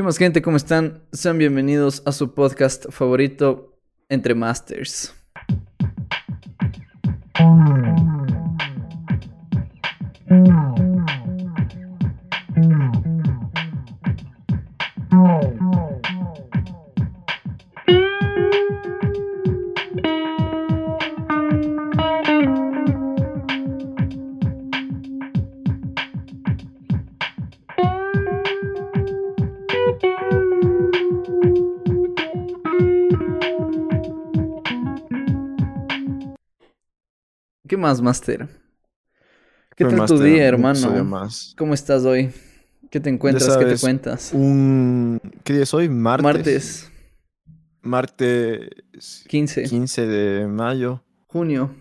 ¿Qué más gente? ¿Cómo están? Sean bienvenidos a su podcast favorito Entre Masters. Más, Master? ¿Qué tal tu día, hermano? más. ¿Cómo estás hoy? ¿Qué te encuentras? ¿Qué te cuentas? Un... ¿Qué día es hoy? Martes. Martes Martes 15, 15 de mayo. junio.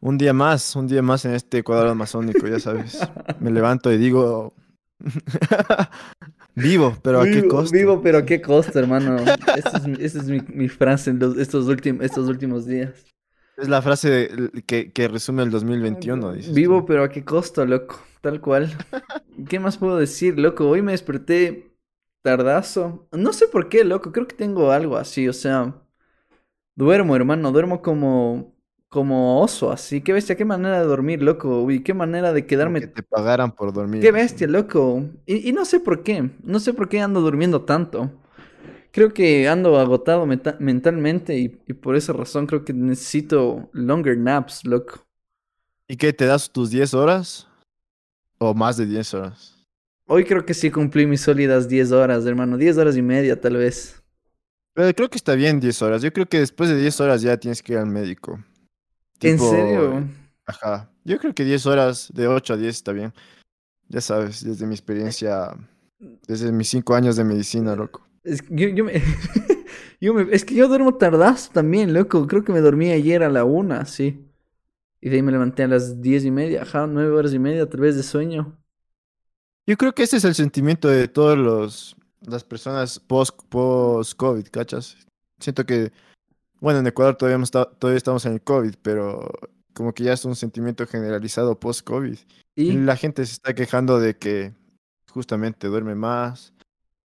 Un día más, un día más en este cuadro amazónico, ya sabes. Me levanto y digo... Vivo, pero ¿a qué costo? Vivo, pero a qué costo, hermano. Esa es, mi- esa es mi, mi frase en los- estos, últimos estos últimos días. Es la frase de- que, que resume el 2021, dices. Vivo, tú. pero a qué costo, loco. Tal cual. ¿Qué más puedo decir, loco? Hoy me desperté tardazo. No sé por qué, loco. Creo que tengo algo así. O sea, duermo, hermano. Duermo como, como oso, así. Qué bestia, qué manera de dormir, loco. Uy, qué manera de Como quedarme. que te pagaran por dormir. Qué bestia, loco. Y, y no sé por qué. No sé por qué ando durmiendo tanto. Creo que ando agotado meta- mentalmente y, y por esa razón creo que necesito longer naps, loco. ¿Y qué, te das tus 10 horas? ¿O más de 10 horas? Hoy creo que sí cumplí mis sólidas 10 horas, hermano. 10 horas y media, tal vez. Pero creo que está bien 10 horas. Yo creo que después de 10 horas ya tienes que ir al médico. ¿En serio? Ajá. Yo creo que 10 horas, de 8 a 10 está bien. Ya sabes, desde mi experiencia, desde mis 5 años de medicina, loco. Es que yo, yo me... yo me- Es que yo duermo tardazo también, loco. Creo que me dormí ayer a la una, sí. Y de ahí me levanté a las 10 y media. Ajá, 9 horas y media, tal vez de sueño. Yo creo que ese es el sentimiento de todos los las personas post post COVID, ¿cachas? Siento que bueno, en Ecuador todavía esta- todavía estamos en el COVID, pero como que ya es un sentimiento generalizado post COVID. Y... La gente se está quejando de que justamente duerme más,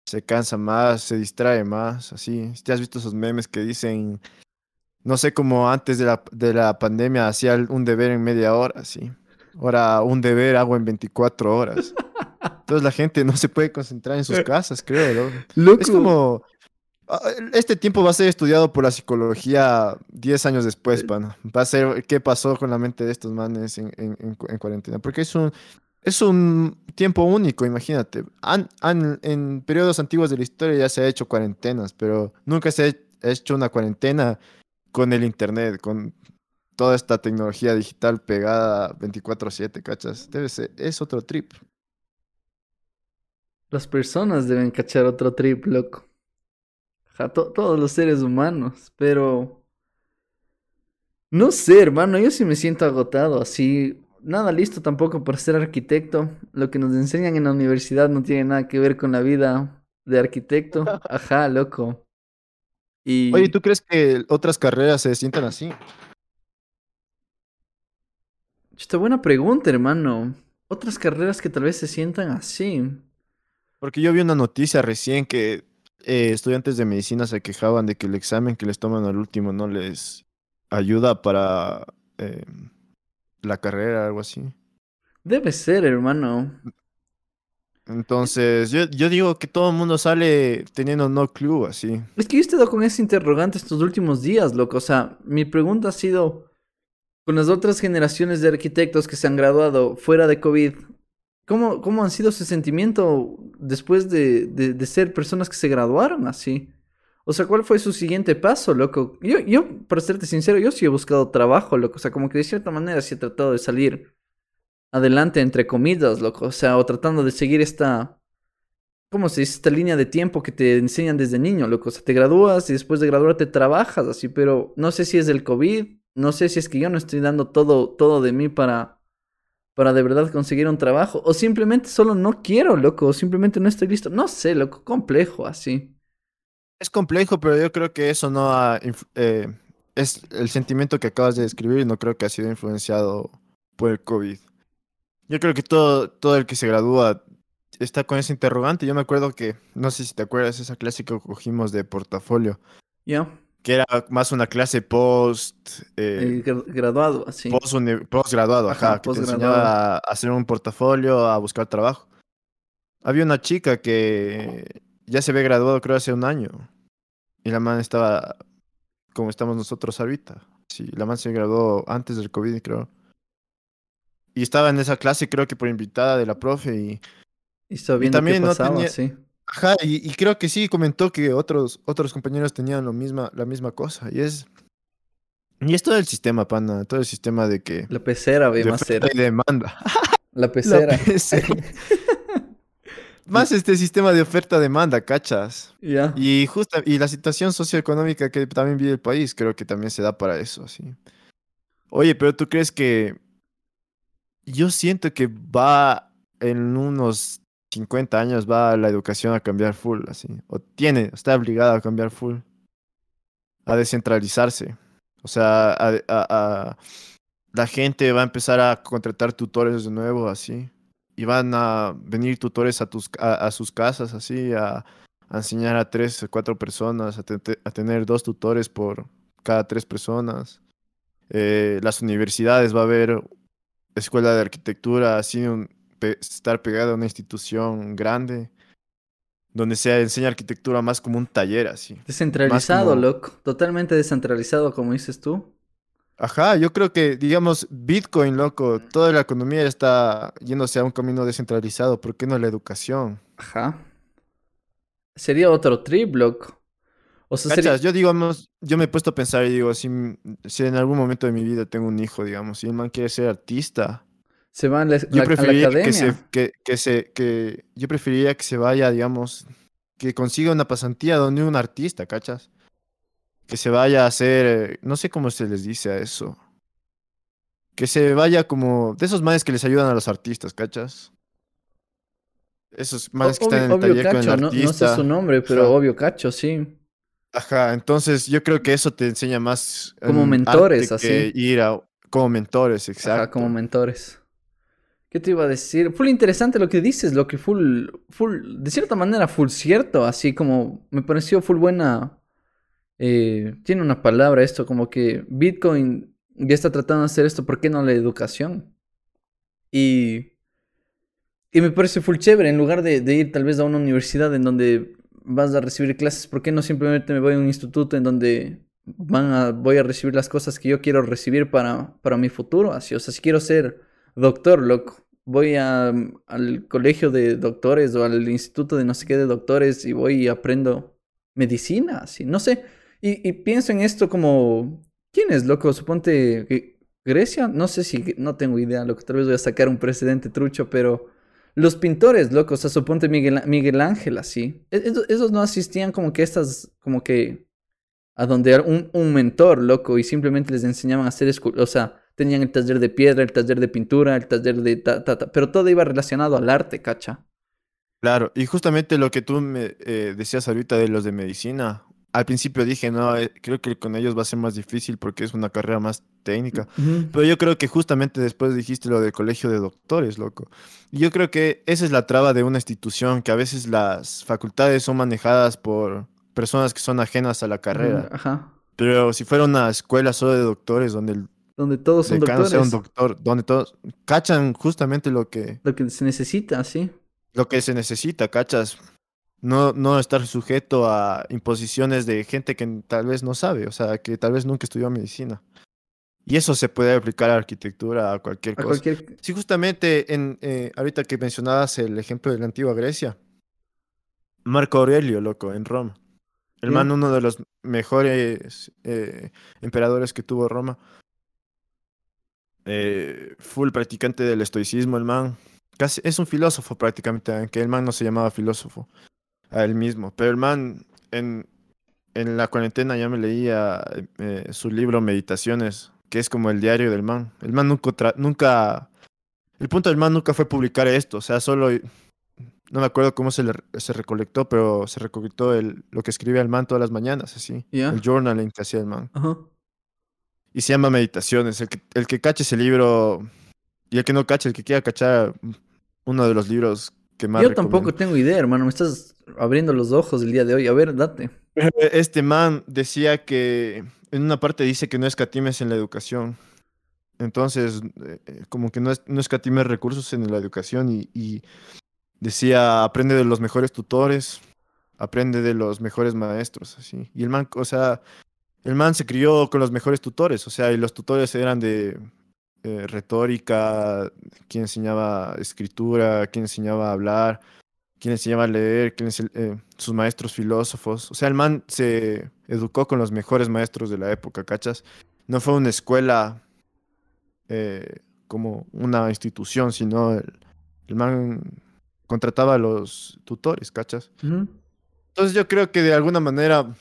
se cansa más, se distrae más, así. ¿Te has visto esos memes que dicen, no sé, como antes de la, de la pandemia hacía un deber en media hora, así. Ahora un deber hago en 24 horas. Entonces la gente no se puede concentrar en sus casas, creo, ¿no? Es como... ah, Este tiempo va a ser estudiado por la psicología 10 años después, pana. Va a ser qué pasó con la mente de estos manes en, en- en cu- en cuarentena. Porque es un, es un tiempo único, imagínate. En periodos antiguos de la historia ya se ha hecho cuarentenas, pero nunca se ha hecho una cuarentena con el internet, con toda esta tecnología digital pegada 24/7, ¿cachas? Debe ser, es otro trip. Las personas deben cachar otro trip, loco. Todos los seres humanos, pero... No sé, hermano, yo sí me siento agotado, así... Nada listo tampoco para ser arquitecto. Lo que nos enseñan en la universidad no tiene nada que ver con la vida de arquitecto. Ajá, loco. Y... Oye, ¿tú crees que otras carreras se sientan así? Chuta, buena pregunta, hermano. Otras carreras que tal vez se sientan así. Porque yo vi una noticia recién que eh, estudiantes de medicina se quejaban de que el examen que les toman al último no les ayuda para eh, la carrera, algo así. Debe ser, hermano. Entonces, yo, yo digo que todo el mundo sale teniendo no clue, así. Es que yo he estado con ese interrogante estos últimos días, loco. O sea, mi pregunta ha sido, con las otras generaciones de arquitectos que se han graduado fuera de COVID, ¿cómo, cómo han sido su sentimiento después de, de, de ser personas que se graduaron así? O sea, ¿cuál fue su siguiente paso, loco? Yo, yo, para serte sincero, yo sí he buscado trabajo, loco. O sea, como que de cierta manera sí he tratado de salir adelante, entre comillas, loco. O sea, o tratando de seguir esta... ¿Cómo se dice? Esta línea de tiempo que te enseñan desde niño, loco. O sea, te gradúas y después de graduarte trabajas así, pero no sé si es del COVID, no sé si es que yo no estoy dando todo, todo de mí para, para de verdad conseguir un trabajo, o simplemente solo no quiero, loco, o simplemente no estoy listo. No sé, loco, complejo así. Es complejo, pero yo creo que eso no ha... eh, es el sentimiento que acabas de describir y no creo que ha sido influenciado por el COVID. Yo creo que todo, todo el que se gradúa está con ese interrogante. Yo me acuerdo que, no sé si te acuerdas, esa clase que cogimos de portafolio. Ya. Que era más una clase post. Eh, graduado, así. Post, graduado, ajá. que te enseñaba a hacer un portafolio, a buscar trabajo. Había una chica que ya se había graduado, creo, hace un año. Y la man estaba como estamos nosotros ahorita. Sí, la man se graduó antes del COVID, creo. Y estaba en esa clase, creo que por invitada de la profe. Y, y, también no tenía. Sí. Ajá, y, creo que sí comentó que otros, otros compañeros tenían lo misma, la misma cosa. Y es. Y es todo el sistema, pana. Todo el sistema de que. La pecera, ve, más y demanda. La pecera. más este sistema de oferta-demanda, ¿cachas? Ya. Y justo, y la situación socioeconómica que también vive el país, creo que también se da para eso, sí. Oye, pero tú crees que yo siento que va en unos 50 años va la educación a cambiar full, así. O tiene, está obligada a cambiar full. A descentralizarse. O sea, a, la gente va a empezar a contratar tutores de nuevo, así. Y van a venir tutores a, tus, a, sus casas, así, a, enseñar a tres o cuatro personas, a, tener dos tutores por cada tres personas. Eh, las universidades va a haber escuela de arquitectura, así un, estar pegada a una institución grande, donde se enseña arquitectura más como un taller, así. Descentralizado, loco, totalmente descentralizado, como dices tú. Ajá, yo creo que, digamos, Bitcoin, loco, toda la economía está yéndose a un camino descentralizado, ¿por qué no la educación? Ajá. Sería otro trip, loco. O sea, yo digamos, yo me he puesto a pensar y digo, si, si en algún momento de mi vida tengo un hijo, digamos, si el man quiere ser artista, se va a la, yo preferiría Que se, que, se, que yo preferiría que se vaya, digamos, que consiga una pasantía donde un artista, ¿cachas? Que se vaya a hacer, no sé cómo se les dice a eso. Que se vaya como de esos manes que les ayudan a los artistas, ¿cachas? Esos manes que están en el taller con el artista. No, sé su nombre, pero obvio cacho, sí. Ajá, entonces yo creo que eso te enseña más. Como mentores, así. Que ir a, como mentores, exacto. Ajá, como mentores. ¿Qué te iba a decir? Full interesante lo que dices, lo que full, full, de cierta manera, full cierto, así como me pareció full buena. Eh, tiene una palabra esto, como que Bitcoin ya está tratando de hacer esto, ¿por qué no la educación? Y, y me parece full chévere, en lugar de, ir tal vez a una universidad en donde vas a recibir clases, ¿por qué no simplemente me voy a un instituto en donde van a, voy a recibir las cosas que yo quiero recibir para, para mi futuro? Así, o sea, si quiero ser doctor, loco, voy a, al colegio de doctores o al instituto de no sé qué de doctores y voy y aprendo medicina, así, no sé. Y, pienso en esto como, ¿quién es, loco? Suponte que Grecia, no sé si, no tengo idea, loco, tal vez voy a sacar un precedente trucho, pero los pintores, loco, o sea, suponte Miguel, Miguel Ángel, así. E, esos, no asistían como que estas, como que a donde un, un mentor, loco, y simplemente les enseñaban a hacer, o sea, tenían el taller de piedra, el taller de pintura, el taller de ta, pero todo iba relacionado al arte, cacha. Claro, y justamente lo que tú me eh, decías ahorita de los de medicina, al principio dije, no, eh, creo que con ellos va a ser más difícil porque es una carrera más técnica. Pero yo creo que justamente después dijiste lo del colegio de doctores, loco. Y yo creo que esa es la traba de una institución, que a veces las facultades son manejadas por personas que son ajenas a la carrera. Ajá. Pero si fuera una escuela solo de doctores, donde el donde todos son doctores. Sea un doctor, donde todos cachan justamente lo que... Lo que se necesita, sí. Lo que se necesita, cachas. No, no estar sujeto a imposiciones de gente que tal vez no sabe, o sea, que tal vez nunca estudió medicina. Y eso se puede aplicar a arquitectura, a cualquier cosa. Sí, justamente en, eh, ahorita que mencionabas el ejemplo de la antigua Grecia, Marco Aurelio, loco, en Roma. El man, uno de los mejores eh, emperadores que tuvo Roma. Eh, full practicante del estoicismo, el man. Casi, es un filósofo prácticamente, aunque el man no se llamaba filósofo a él mismo. Pero el man, en, en la cuarentena ya me leía eh, su libro Meditaciones, que es como el diario del man. El man nunca, nunca, el punto del man nunca fue publicar esto, o sea, solo, no me acuerdo cómo se, le, se recolectó, pero se recolectó el, lo que escribe el man todas las mañanas, así, el journaling que hacía el man. Y se llama Meditaciones. El que, el cache ese libro y el que no cache, el que quiera cachar uno de los libros que más Yo tampoco tengo idea, hermano. Me estás abriendo los ojos el día de hoy. A ver, date. Este man decía que en una parte dice que no escatimes en la educación. Entonces, eh, como que no, es, no escatimes recursos en la educación y, y decía, aprende de los mejores tutores, aprende de los mejores maestros, así. Y el man, o sea, el man se crió con los mejores tutores, o sea, y los tutores eran de eh, retórica, quien enseñaba escritura, quien enseñaba a hablar, quien enseñaba a leer, quien, eh, sus maestros filósofos. O sea, el man se educó con los mejores maestros de la época, ¿cachas? No fue una escuela eh, como una institución, sino el, el, man contrataba a los tutores, ¿cachas? Uh -huh. Entonces yo creo que de alguna manera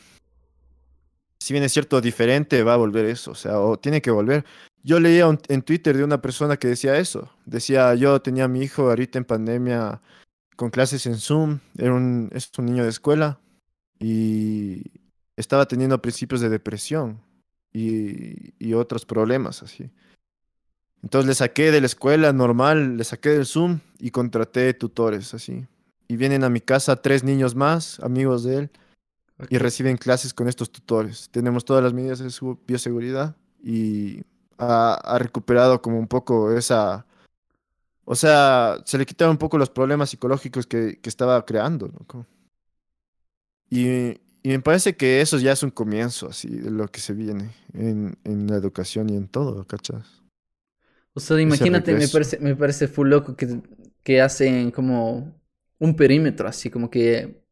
si bien es cierto, diferente, va a volver eso, o sea, o tiene que volver. Yo leía un, en Twitter de una persona que decía eso, decía, yo tenía a mi hijo ahorita en pandemia con clases en Zoom, era un, es un niño de escuela y estaba teniendo principios de depresión y, y otros problemas así. Entonces le saqué de la escuela normal, le saqué del Zoom y contraté tutores así. Y vienen a mi casa tres niños más, amigos de él, y reciben clases con estos tutores. Tenemos todas las medidas de su bioseguridad y ha, ha, recuperado como un poco esa... O sea, se le quitaron un poco los problemas psicológicos que, que estaba creando. ¿no? Y, y, me parece que eso ya es un comienzo así de lo que se viene en, en la educación y en todo, ¿cachas? O sea, imagínate, me parece, me parece full loco que, que hacen como un perímetro, así como que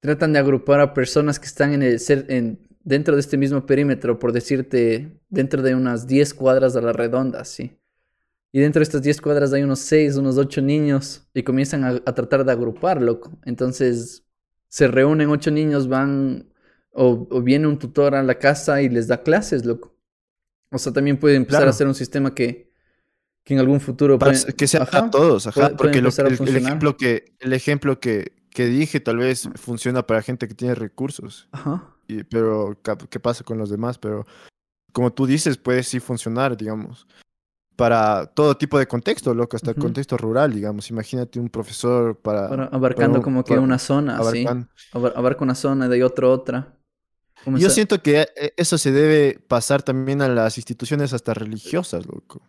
tratan de agrupar a personas que están en el ser en, dentro de este mismo perímetro, por decirte, dentro de unas 10 cuadras a la redonda, sí. Y dentro de estas 10 cuadras hay unos 6, unos 8 niños y comienzan a, a, tratar de agrupar, loco. Entonces se reúnen 8 niños, van o, o, viene un tutor a la casa y les da clases, loco. O sea, también puede empezar claro. a hacer un sistema que, que en algún futuro... Para puede, que sea ajá, a todos, ajá, puede, porque puede lo, el, el, ejemplo que, el ejemplo que, que dije tal vez funciona para gente que tiene recursos. Ajá. Y, pero, ¿qué pasa con los demás? Pero, como tú dices, puede sí funcionar, digamos, para todo tipo de contexto, loco, hasta uh -huh. el contexto rural, digamos. Imagínate un profesor para... para abarcando para, como que una zona, abarcan... ¿sí? Abarca una zona y de otra otra. Yo siento que eh, eso se debe pasar también a las instituciones hasta religiosas, loco.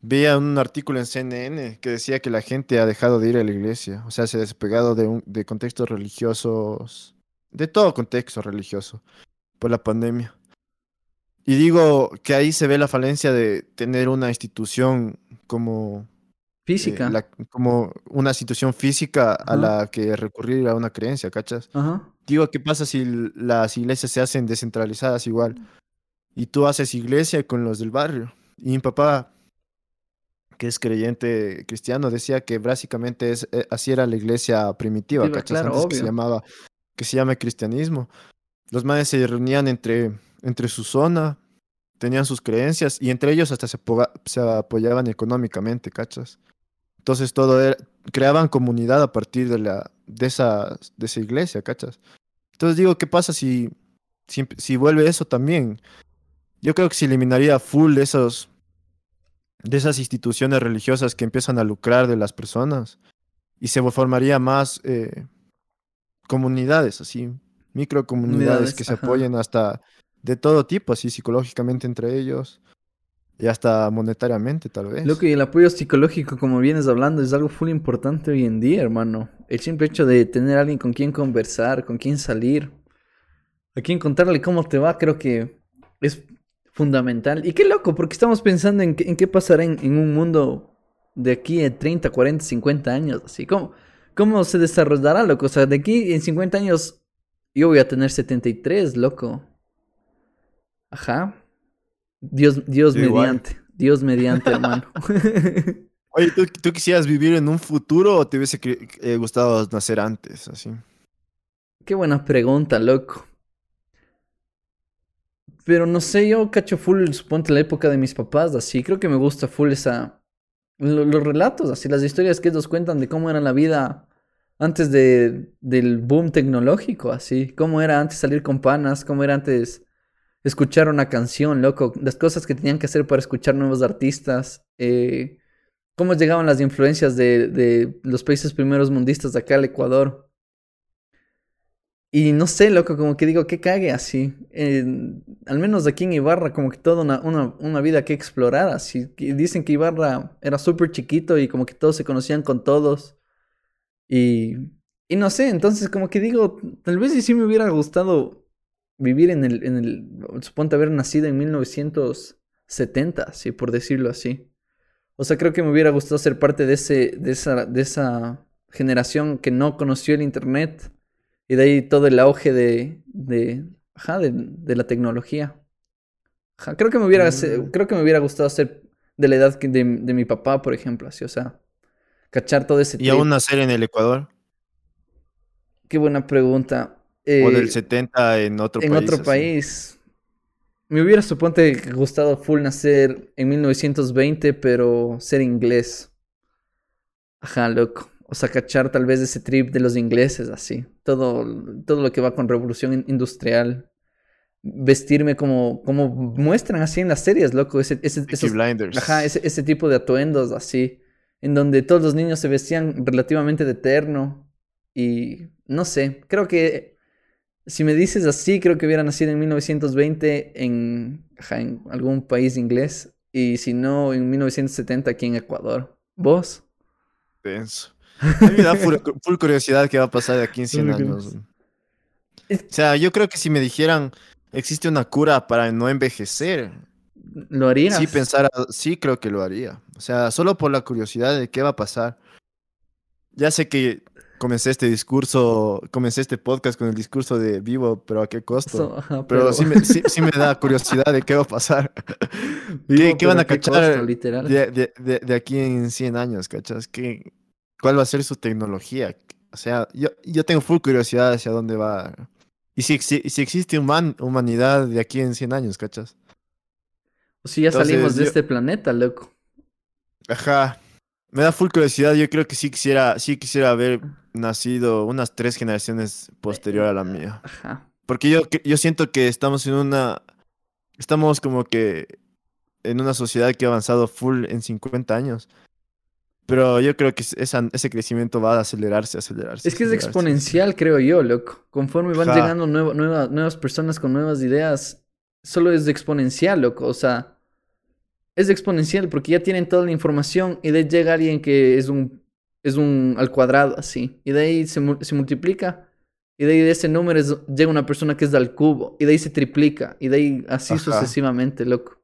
Veía un artículo en CNN que decía que la gente ha dejado de ir a la iglesia, o sea, se ha despegado de, un, de contextos religiosos, de todo contexto religioso, por la pandemia. Y digo que ahí se ve la falencia de tener una institución como... Física. Eh, la, como una institución física Ajá. a la que recurrir a una creencia, ¿cachas? Ajá. Digo, ¿qué pasa si las iglesias se hacen descentralizadas igual? Y tú haces iglesia con los del barrio. Y mi papá que es creyente cristiano, decía que básicamente es, eh, así era la iglesia primitiva, sí, claro, Antes que se llamaba, que se llama cristianismo. Los manes se reunían entre, entre su zona, tenían sus creencias y entre ellos hasta se, se apoyaban económicamente, ¿cachas? Entonces todo era, creaban comunidad a partir de, la, de, esa, de esa iglesia, ¿cachas? Entonces digo, ¿qué pasa si, si, si vuelve eso también? Yo creo que se eliminaría full esos de esas instituciones religiosas que empiezan a lucrar de las personas y se formaría más eh, comunidades, así, microcomunidades que se apoyen hasta de todo tipo, así psicológicamente entre ellos y hasta monetariamente tal vez. Lo que el apoyo psicológico, como vienes hablando, es algo full importante hoy en día, hermano. El simple hecho de tener a alguien con quien conversar, con quien salir, a quien contarle cómo te va, creo que es fundamental. Y qué loco, porque estamos pensando en, qué, en qué pasará en, un mundo de aquí en 30, 40, 50 años. Así, ¿cómo, cómo se desarrollará, loco? O sea, de aquí en 50 años yo voy a tener 73, loco. Ajá. Dios, Dios mediante. Igual. Dios mediante, hermano. Oye, ¿tú, ¿tú, quisieras vivir en un futuro o te hubiese eh, gustado nacer antes? Así. Qué buena pregunta, loco. Pero no sé, yo cacho full, suponte la época de mis papás, así. Creo que me gusta full esa. Lo, los relatos, así, las historias que ellos cuentan de cómo era la vida antes de, del boom tecnológico, así. Cómo era antes salir con panas, cómo era antes escuchar una canción, loco. Las cosas que tenían que hacer para escuchar nuevos artistas. Eh, cómo llegaban las influencias de, de los países primeros mundistas de acá al Ecuador. Y no sé, loco, como que digo, que cague así. al menos aquí en Ibarra, como que toda una, una, una vida que explorar. Así. Dicen que Ibarra era súper chiquito y como que todos se conocían con todos. Y, y no sé, entonces como que digo, tal vez sí me hubiera gustado vivir en el, en el, suponte haber nacido en 1970, sí, por decirlo así. O sea, creo que me hubiera gustado ser parte de, ese, de, esa, de esa generación que no conoció el Internet y de ahí todo el auge de, de, ajá, de, la tecnología. creo, que me hubiera, mm. creo que me hubiera gustado ser de la edad de, de mi papá, por ejemplo, así, o sea, cachar todo ese ¿Y aún nacer en el Ecuador? Qué buena pregunta. O del 70 en otro país. En otro país. Me hubiera suponte gustado full nacer en 1920, pero ser inglés. Ajá, loco. O sea, cachar tal vez ese trip de los ingleses, así. Todo, todo lo que va con revolución industrial. Vestirme como, como muestran así en las series, loco. Ese, ese, blinders. Ajá, ese, ese tipo de atuendos así. En donde todos los niños se vestían relativamente de terno. Y no sé, creo que si me dices así, creo que hubiera nacido en 1920 en, algún país inglés. Y si no, en 1970 aquí en Ecuador. ¿Vos? Tenso. A mí me da full, curiosidad qué va a pasar de aquí en 100 años. O sea, yo creo que si me dijeran existe una cura para no envejecer. ¿Lo harías? Sí, pensar, sí creo que lo haría. O sea, solo por la curiosidad de qué va a pasar. Ya sé que comencé este discurso, comencé este podcast con el discurso de vivo, pero a qué costo. pero, Sí, me, sí, me, da curiosidad de qué va a pasar. ¿Qué, van a cachar de, de, de, aquí en 100 años, cachas? ¿Qué, cuál va a ser su tecnología. O sea, yo, yo tengo full curiosidad hacia dónde va. Y si, si, si existe humanidad de aquí en 100 años, ¿cachas? O si ya salimos de este planeta, loco. Ajá. Me da full curiosidad. Yo creo que sí quisiera, sí quisiera haber nacido unas tres generaciones posterior a la mía. Ajá. Porque yo, yo siento que estamos en una. Estamos como que en una sociedad que ha avanzado full en 50 años. Pero yo creo que ese crecimiento va a acelerarse, acelerarse. Es que es exponencial, creo yo, loco. Conforme van llegando nuevas personas con nuevas ideas, solo es exponencial, loco. O sea, es exponencial porque ya tienen toda la información y de llega alguien que es un, es un al cuadrado, así. Y de ahí se, multiplica. Y de ahí de ese número llega una persona que es del cubo. Y de ahí se triplica. Y de ahí así sucesivamente, loco.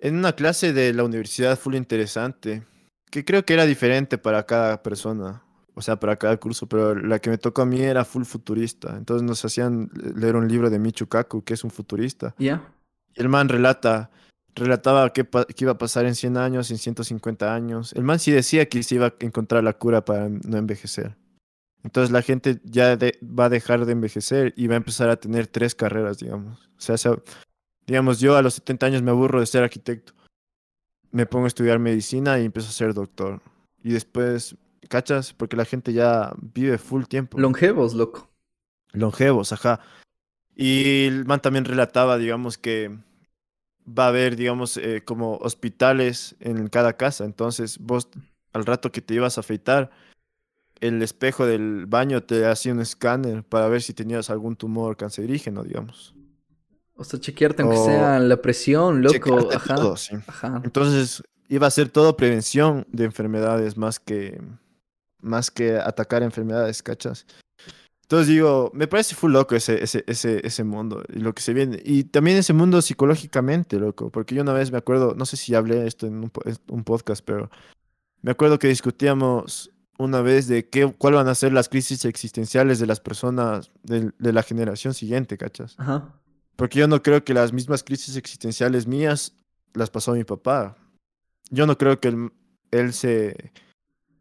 En una clase de la universidad full interesante que creo que era diferente para cada persona, o sea, para cada curso, pero la que me tocó a mí era full futurista. Entonces nos hacían leer un libro de Michu Kaku, que es un futurista. Ya. Y el man relata, relataba qué, iba a pasar en 100 años, en 150 años. El man sí decía que se iba a encontrar la cura para no envejecer. Entonces la gente ya va a dejar de envejecer y va a empezar a tener tres carreras, digamos. O sea, digamos, yo a los 70 años me aburro de ser arquitecto me pongo a estudiar medicina y empiezo a ser doctor. Y después, ¿cachas? Porque la gente ya vive full tiempo. Longevos, loco. Longevos, ajá. Y el man también relataba, digamos, que va a haber, digamos, eh, como hospitales en cada casa. Entonces, vos, al rato que te ibas a afeitar, el espejo del baño te hacía un escáner para ver si tenías algún tumor cancerígeno, digamos. O sea, chequearte aunque sea la presión, loco. Ajá. Entonces, iba a ser todo prevención de enfermedades más que, más que atacar enfermedades, ¿cachas? Entonces digo, me parece full loco ese, ese, ese, ese mundo y lo que se viene. Y también ese mundo psicológicamente, loco. Porque yo una vez me acuerdo, no sé si hablé esto en un, podcast, pero me acuerdo que discutíamos una vez de qué, cuál van a ser las crisis existenciales de las personas de, de la generación siguiente, ¿cachas? Ajá. Porque yo no creo que las mismas crisis existenciales mías las pasó mi papá. Yo no creo que él, se...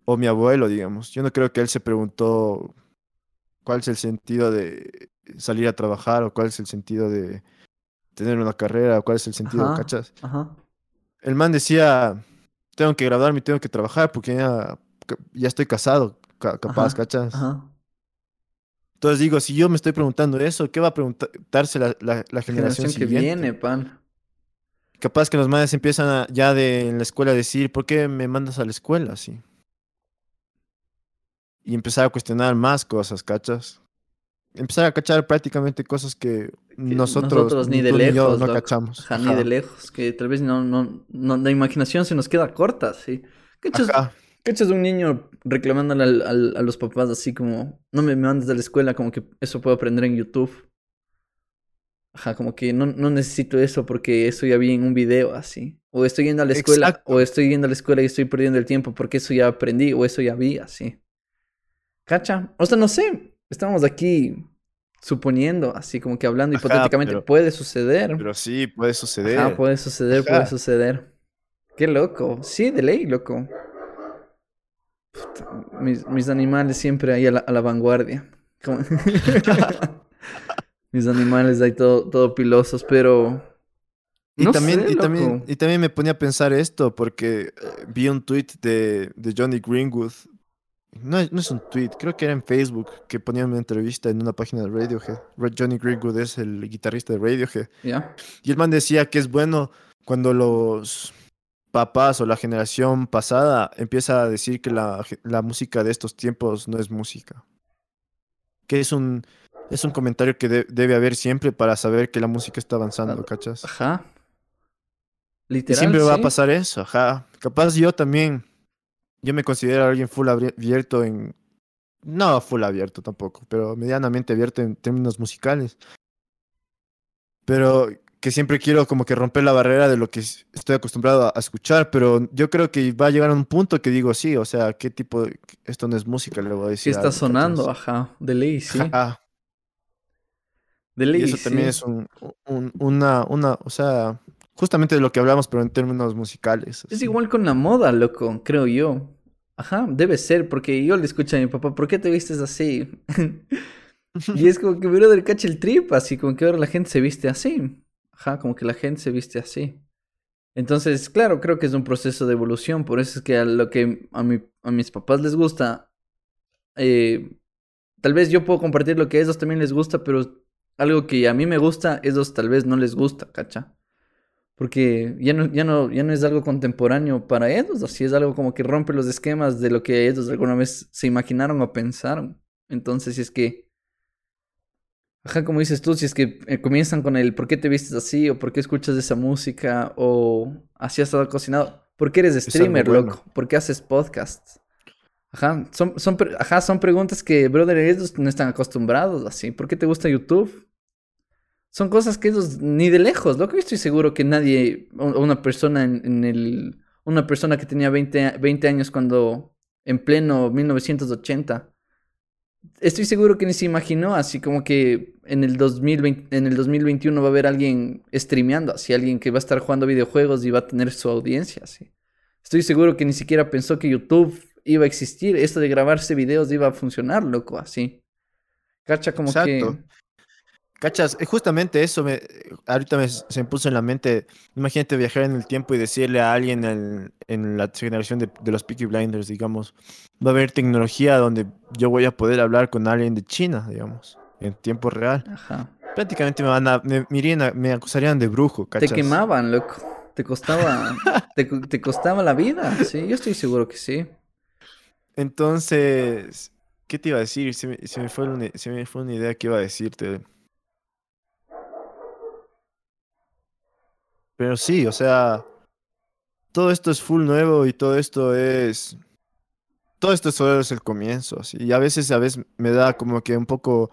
o mi abuelo, digamos. Yo no creo que él se preguntó cuál es el sentido de salir a trabajar o cuál es el sentido de tener una carrera o cuál es el sentido, ¿cachas? Ajá. El man decía, tengo que graduarme, tengo que trabajar porque ya, ya estoy casado, capaz, ¿cachas? Ajá. Entonces digo, si yo me estoy preguntando eso, ¿qué va a preguntarse la, la, generación, que viene, pan? capaz que los madres empiezan a- ya de en la escuela a decir, ¿por qué me mandas a la escuela así? Y empezar a cuestionar más cosas, ¿cachas? Empezar a cachar prácticamente cosas que, nosotros, ni de yo lejos, no cachamos. Ajá, ni de lejos, que tal vez no, no, no, la imaginación se nos queda corta, sí. ¿Cachas, Ajá. cachas un niño reclamándole al- al- a los papás así como, no me mandes a la escuela, como que eso puedo aprender en YouTube? Ajá, como que no, no necesito eso porque eso ya vi en un video así. O estoy yendo a la escuela, Exacto. o estoy yendo a la escuela y estoy perdiendo el tiempo porque eso ya aprendí, o eso ya vi así. ¿Cacha? O sea, no sé, estamos aquí suponiendo, así como que hablando Ajá, hipotéticamente, pero- puede suceder. Pero sí, puede suceder. Ajá, puede suceder, puede suceder. Qué loco. Sí, de ley, loco. Puta, mis, mis animales siempre ahí a la, a la vanguardia. Mis animales ahí todo, todo pilosos, pero... Y, no también, sé, y, también, y también me ponía a pensar esto porque eh, vi un tweet de, de Johnny Greenwood. No, es- no es un tweet, creo que era en Facebook que ponía una entrevista en una página de Radiohead. Ra- Johnny Greenwood es el guitarrista de Radiohead. ¿Ya? Y el man decía que es bueno cuando los papás o la generación pasada empieza a decir que la, música de estos tiempos no es música. Que es un, es un comentario que de- debe haber siempre para saber que la música está avanzando, Ah, ¿cachas? Ajá. Y Literal, siempre va a pasar eso, ajá. Capaz yo también, yo me considero alguien full abierto en... No full abierto tampoco, pero medianamente abierto en términos musicales. Pero que siempre quiero como que romper la barrera de lo que estoy acostumbrado a, a escuchar, pero yo creo que va a llegar a un punto que digo, sí, o sea, ¿qué tipo de... Esto no es música, le voy a decir. a está alguien, sonando, ajá. De ley, sí. Ajá. De ley, Y eso también sí. es un, un- una, una, o sea, justamente de lo que hablamos, pero en términos musicales. Es igual con la moda, loco, creo yo. Ajá, debe ser, porque yo le escucho a mi papá, ¿por qué te vistes así? y es como que, brother, cacha el trip, así como que ahora la gente se viste así. Ajá, como que la gente se viste así. Entonces, claro, creo que es un proceso de evolución, por eso es que a lo que a, mi, a mis papás les gusta, eh, tal vez yo puedo compartir lo que a ellos también les gusta, pero algo que a mí me gusta, a ellos tal vez no les gusta, ¿cacha? Porque ya no, ya no, ya no es algo contemporáneo para ellos, así es algo como que rompe los esquemas de lo que ellos alguna vez se imaginaron o pensaron. Entonces, si es que, ajá, como dices tú, si es que eh, comienzan con el ¿por qué te vistes así? o ¿por qué escuchas esa música? o así has estado cocinado. ¿Por qué eres streamer, bueno. loco? ¿Por qué haces podcasts? Ajá, son, son, ajá, son preguntas que, brother, ellos no están acostumbrados así. ¿Por qué te gusta YouTube? Son cosas que ellos ni de lejos, loco. Yo estoy seguro que nadie, una persona en, el, una persona que tenía 20, a- 20 años cuando, en pleno 1980, estoy seguro que ni se imaginó así como que en el 2020, en el 2021 va a haber alguien streameando, así alguien que va a estar jugando videojuegos y va a tener su audiencia, así. Estoy seguro que ni siquiera pensó que YouTube iba a existir, esto de grabarse videos iba a funcionar, loco, así. Cacha como Exacto. que ¿Cachas? Eh, Justamente eso me, ahorita me, se me puso en la mente. Imagínate viajar en el tiempo y decirle a alguien en, en la generación de, de los Peaky Blinders, digamos, va a haber tecnología donde yo voy a poder hablar con alguien de China, digamos, en tiempo real. ajá. Prácticamente me van a, me, me irían a- me acusarían de brujo, Te ¿cachas? quemaban, loco. Te costaba, te, co- te costaba la vida, sí, yo estoy seguro que sí. Entonces, ¿qué te iba a decir? Se me, se me fue una, se me fue una idea que iba a decirte. Pero sí, o sea, todo esto es full nuevo y todo esto es... Todo esto solo es el comienzo, así. Y a veces, a veces me da como que un poco...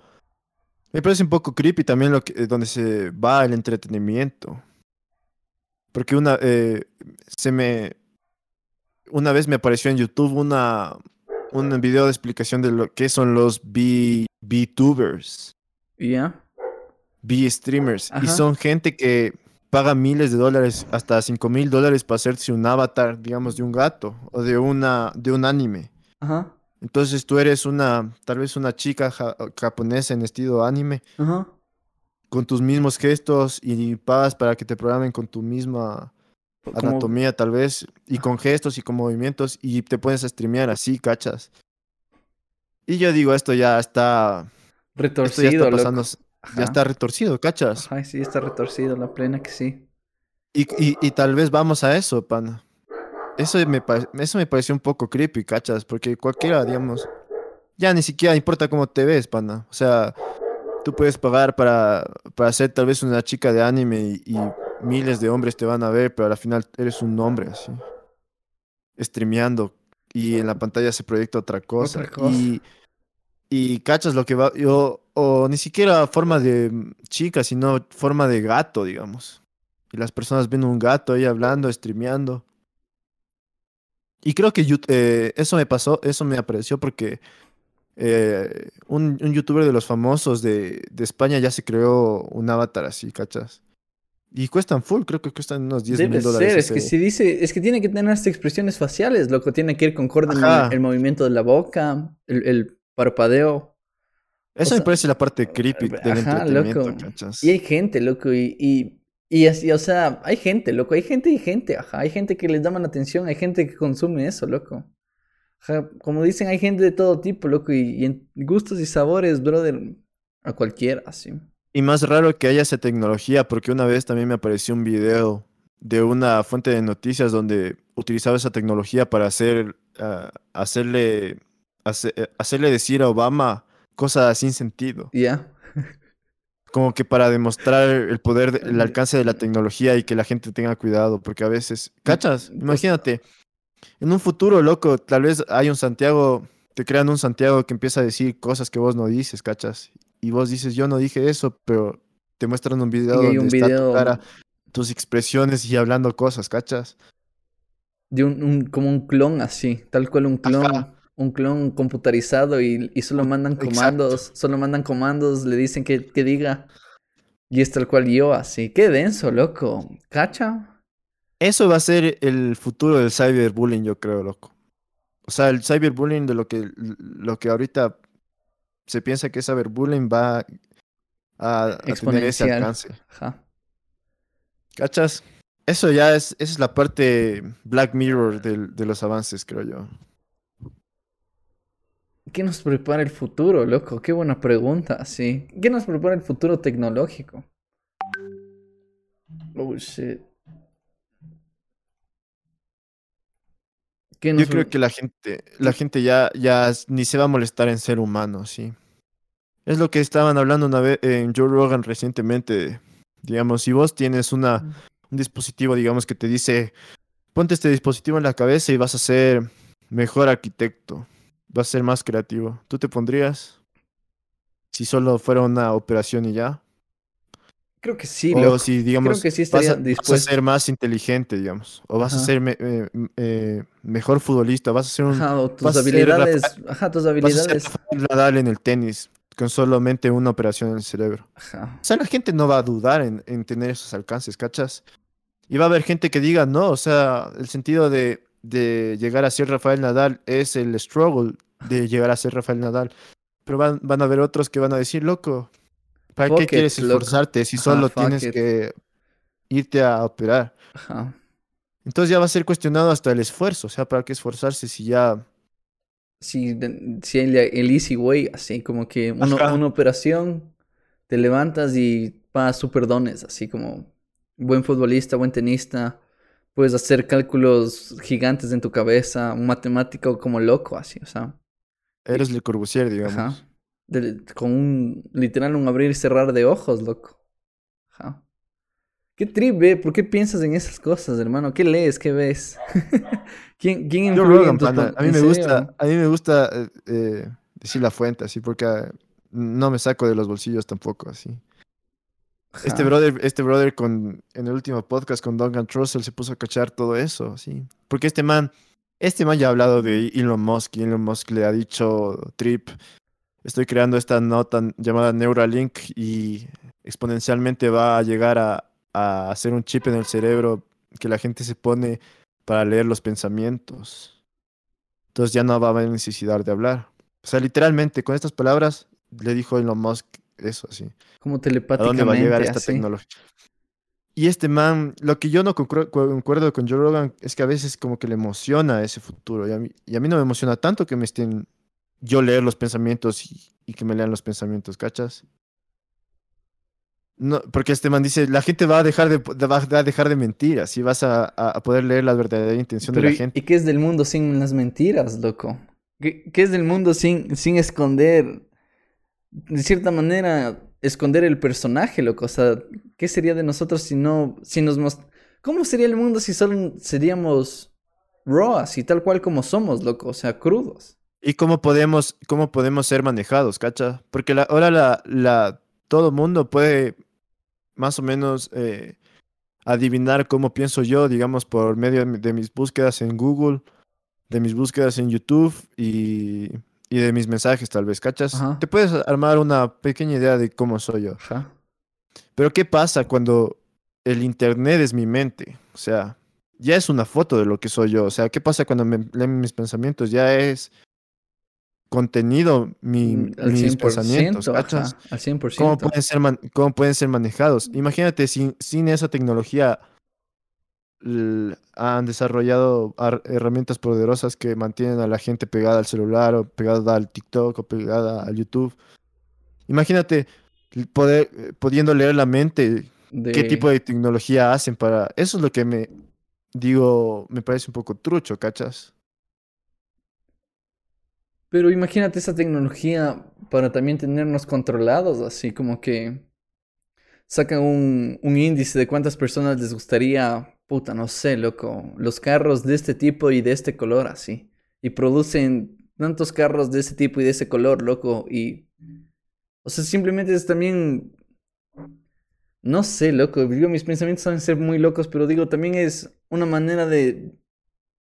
Me parece un poco creepy también lo que, eh, donde se va el entretenimiento. Porque una, eh, se me... Una vez me apareció en YouTube una, un video de explicación de lo que son los B, VTubers, ¿Y ya? B-streamers. Y son gente que paga miles de dólares, hasta 5 mil dólares para hacerse un avatar, digamos, de un gato o de, una, de un anime. Ajá, Entonces tú eres una, tal vez una chica ja- japonesa en estilo anime, ajá. con tus mismos gestos y pagas para que te programen con tu misma Como anatomía tal vez, y con gestos y con movimientos, y te a streamear así, cachas. Y yo digo, esto ya está, esto ya retorcido, loco. Ya está retorcido, cachas. Ajá, sí, está retorcido, la plena que sí. Y, y, y tal vez vamos a eso, pana. Eso me, eso me pareció un poco creepy, ¿cachas? Porque cualquiera, digamos, ya ni siquiera importa cómo te ves, pana. O sea, tú puedes pagar para, para ser tal vez una chica de anime y, y miles de hombres te van a ver, pero al final eres un hombre, así. Streameando y en la pantalla se proyecta otra cosa. Otra cosa. Y, y cachas lo que va, o, o ni siquiera forma de chica, sino forma de gato, digamos. Y las personas ven un gato ahí hablando, streameando. Y creo que eh, eso me pasó, eso me apareció porque eh, un, un youtuber de los famosos de, de España ya se creó un avatar así, ¿cachas? Y cuestan full, creo que cuestan unos 10 Debe mil dólares. ser, es que si dice, es que tiene que tener estas expresiones faciales, loco, tiene que ir concorde el, el movimiento de la boca, el, el parpadeo. Eso o me parece la parte creepy del Ajá, entretenimiento, loco. ¿cachas? Y hay gente, loco, y, y, y así, o sea, hay gente, loco, hay gente y gente, ajá, hay gente que les llama la atención, hay gente que consume eso, loco. Ajá, como dicen, hay gente de todo tipo, loco, y, y en gustos y sabores, brother, a cualquiera, así. Y más raro que haya esa tecnología, porque una vez también me apareció un video de una fuente de noticias donde utilizaba esa tecnología para hacer, ah, hacerle, hace- eh, hacerle decir a Obama cosas sin sentido. Ya, Como que para demostrar el poder, de- el alcance de la tecnología y que la gente tenga cuidado, porque a veces, ¿cachas? pues- Imagínate, en un futuro, loco, tal vez hay un Santiago, te crean un Santiago que empieza a decir cosas que vos no dices, ¿cachas? Y vos dices, yo no dije eso, pero te muestran un video donde un está video- tu cara, tus expresiones y hablando cosas, ¿cachas? de un, un- como un clon así, tal cual un clon, Ajá. Un clon computarizado y, y solo mandan Exacto. comandos, solo mandan comandos, le dicen que, que diga. Y es tal cual yo, así. Qué denso, loco. ¿Cacha? Eso va a ser el futuro del cyberbullying, yo creo, loco. O sea, el cyberbullying de lo que, lo que ahorita se piensa que es cyberbullying va a, a tener ese alcance. Ajá. ¿Cachas? Eso ya es, esa es la parte Black Mirror del- de los avances, creo yo. ¿Qué nos prepara el futuro, loco? Qué buena pregunta, sí. ¿Qué nos prepara el futuro tecnológico? Oh, shit. ¿Qué Yo nos creo que la gente, la gente ya, ya ni se va a molestar en ser humano, sí. Es lo que estaban hablando una vez en Joe Rogan recientemente. Digamos, si vos tienes una, un dispositivo, digamos, que te dice, ponte este dispositivo en la cabeza y vas a ser mejor arquitecto, vas a ser más creativo. ¿Tú te pondrías? Si solo fuera una operación y ya. Creo que sí, o loco. si, digamos, que sí vas, a, vas a ser más inteligente, digamos. O vas a ser me- eh, eh, mejor futbolista, vas a ser un Ajá, o tus ser habilidades. Ajá, tus Vas a ser habilidades. En el tenis con solamente una operación en el cerebro. Ajá. O sea, la gente no va a dudar en, en tener esos alcances, ¿cachas? Y va a haber gente que diga, no, o sea, el sentido de, de llegar a ser Rafael Nadal es el struggle de llegar a ser Rafael Nadal. Pero van, van a haber otros que van a decir, loco, ¿para Fuck qué it, quieres loco. esforzarte si solo tienes it. que irte a operar? Ajá. Entonces ya va a ser cuestionado hasta el esfuerzo, o sea, ¿para qué esforzarse si ya... De- sí, el, el easy way, así como que uno- una operación, te levantas y vas super dones, así como buen futbolista, buen tenista, puedes hacer cálculos gigantes en tu cabeza, un matemático como loco, así, o sea, Eres Le Corbusier, digamos. ajá, de- con un, literal, un abrir y cerrar de ojos, loco, ajá. ¿Qué trip, ve? ¿Por qué piensas en esas cosas, hermano? ¿Qué lees? ¿Qué ves? ¿Quién, quién en pana, A mí ¿En me gusta, a mí me gusta eh, eh, decir la fuente, así, porque ah, no me saco de los bolsillos tampoco, así. Este brother, este brother con, en el último podcast con Duncan Trussell se puso a cachar todo eso, así. Porque este man, este man ya ha hablado de Elon Musk y Elon Musk le ha dicho, Trip, estoy creando esta nota llamada Neuralink y exponencialmente va a llegar a, a hacer un chip en el cerebro que la gente se pone para leer los pensamientos. Entonces ya no va a haber necesidad de hablar. O sea, literalmente, con estas palabras le dijo Elon Musk eso, así. Como ¿A dónde va a telepáticamente, llegar esta así. tecnología? Y este man, lo que yo no concuerdo con Joe Rogan es que a veces como que le emociona ese futuro. Y a mí, y a mí no me emociona tanto que me estén yo leer los pensamientos y, y que me lean los pensamientos, ¿cachas? No, porque este man dice, la gente va a dejar de, va a dejar de mentir, así vas a, a poder leer la verdadera intención de la gente. ¿Y qué es del mundo sin las mentiras, loco? ¿Qué, qué es del mundo sin, sin esconder, de cierta manera, esconder el personaje, loco? O sea, ¿qué sería de nosotros si no, si nos ¿Cómo sería el mundo si solo seríamos raw, así tal cual como somos, loco? O sea, crudos. ¿Y cómo podemos, cómo podemos ser manejados, cacha? Porque la, ahora la, la, todo mundo puede más o menos eh, adivinar cómo pienso yo, digamos, por medio de mis búsquedas en Google, de mis búsquedas en YouTube y, y de mis mensajes, tal vez, ¿cachas? Te puedes armar una pequeña idea de cómo soy yo. Pero ¿qué pasa cuando el Internet es mi mente? O sea, ya es una foto de lo que soy yo. O sea, ¿qué pasa cuando me leen mis pensamientos? Ya es contenido mi, mm, mis pensamientos, ¿cachas? al 100%. ¿Cómo pueden ser, cómo pueden ser manejados? Imagínate, sin, sin esa tecnología han desarrollado herramientas poderosas que mantienen a la gente pegada al celular o pegada al TikTok o pegada al YouTube. Imagínate poder, eh, pudiendo leer la mente, qué tipo de tecnología hacen para... Eso es lo que me digo, me parece un poco trucho, ¿cachas? Pero imagínate esa tecnología para también tenernos controlados, así como que sacan un, un índice de cuántas personas les gustaría, puta, no sé, loco, los carros de este tipo y de este color, así. Y producen tantos carros de ese tipo y de ese color, loco, y... O sea, simplemente es también... No sé, loco, digo, mis pensamientos saben ser muy locos, pero digo, también es una manera de...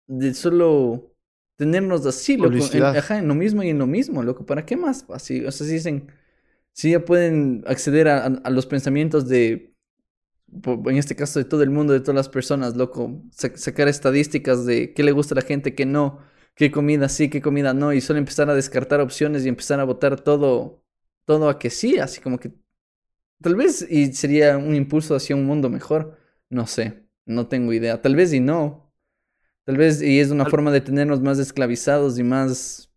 De solo tenernos así, loco. En, ajá, en lo mismo y en lo mismo, loco. ¿Para qué más? Así, o sea, si dicen, si ya pueden acceder a, a, los pensamientos de, en este caso, de todo el mundo, de todas las personas, loco. sacar estadísticas de qué le gusta a la gente, qué no, qué comida sí, qué comida no. Y solo empezar a descartar opciones y empezar a votar todo, todo a que sí. Así como que, tal vez, y sería un impulso hacia un mundo mejor. No sé, no tengo idea. Tal vez y no, Tal vez, y es una forma de tenernos más esclavizados y más.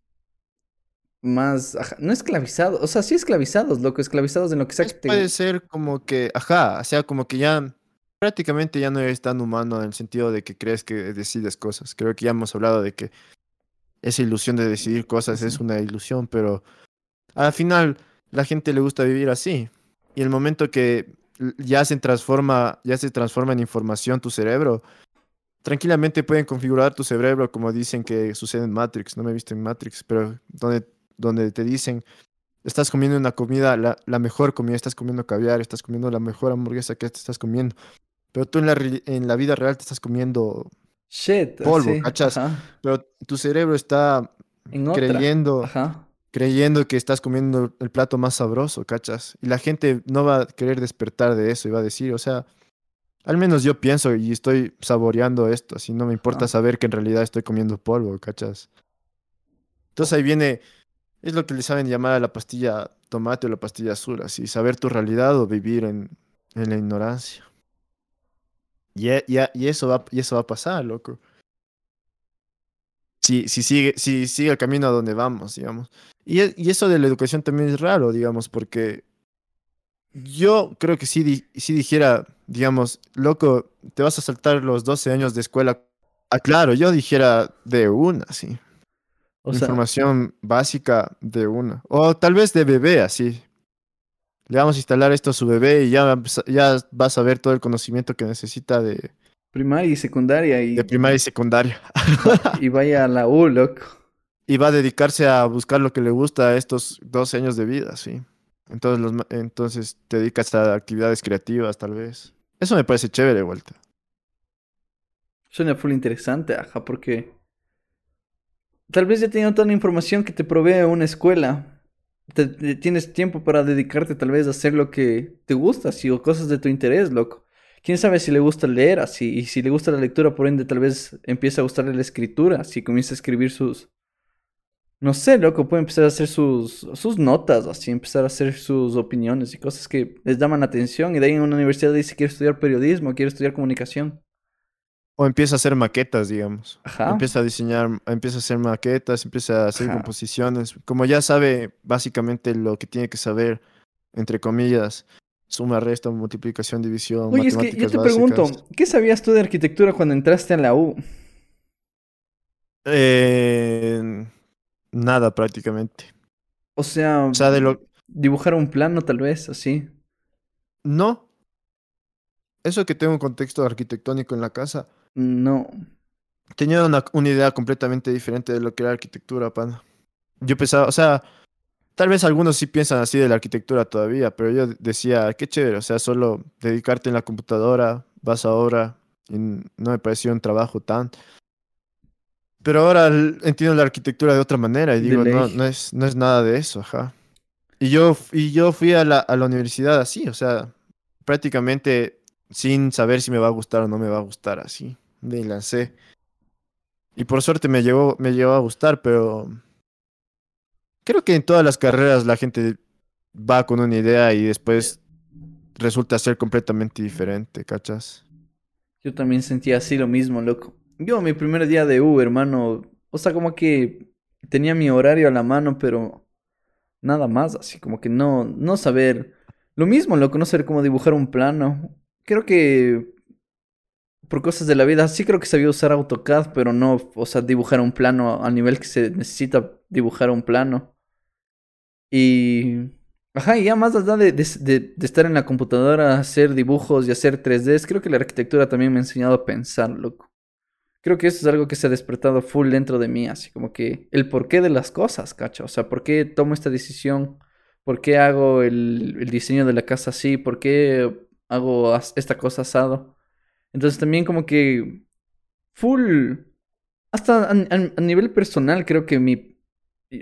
Más. no esclavizados, o sea, sí esclavizados, loco, esclavizados en lo que sea que Puede ser como que, ajá, o sea, como que ya. Prácticamente ya no eres tan humano en el sentido de que crees que decides cosas. Creo que ya hemos hablado de que esa ilusión de decidir cosas es una ilusión, pero al final la gente le gusta vivir así. Y el momento que ya se transforma, ya se transforma en información tu cerebro, tranquilamente pueden configurar tu cerebro como dicen que sucede en Matrix. No me he visto en Matrix, pero donde, donde te dicen, estás comiendo una comida, la, la mejor comida, estás comiendo caviar, estás comiendo la mejor hamburguesa que te estás comiendo. Pero tú en la, en la vida real te estás comiendo Shit, polvo, ¿cachas? Pero tu cerebro está creyendo, creyendo que estás comiendo el plato más sabroso, ¿cachas? Y la gente no va a querer despertar de eso y va a decir, o sea, al menos yo pienso y estoy saboreando esto, así no me importa saber que en realidad estoy comiendo polvo, ¿cachas? Entonces ahí viene, es lo que le saben llamar a la pastilla tomate o la pastilla azul, así, saber tu realidad o vivir en, en la ignorancia. Y, e, y, eso va, y eso va a pasar, loco. Si, si, sigue, si sigue el camino a donde vamos, digamos. Y, e, y eso de la educación también es raro, digamos, porque yo creo que sí, si dijera, digamos, loco, te vas a saltar los 12 años de escuela. Ah, claro, yo dijera de una, sí. Información básica de una. O tal vez de bebé, así. Le vamos a instalar esto a su bebé y ya, ya vas a ver todo el conocimiento que necesita de... Primaria y secundaria. Y... De primaria y secundaria. y vaya a la U, loco. Y va a dedicarse a buscar lo que le gusta a estos 12 años de vida, sí. Entonces, los, entonces te dedicas a actividades creativas, tal vez. Eso me parece chévere, vuelta. Suena full interesante, ajá, porque tal vez ya teniendo toda la información que te provee una escuela. tienes tiempo para dedicarte tal vez a hacer lo que te gusta, así, o cosas de tu interés, loco. Quién sabe si le gusta leer así, y si le gusta la lectura, por ende, tal vez empieza a gustarle la escritura, si comienza a escribir sus, no sé, loco, puede empezar a hacer sus, sus notas, así, empezar a hacer sus opiniones y cosas que les llaman atención. Y de ahí en una universidad dice, quiero estudiar periodismo, quiero estudiar comunicación. O empieza a hacer maquetas, digamos. Ajá. Empieza a diseñar, empieza a hacer maquetas, empieza a hacer composiciones. Como ya sabe básicamente lo que tiene que saber, entre comillas, suma, resta, multiplicación, división, Oye, es que yo te básicas. pregunto, ¿qué sabías tú de arquitectura cuando entraste a la U? Eh, nada prácticamente. O sea, O sea, de lo... dibujar un plano tal vez, así. No. Eso que tengo un contexto arquitectónico en la casa, No. tenía una, una idea completamente diferente de lo que era arquitectura, pana. Yo pensaba, o sea, tal vez algunos sí piensan así de la arquitectura todavía, pero yo decía, qué chévere, o sea, solo dedicarte en la computadora, vas a obra, y no me pareció un trabajo tan... Pero ahora entiendo la arquitectura de otra manera y digo, no, no es, no es nada de eso, ajá. Y yo, y yo fui a la, a la universidad así, o sea, prácticamente sin saber si me va a gustar o no me va a gustar así. Me lancé. Y por suerte me llegó, me llegó a gustar, pero creo que en todas las carreras la gente va con una idea y después resulta ser completamente diferente, ¿cachas? Yo también sentía así lo mismo, loco. Yo, mi primer día de U, hermano, o sea, como que tenía mi horario a la mano, pero nada más, así como que no, no saber. Lo mismo, loco, no saber cómo dibujar un plano. Creo que por cosas de la vida, sí creo que sabía usar AutoCAD, pero no, o sea, dibujar un plano al nivel que se necesita dibujar un plano. Y... Ajá, y ya más allá de, de, de- estar en la computadora, hacer dibujos y hacer 3Ds, creo que la arquitectura también me ha enseñado a pensar, loco. Creo que eso es algo que se ha despertado full dentro de mí, así como que el porqué de las cosas, cacho. O sea, ¿por qué tomo esta decisión? ¿Por qué hago el, el diseño de la casa así? ¿Por qué hago esta cosa asado? Entonces también como que full, hasta a, nivel personal creo que mi,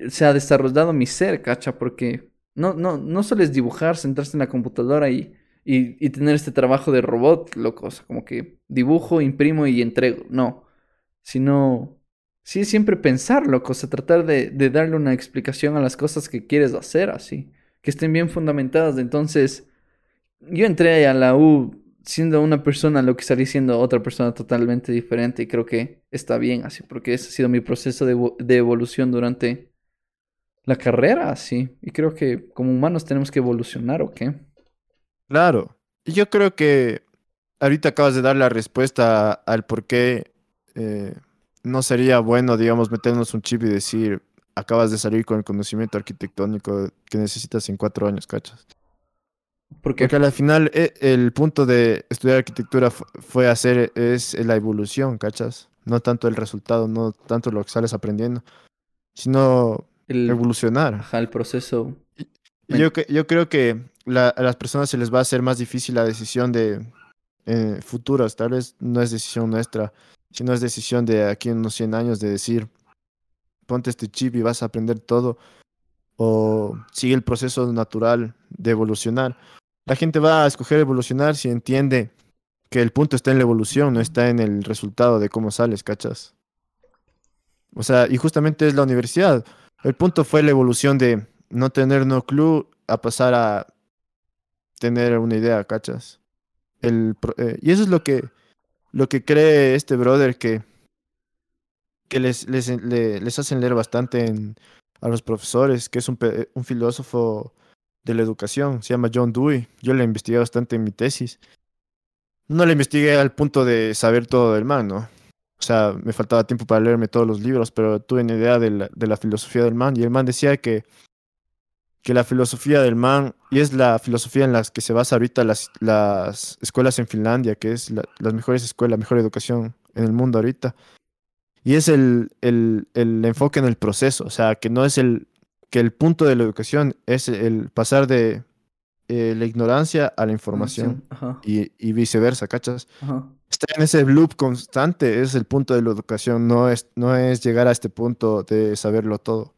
se ha desarrollado mi ser, cacha, porque no, no, no solo es dibujar, sentarse en la computadora y, y, y tener este trabajo de robot, loco, o sea, como que dibujo, imprimo y entrego, no, sino, sí, siempre pensar, loco, o sea, tratar de, de darle una explicación a las cosas que quieres hacer, así, que estén bien fundamentadas, entonces, yo entré a la U siendo una persona, lo que salí siendo otra persona totalmente diferente y creo que está bien así, porque ese ha sido mi proceso de, de evolución durante la carrera, así. Y creo que como humanos tenemos que evolucionar, ¿o qué? Claro. Y yo creo que ahorita acabas de dar la respuesta al por qué eh, no sería bueno, digamos, meternos un chip y decir, acabas de salir con el conocimiento arquitectónico que necesitas en cuatro años, ¿cachas? Porque Porque al final eh, el punto de estudiar arquitectura fu- fue hacer, es la evolución, ¿cachas? No tanto el resultado, no tanto lo que sales aprendiendo, sino el, evolucionar. ajá, el proceso, Y yo, yo creo que la- a las personas se les va a hacer más difícil la decisión de eh, futuras. Tal vez no es decisión nuestra, sino es decisión de aquí en unos 100 años de decir, ponte este chip y vas a aprender todo. O sigue el proceso natural de evolucionar. La gente va a escoger evolucionar si entiende que el punto está en la evolución, no está en el resultado de cómo sales, ¿cachas? O sea, y justamente es la universidad. El punto fue la evolución de no tener no clue a pasar a tener una idea, ¿cachas? El, eh, y eso es lo que, lo que cree este brother que, que les, les, les hacen leer bastante en- a los profesores, que es un, un filósofo de la educación, se llama John Dewey. Yo le investigué bastante en mi tesis. No le investigué al punto de saber todo del man, ¿no? O sea, me faltaba tiempo para leerme todos los libros, pero tuve una idea de la, de la filosofía del man. Y el man decía que, que la filosofía del man, y es la filosofía en la que se basa ahorita las, las escuelas en Finlandia, que es la, las mejores escuelas, la mejor educación en el mundo ahorita. Y es el, el, el enfoque en el proceso, o sea, que no es el, que el punto de la educación es el pasar de eh, la ignorancia a la información y, y viceversa, ¿cachas? ajá. estar en ese loop constante es el punto de la educación, no es, no es llegar a este punto de saberlo todo.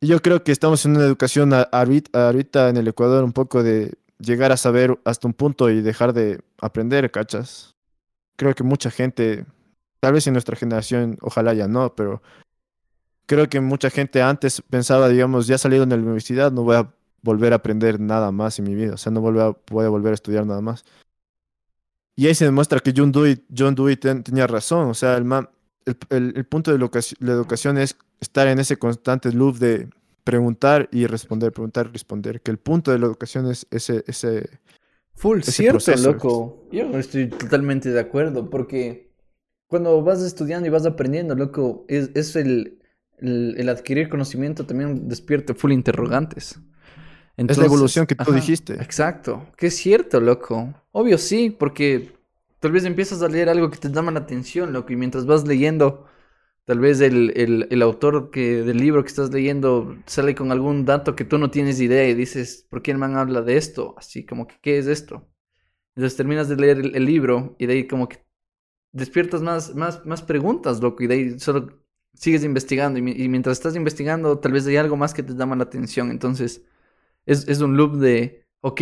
Y yo creo que estamos en una educación a- ahorita en el Ecuador un poco de llegar a saber hasta un punto y dejar de aprender, ¿cachas? Creo que mucha gente, tal vez en nuestra generación, ojalá ya no, pero creo que mucha gente antes pensaba, digamos, ya salido de la universidad, no voy a volver a aprender nada más en mi vida, o sea, no voy a, voy a volver a estudiar nada más. Y ahí se demuestra que John Dewey, John Dewey ten- tenía razón. O sea, el, man- el, el- el punto de la educaci- la educación es estar en ese constante loop de preguntar y responder, preguntar y responder, que el punto de la educación es ese, ese, Full, ese cierto, proceso. loco. Yo estoy totalmente de acuerdo, porque cuando vas estudiando y vas aprendiendo, loco, es, es el, el, el adquirir conocimiento también despierta full interrogantes. es la evolución que tú ajá, dijiste. Exacto, que es cierto, loco. Obvio sí, porque tal vez empiezas a leer algo que te llama la atención, loco, y mientras vas leyendo, tal vez el, el, el autor que, del libro que estás leyendo sale con algún dato que tú no tienes idea y dices, ¿por qué el man habla de esto? Así como que, ¿qué es esto? Entonces terminas de leer el, el libro y de ahí como que despiertas más, más, más preguntas, loco, y de ahí solo sigues investigando y, mi- y mientras estás investigando tal vez hay algo más que te llama la atención. Entonces es, es un loop de, ok,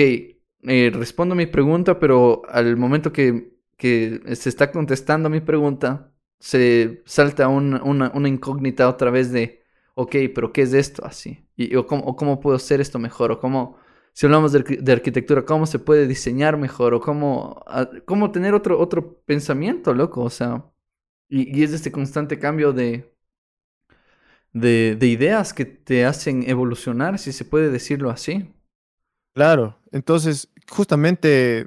eh, respondo mi pregunta, pero al momento que, que se está contestando mi pregunta, se salta un- una, una incógnita otra vez de, ok, pero ¿qué es esto así? Y, o, cómo, o cómo puedo hacer esto mejor, o cómo, si hablamos de, arqui- de arquitectura, cómo se puede diseñar mejor, o cómo, a- cómo tener otro, otro pensamiento, loco, o sea, y, y es este constante cambio de, de, de ideas que te hacen evolucionar, si se puede decirlo así. Claro, entonces, justamente,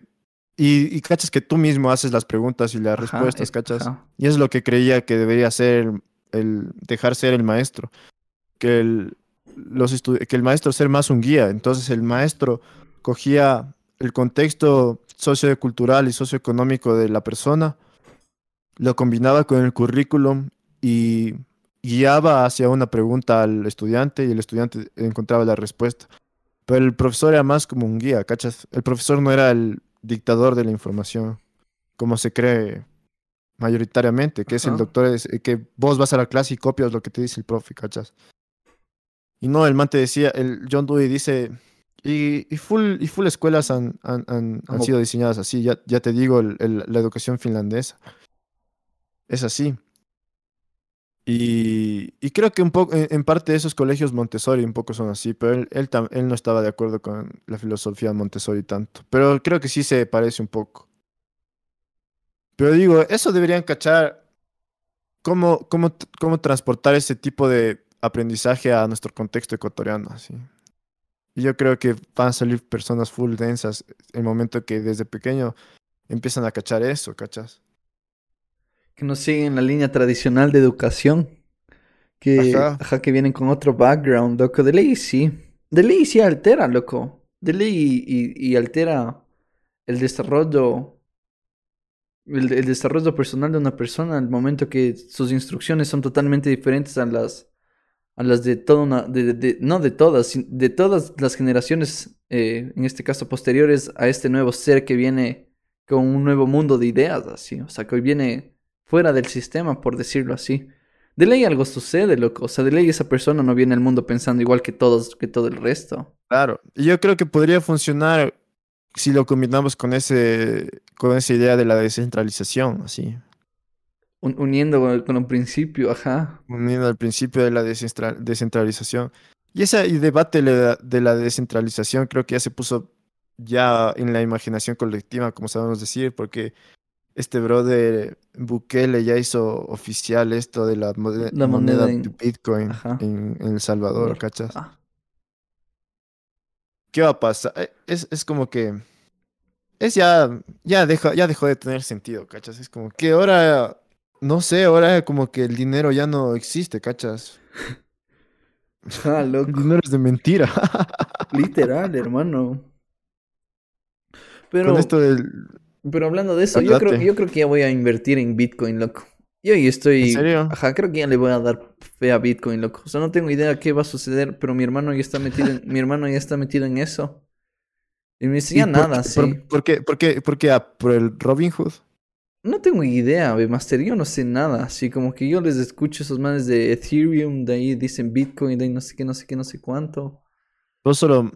y, y cachas que tú mismo haces las preguntas y las Ajá, respuestas, cachas. ajá. Y es lo que creía que debería ser el, el dejar ser el maestro, que el, los que el maestro ser más un guía. Entonces el maestro cogía el contexto sociocultural y socioeconómico de la persona, lo combinaba con el currículum y guiaba hacia una pregunta al estudiante y el estudiante encontraba la respuesta. Pero el profesor era más como un guía, ¿cachas? El profesor no era el dictador de la información, como se cree mayoritariamente, que es el doctor, es, eh, que vos vas a la clase y copias lo que te dice el profe, ¿cachas? Y no, el man te decía, el John Dewey dice, y, y full, y full escuelas han, han, han- sido diseñadas así, ya, ya te digo, el- el- la educación finlandesa es así. Y, y creo que un poco, en, en parte esos colegios Montessori un poco son así, pero él, él, tam- él no estaba de acuerdo con la filosofía Montessori tanto. Pero creo que sí se parece un poco. Pero digo, eso deberían cachar cómo, cómo, cómo transportar ese tipo de aprendizaje a nuestro contexto ecuatoriano, así. Y yo creo que van a salir personas full densas el momento que desde pequeño empiezan a cachar eso, ¿cachas? Que no siguen la línea tradicional de educación. Que, Ajá. ajá, que vienen con otro background, loco. De ley sí. De ley sí altera, loco. De ley y, y altera el desarrollo. El, el desarrollo personal de una persona al momento que sus instrucciones son totalmente diferentes a las a las de toda una de, de- no de todas de todas las generaciones eh, en este caso posteriores a este nuevo ser que viene con un nuevo mundo de ideas así o sea que hoy viene fuera del sistema por decirlo así. De ley algo sucede loco o sea de ley esa persona no viene al mundo pensando igual que todos que todo el resto. Claro, yo creo que podría funcionar si lo combinamos con ese con esa idea de la descentralización, así, Un- uniendo con, con un principio ajá uniendo al principio de la descentra- descentralización. Y ese debate de la, de la descentralización creo que ya se puso ya en la imaginación colectiva, como sabemos decir, porque este brother Bukele ya hizo oficial esto de la, moneda, moneda en- de Bitcoin en, en El Salvador, ¿cachas? Ah, ¿Qué va a pasar? Eh, Es, es como que. Es ya. Ya dejó, ya dejó de tener sentido, ¿cachas? Es como que ahora. No sé, ahora como que el dinero ya no existe, ¿cachas? ah, El loco dinero es de mentira. literal hermano pero Con esto del. Pero hablando de eso, yo creo, Date. yo creo que ya voy a invertir en Bitcoin, loco. Yo ya estoy. ¿En serio? Ajá, creo que ya le voy a dar fe a Bitcoin, loco. O sea, no tengo idea qué va a suceder, pero mi hermano ya está metido en, mi hermano ya está metido en eso. Y me dice, ¿Y ya por nada, sí. Por, por qué? ¿Por qué? ¿Por qué? Ah, ¿Por el Robin Hood? No tengo idea, Master, yo no sé nada. Así como que yo les escucho esos manes de Ethereum, de ahí dicen Bitcoin, de ahí no sé qué, no sé qué, no sé cuánto. Vos solo.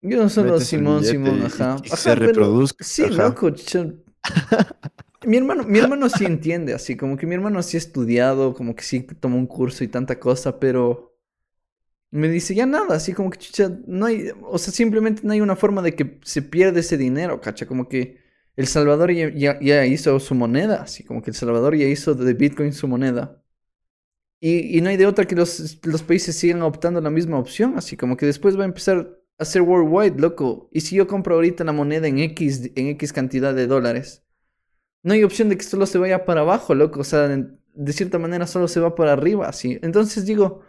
Yo no solo Simón, Simón, ajá. y Ajá, se pero- reproduzca, Sí, ajá. loco. cho- Mi hermano, mi hermano sí entiende, así como que mi hermano sí ha estudiado, como que sí tomó un curso y tanta cosa, pero me dice ya nada, así como que chucha, no hay, o sea, simplemente no hay una forma de que se pierda ese dinero, cacha, como que El Salvador ya, ya, ya hizo su moneda, así como que El Salvador ya hizo de Bitcoin su moneda. Y, no hay de otra que los, los países sigan optando la misma opción, así como que después va a empezar a ser worldwide, loco. Y si yo compro ahorita la moneda en X, en X cantidad de dólares, no hay opción de que solo se vaya para abajo, loco. O sea, de cierta manera solo se va para arriba, así. Entonces digo,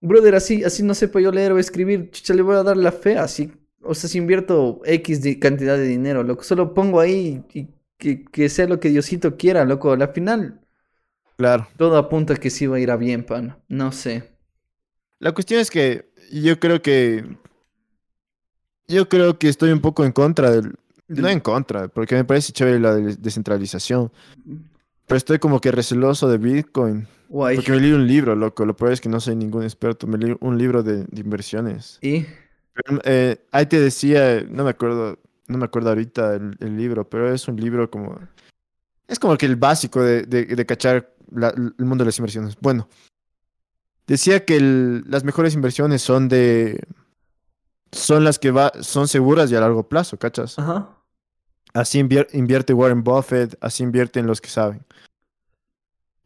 brother, así, así no sepa yo leer o escribir, chucha, le voy a dar la fe, así. O sea, si invierto X de cantidad de dinero, loco, solo pongo ahí y que, que sea lo que Diosito quiera, loco. Al final, Claro. todo apunta a que sí va a ir a bien, pan. No sé. La cuestión es que yo creo que. Yo creo que estoy un poco en contra del. No en contra, porque me parece chévere la de- descentralización. Pero estoy como que receloso de Bitcoin. Guay. Porque me leí un libro, loco. Lo peor es que no soy ningún experto. Me leí un libro de, de inversiones. Y Pero, eh, ahí te decía, no me acuerdo, no me acuerdo ahorita el, el libro, pero es un libro como. Es como que el básico de, de, de cachar la- el mundo de las inversiones. Bueno, decía que el- las mejores inversiones son de. Son las que va, son seguras y a largo plazo, ¿cachas? ajá. Así invier- invierte Warren Buffett, así invierten los que saben.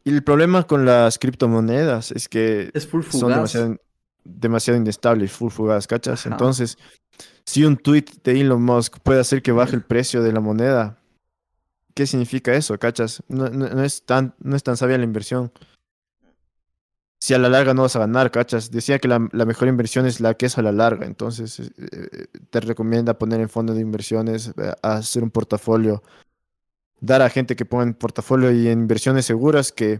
Y el problema con las criptomonedas es que Es full son fugaz. Demasiado, demasiado inestables, full fugaz, ¿cachas? Ajá. Entonces, si un tweet de Elon Musk puede hacer que baje el precio de la moneda, ¿qué significa eso, cachas? No, no- no es tan, no es tan sabia la inversión. Si a la larga no vas a ganar, cachas. Decía que la, la mejor inversión es la que es a la larga. Entonces, eh, eh, te recomienda poner en fondos de inversiones, eh, hacer un portafolio, dar a gente que ponga en portafolio y en inversiones seguras que,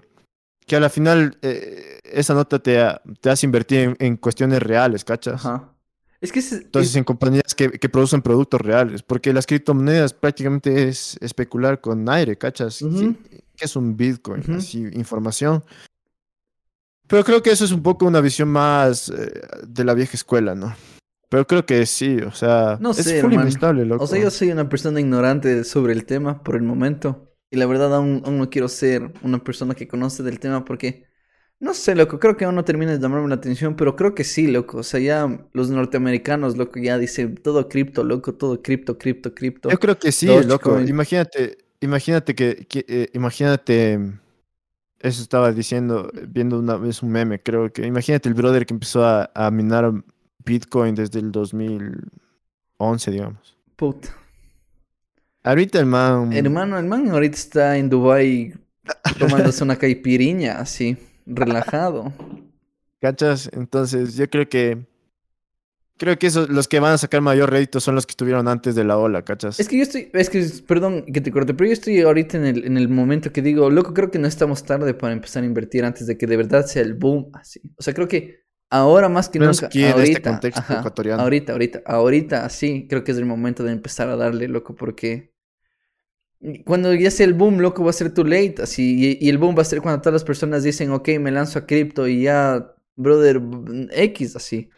que a la final eh, esa nota te, ha- te hace invertir en, en cuestiones reales, ¿cachas? Ajá. Es que es, Entonces, en compañías que, que producen productos reales, porque las criptomonedas prácticamente es especular con aire, ¿cachas? ¿Qué, qué es un Bitcoin? Ujú. Así, información. Pero creo que eso es un poco una visión más eh, de la vieja escuela, ¿no? Pero creo que sí, o sea, No es sé, full hermano. inestable, loco. O sea, yo soy una persona ignorante sobre el tema por el momento. Y la verdad aún, aún no quiero ser una persona que conoce del tema porque... No sé, loco, creo que aún no termina de llamarme la atención, pero creo que sí, loco. O sea, ya los norteamericanos, loco, ya dicen todo cripto, loco, todo cripto, cripto, cripto. Yo creo que sí, Dogecoin. loco. Imagínate, imagínate que, que, eh, imagínate, eso estaba diciendo, viendo una vez un meme, creo que, imagínate el brother que empezó a, a minar Bitcoin desde el 2011, digamos. Puta. Ahorita el man, Hermano, el man ahorita está en Dubai tomándose una caipiriña, así, relajado. ¿cachas? Entonces, yo creo que, creo que esos, los que van a sacar mayor rédito son los que estuvieron antes de la ola, ¿cachas? Es que yo estoy, es que, perdón que te corte, pero yo estoy ahorita en el, en el momento que digo, loco, creo que no estamos tarde para empezar a invertir antes de que de verdad sea el boom, así. O sea, creo que ahora más que Menos nunca, en este ahorita, contexto ajá, ecuatoriano. ahorita, ahorita, ahorita, sí, creo que es el momento de empezar a darle, loco, porque cuando ya sea el boom, loco, va a ser too late, así, y, y el boom va a ser cuando todas las personas dicen, ok, me lanzo a cripto y ya, brother, X, así.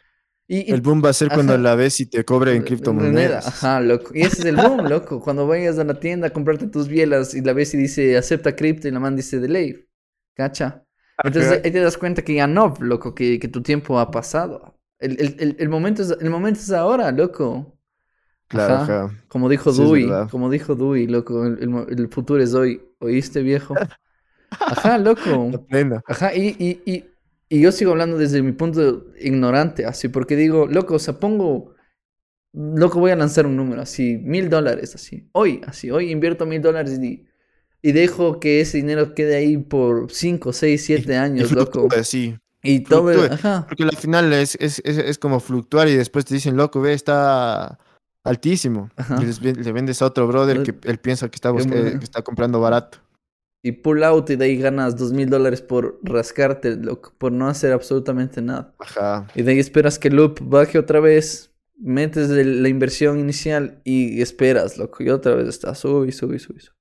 Y, y El boom va a ser cuando la ves y te cobre en moneda, criptomonedas. Ajá, loco. Y ese es el boom, loco. Cuando vayas a la tienda a comprarte tus bielas y la ves y dice acepta cripto y la man dice de ley. ¿Cacha? Entonces Ajá. ahí te das cuenta que ya no, loco, que, que tu tiempo ha pasado. El, el, el, el momento es, el momento es ahora, loco. Claro, Ajá. ajá. Como dijo Sí, Dewey, como dijo Dewey, loco, el, el futuro es hoy. ¿Oíste, viejo? Ajá, loco. Ajá, y, y, y, y yo sigo hablando desde mi punto ignorante, así, porque digo, loco, o sea, pongo, loco, voy a lanzar un número, así, mil dólares, así, hoy, así, hoy invierto mil dólares y, y dejo que ese dinero quede ahí por cinco, seis, siete Y años, loco. sí. Y todo, ajá, Porque al final es, es, es, es como fluctuar y después te dicen, loco, ve, está altísimo. Ajá. Y les le vendes a otro brother que él piensa que está, eh, que está comprando barato. y pull out y de ahí ganas dos mil dólares por rascarte, loco, por no hacer absolutamente nada. Ajá. Y de ahí esperas que el loop baje otra vez, metes la inversión inicial y esperas, loco. Y otra vez está, sube, sube, sube, sube.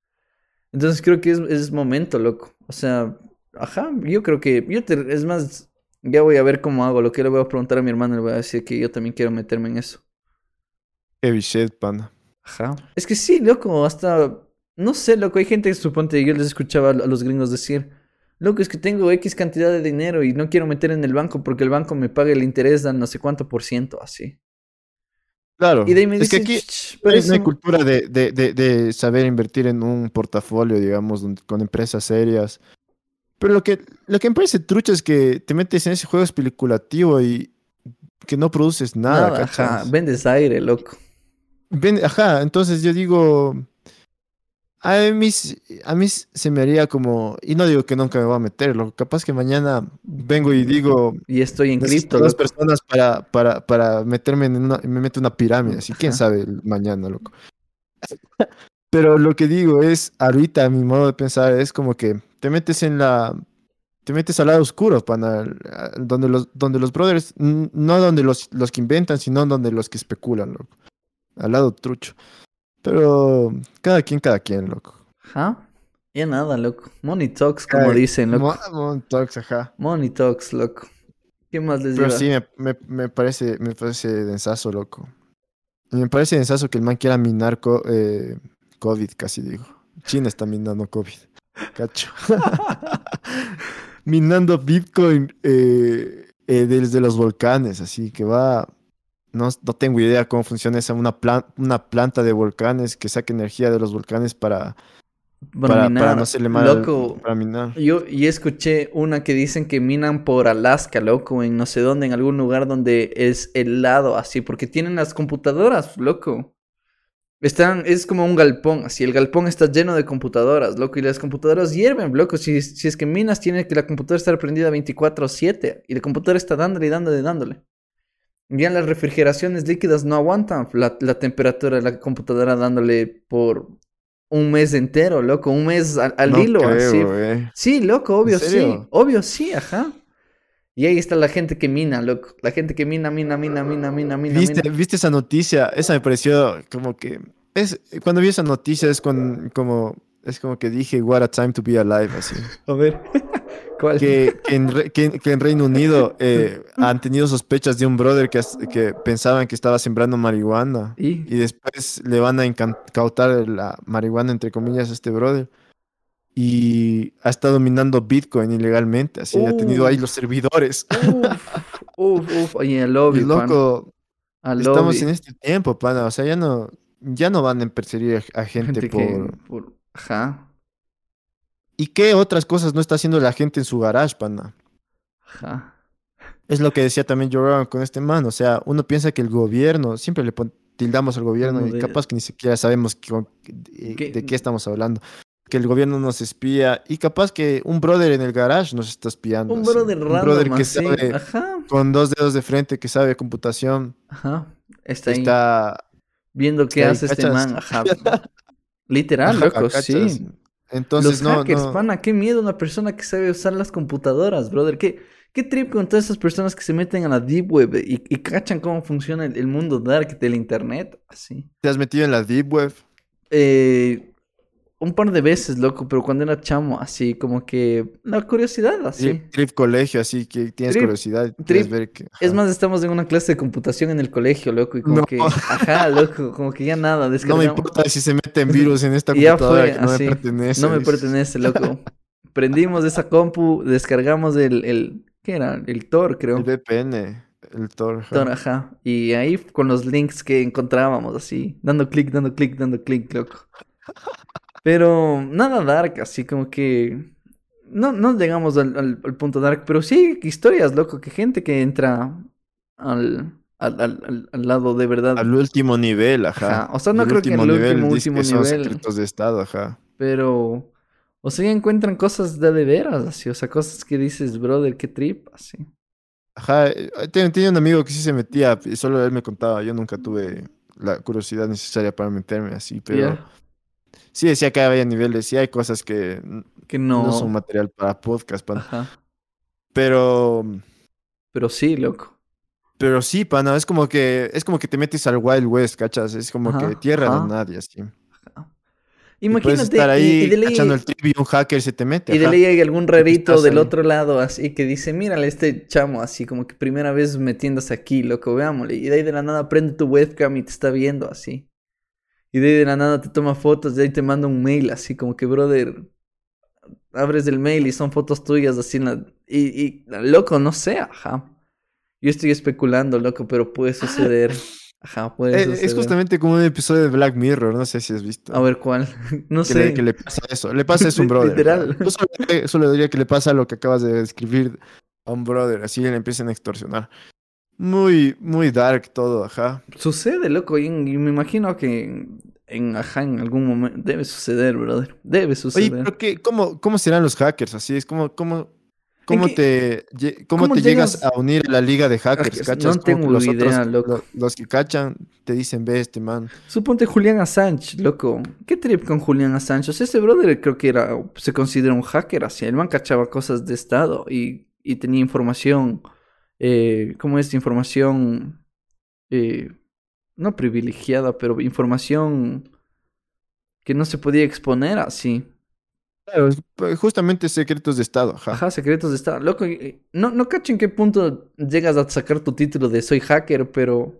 Entonces creo que es, es momento, loco. O sea, ajá, yo creo que, yo te- es más, ya voy a ver cómo hago. Lo que le voy a preguntar a mi hermano, le voy a decir que yo también quiero meterme en eso. Heavy shit, pana. Ajá. Es que sí, loco, hasta, no sé, loco, hay gente que suponte, yo les escuchaba a los gringos decir, loco, es que tengo X cantidad de dinero y no quiero meter en el banco porque el banco me paga el interés da no sé cuánto por ciento, así. Claro. Y de ahí me es que aquí "Ch, no pero eso no hay no-". cultura de, de, de, de saber invertir en un portafolio, digamos, con empresas serias. Pero lo que, lo que me parece trucho es que te metes en ese juego especulativo y que no produces nada, Nada, ajá, vendes aire, loco. Ven- ajá, entonces yo digo, a mí, a mí se me haría como, y no digo que nunca me voy a meter, lo capaz que mañana vengo y digo, Y estoy en cripto, dos personas para, para, para meterme en una, me meto una pirámide, así quién sabe mañana, loco. Pero lo que digo es, ahorita mi modo de pensar es como que te metes en la, te metes al lado oscuro, pana, donde los, donde los brothers, no donde los, los que inventan, sino donde los que especulan, loco. Al lado trucho. Pero cada quien, cada quien, loco. Ajá. Ya nada, loco. Money talks, como Ay, dicen, loco. Mo- Mon Talks, ajá. Money talks, loco. ¿Qué más les Pero iba? sí, me, me, me parece, me parece densazo, loco. Me parece densazo que el man quiera minar co- eh, COVID, casi digo. China está minando COVID. Cacho. minando Bitcoin eh, eh, desde los volcanes, así que va. No, no tengo idea cómo funciona esa una, plan- una planta de volcanes que saque energía de los volcanes para, Para para, para minar. no hacerle mal Loco, para minar. yo y escuché una que dicen que minan por Alaska, loco, en no sé dónde, en algún lugar donde es helado, así, porque tienen las computadoras, loco. Están, es como un galpón, así, el galpón está lleno de computadoras, loco, y las computadoras hierven, loco, si, si es que minas, tiene que la computadora estar prendida 24/7, y la computadora está dándole y dándole y dándole. Ya las refrigeraciones líquidas no aguantan la, la temperatura de la computadora dándole por un mes entero, loco, un mes al, al No hilo, creo, así. Sí, loco, obvio sí. Obvio sí, ajá. Y ahí está la gente que mina, loco. La gente que mina, mina, mina, mina, mina, mina, ¿Viste, mina. ¿Viste esa noticia? Esa me pareció como que... Es, cuando vi esa noticia es con, como... Es como que dije, what a time to be alive, así. A ver. ¿Cuál? Que, que, en, Re- que- que en Reino Unido eh, han tenido sospechas de un brother que, que pensaban que estaba sembrando marihuana. ¿Y? Y después le van a incautar la marihuana, entre comillas, a este brother. Y ha estado minando Bitcoin ilegalmente, así. Ha tenido ahí los servidores. Uf, uf, uf. Oye, al lobby, Y loco, Al Estamos lobby. en este tiempo, pana. O sea, ya no, ya no van a perseguir a gente, Gente por. por- Ajá, ¿Y qué otras cosas no está haciendo la gente en su garage, pana? ajá. Es lo que decía también Joe con este man. O sea, uno piensa que el gobierno, siempre le tildamos al gobierno y capaz que ni siquiera sabemos qué- de, ¿Qué? de qué estamos hablando. Que el gobierno nos espía y capaz que un brother en el garage nos está espiando. Un así. brother Un random brother que sabe, Ajá, con dos dedos de frente, que sabe computación, ajá. Está ahí está... viendo qué está ahí, hace este man. Ajá. Literal, Ajá, loco, ¿cachas? sí. Entonces, Los no, hackers, no. pana, qué miedo una persona que sabe usar las computadoras, brother. Qué, qué trip con todas esas personas que se meten a la deep web y, y cachan cómo funciona el, el mundo dark del internet, así. ¿Te has metido en la deep web? Eh, un par de veces, loco, pero cuando era chamo, así como que la curiosidad, así. Trip, trip colegio, así que tienes Trip- curiosidad. y quieres trip- ver que, Es más, estamos en una clase de computación en el colegio, loco, y como No. que, ajá, loco, como que ya nada, No me importa si se meten virus en esta ya computadora fue, que no así. me pertenece. No me pertenece, loco. Prendimos esa compu, descargamos el, el ¿qué era? El Tor, creo. El VPN, el Tor. Tor, ajá. Y ahí con los links que encontrábamos, así, dando clic, dando clic, dando clic, loco. Pero nada dark, así como que... No, no llegamos al, al- al punto dark, pero sí historias, loco, que gente que entra al, al, al- al- lado de verdad. Al último nivel, ajá. Ajá, o sea, no El creo que último al nivel último, último que son nivel. secretos de Estado, ajá. Pero, o sea, ya encuentran cosas de de veras, así, o sea, cosas que dices, brother, qué trip, así. Ajá, eh, ten- tenía un amigo que sí se metía, y solo él me contaba, yo nunca tuve la curiosidad necesaria para meterme así, pero sí decía que había niveles, sí hay cosas que que no, no. son material para podcast, pana. Ajá. Pero, Pero sí, loco. pero sí, pana, es como que, es como que te metes al Wild West, ¿cachas? Es como Ajá, que tierra ajá. de nadie, así. Y Imagínate, estar y- ahí y, de ley, cachando el trip y un hacker se te mete, y de ley hay algún rarito del ahí. otro lado, así, que dice, mírale este chamo, así, como que primera vez metiéndose aquí, loco, veámosle. Y de ahí de la nada prende tu webcam y te está viendo, así. Y de ahí de la nada te toma fotos, de ahí te manda un mail, así, como que, brother, abres el mail y son fotos tuyas, así, en la- y, y, loco, no sé, ajá. Yo estoy especulando, loco, pero puede suceder. Ajá, puede Eh, suceder. es justamente como un episodio de Black Mirror, no sé si has visto. A ver cuál. No que, sé. le, que le pasa eso. Le pasa eso a un brother. Literal. Yo solo, solo diría que le pasa lo que acabas de describir a un brother. Así le empiezan a extorsionar. Muy, muy dark todo, ajá. Sucede, loco, y, y me imagino que en, en, ajá, en algún momento debe suceder, brother. Debe Oye, suceder. pero qué, cómo, ¿cómo serán los hackers? Así es como, cómo, cómo que- te, cómo ¿cómo te llegas llegas- a unir a la liga de hackers, Hackers, ¿cachas? no tengo los idea, otros- loco. Los que cachan te dicen, ve este man. Suponte Julián Assange, loco. ¿Qué trip con Julián Assange? O sea, ese brother creo que era, se considera un hacker, así. El man cachaba cosas de Estado y, y tenía información, eh, ¿cómo es? Información, eh, no privilegiada, pero información que no se podía exponer así. Claro, es- pues, justamente secretos de Estado, ajá. Ajá, secretos de Estado. Loco, y no, no cacho en qué punto llegas a sacar tu título de soy hacker, pero...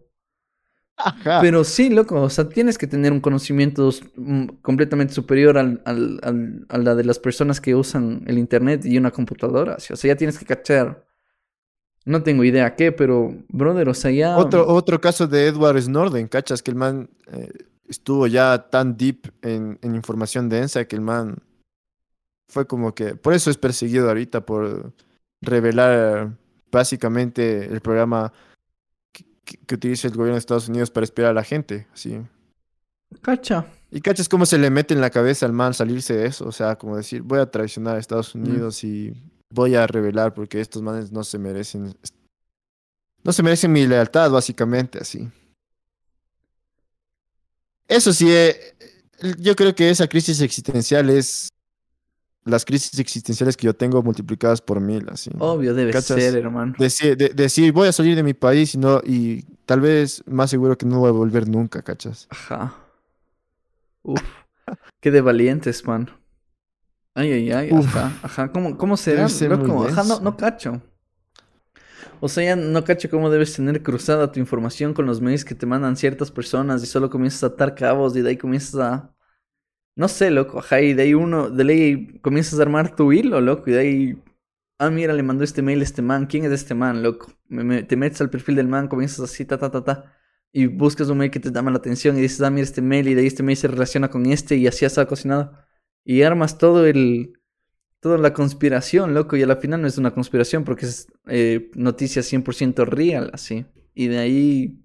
Ajá. Pero sí, loco, o sea, tienes que tener un conocimiento mm, completamente superior al, al- al- a la de las personas que usan el internet y una computadora. ¿sí? O sea, ya tienes que cachar. No tengo idea qué, pero, brother, o sea, ya. Otro, otro caso de Edward Snowden, ¿cachas? Que el man eh, estuvo ya tan deep en, en información densa que el man fue como que... Por eso es perseguido ahorita por revelar básicamente el programa que, que- que utiliza el gobierno de Estados Unidos para espiar a la gente, así. Cacha. Y cachas cómo se le mete en la cabeza al man salirse de eso, o sea, como decir, voy a traicionar a Estados Unidos y voy a revelar porque estos manes no se merecen, no se merecen mi lealtad, básicamente, así. Eso sí, eh, yo creo que esa crisis existencial es las crisis existenciales que yo tengo multiplicadas por mil, así. Obvio, debe ¿Cachas? ser, hermano. Decir, de- decir, voy a salir de mi país y, no, y tal vez más seguro que no voy a volver nunca, ¿cachas? Ajá. Uf. Qué de valientes, man. Ay, ay, ay. Uf. Ajá, ajá. ¿Cómo, cómo será, loco? Ajá, no, no cacho. O sea, ya no cacho cómo debes tener cruzada tu información con los mails que te mandan ciertas personas y solo comienzas a atar cabos y de ahí comienzas a... No sé, loco, ajá, y de ahí uno, de ley comienzas a armar tu hilo, loco, y de ahí... Ah, mira, le mandó este mail a este man. ¿Quién es este man, loco? Me- me- te metes al perfil del man, comienzas así, ta, ta, ta, ta. Y buscas un mail que te llama la atención y dices, ah, mira este mail, y de ahí este mail se relaciona con este, y así está cocinado. Y armas todo el... Toda la conspiración, loco, y a la final no es una conspiración porque es eh, noticia 100% real, así. Y de ahí...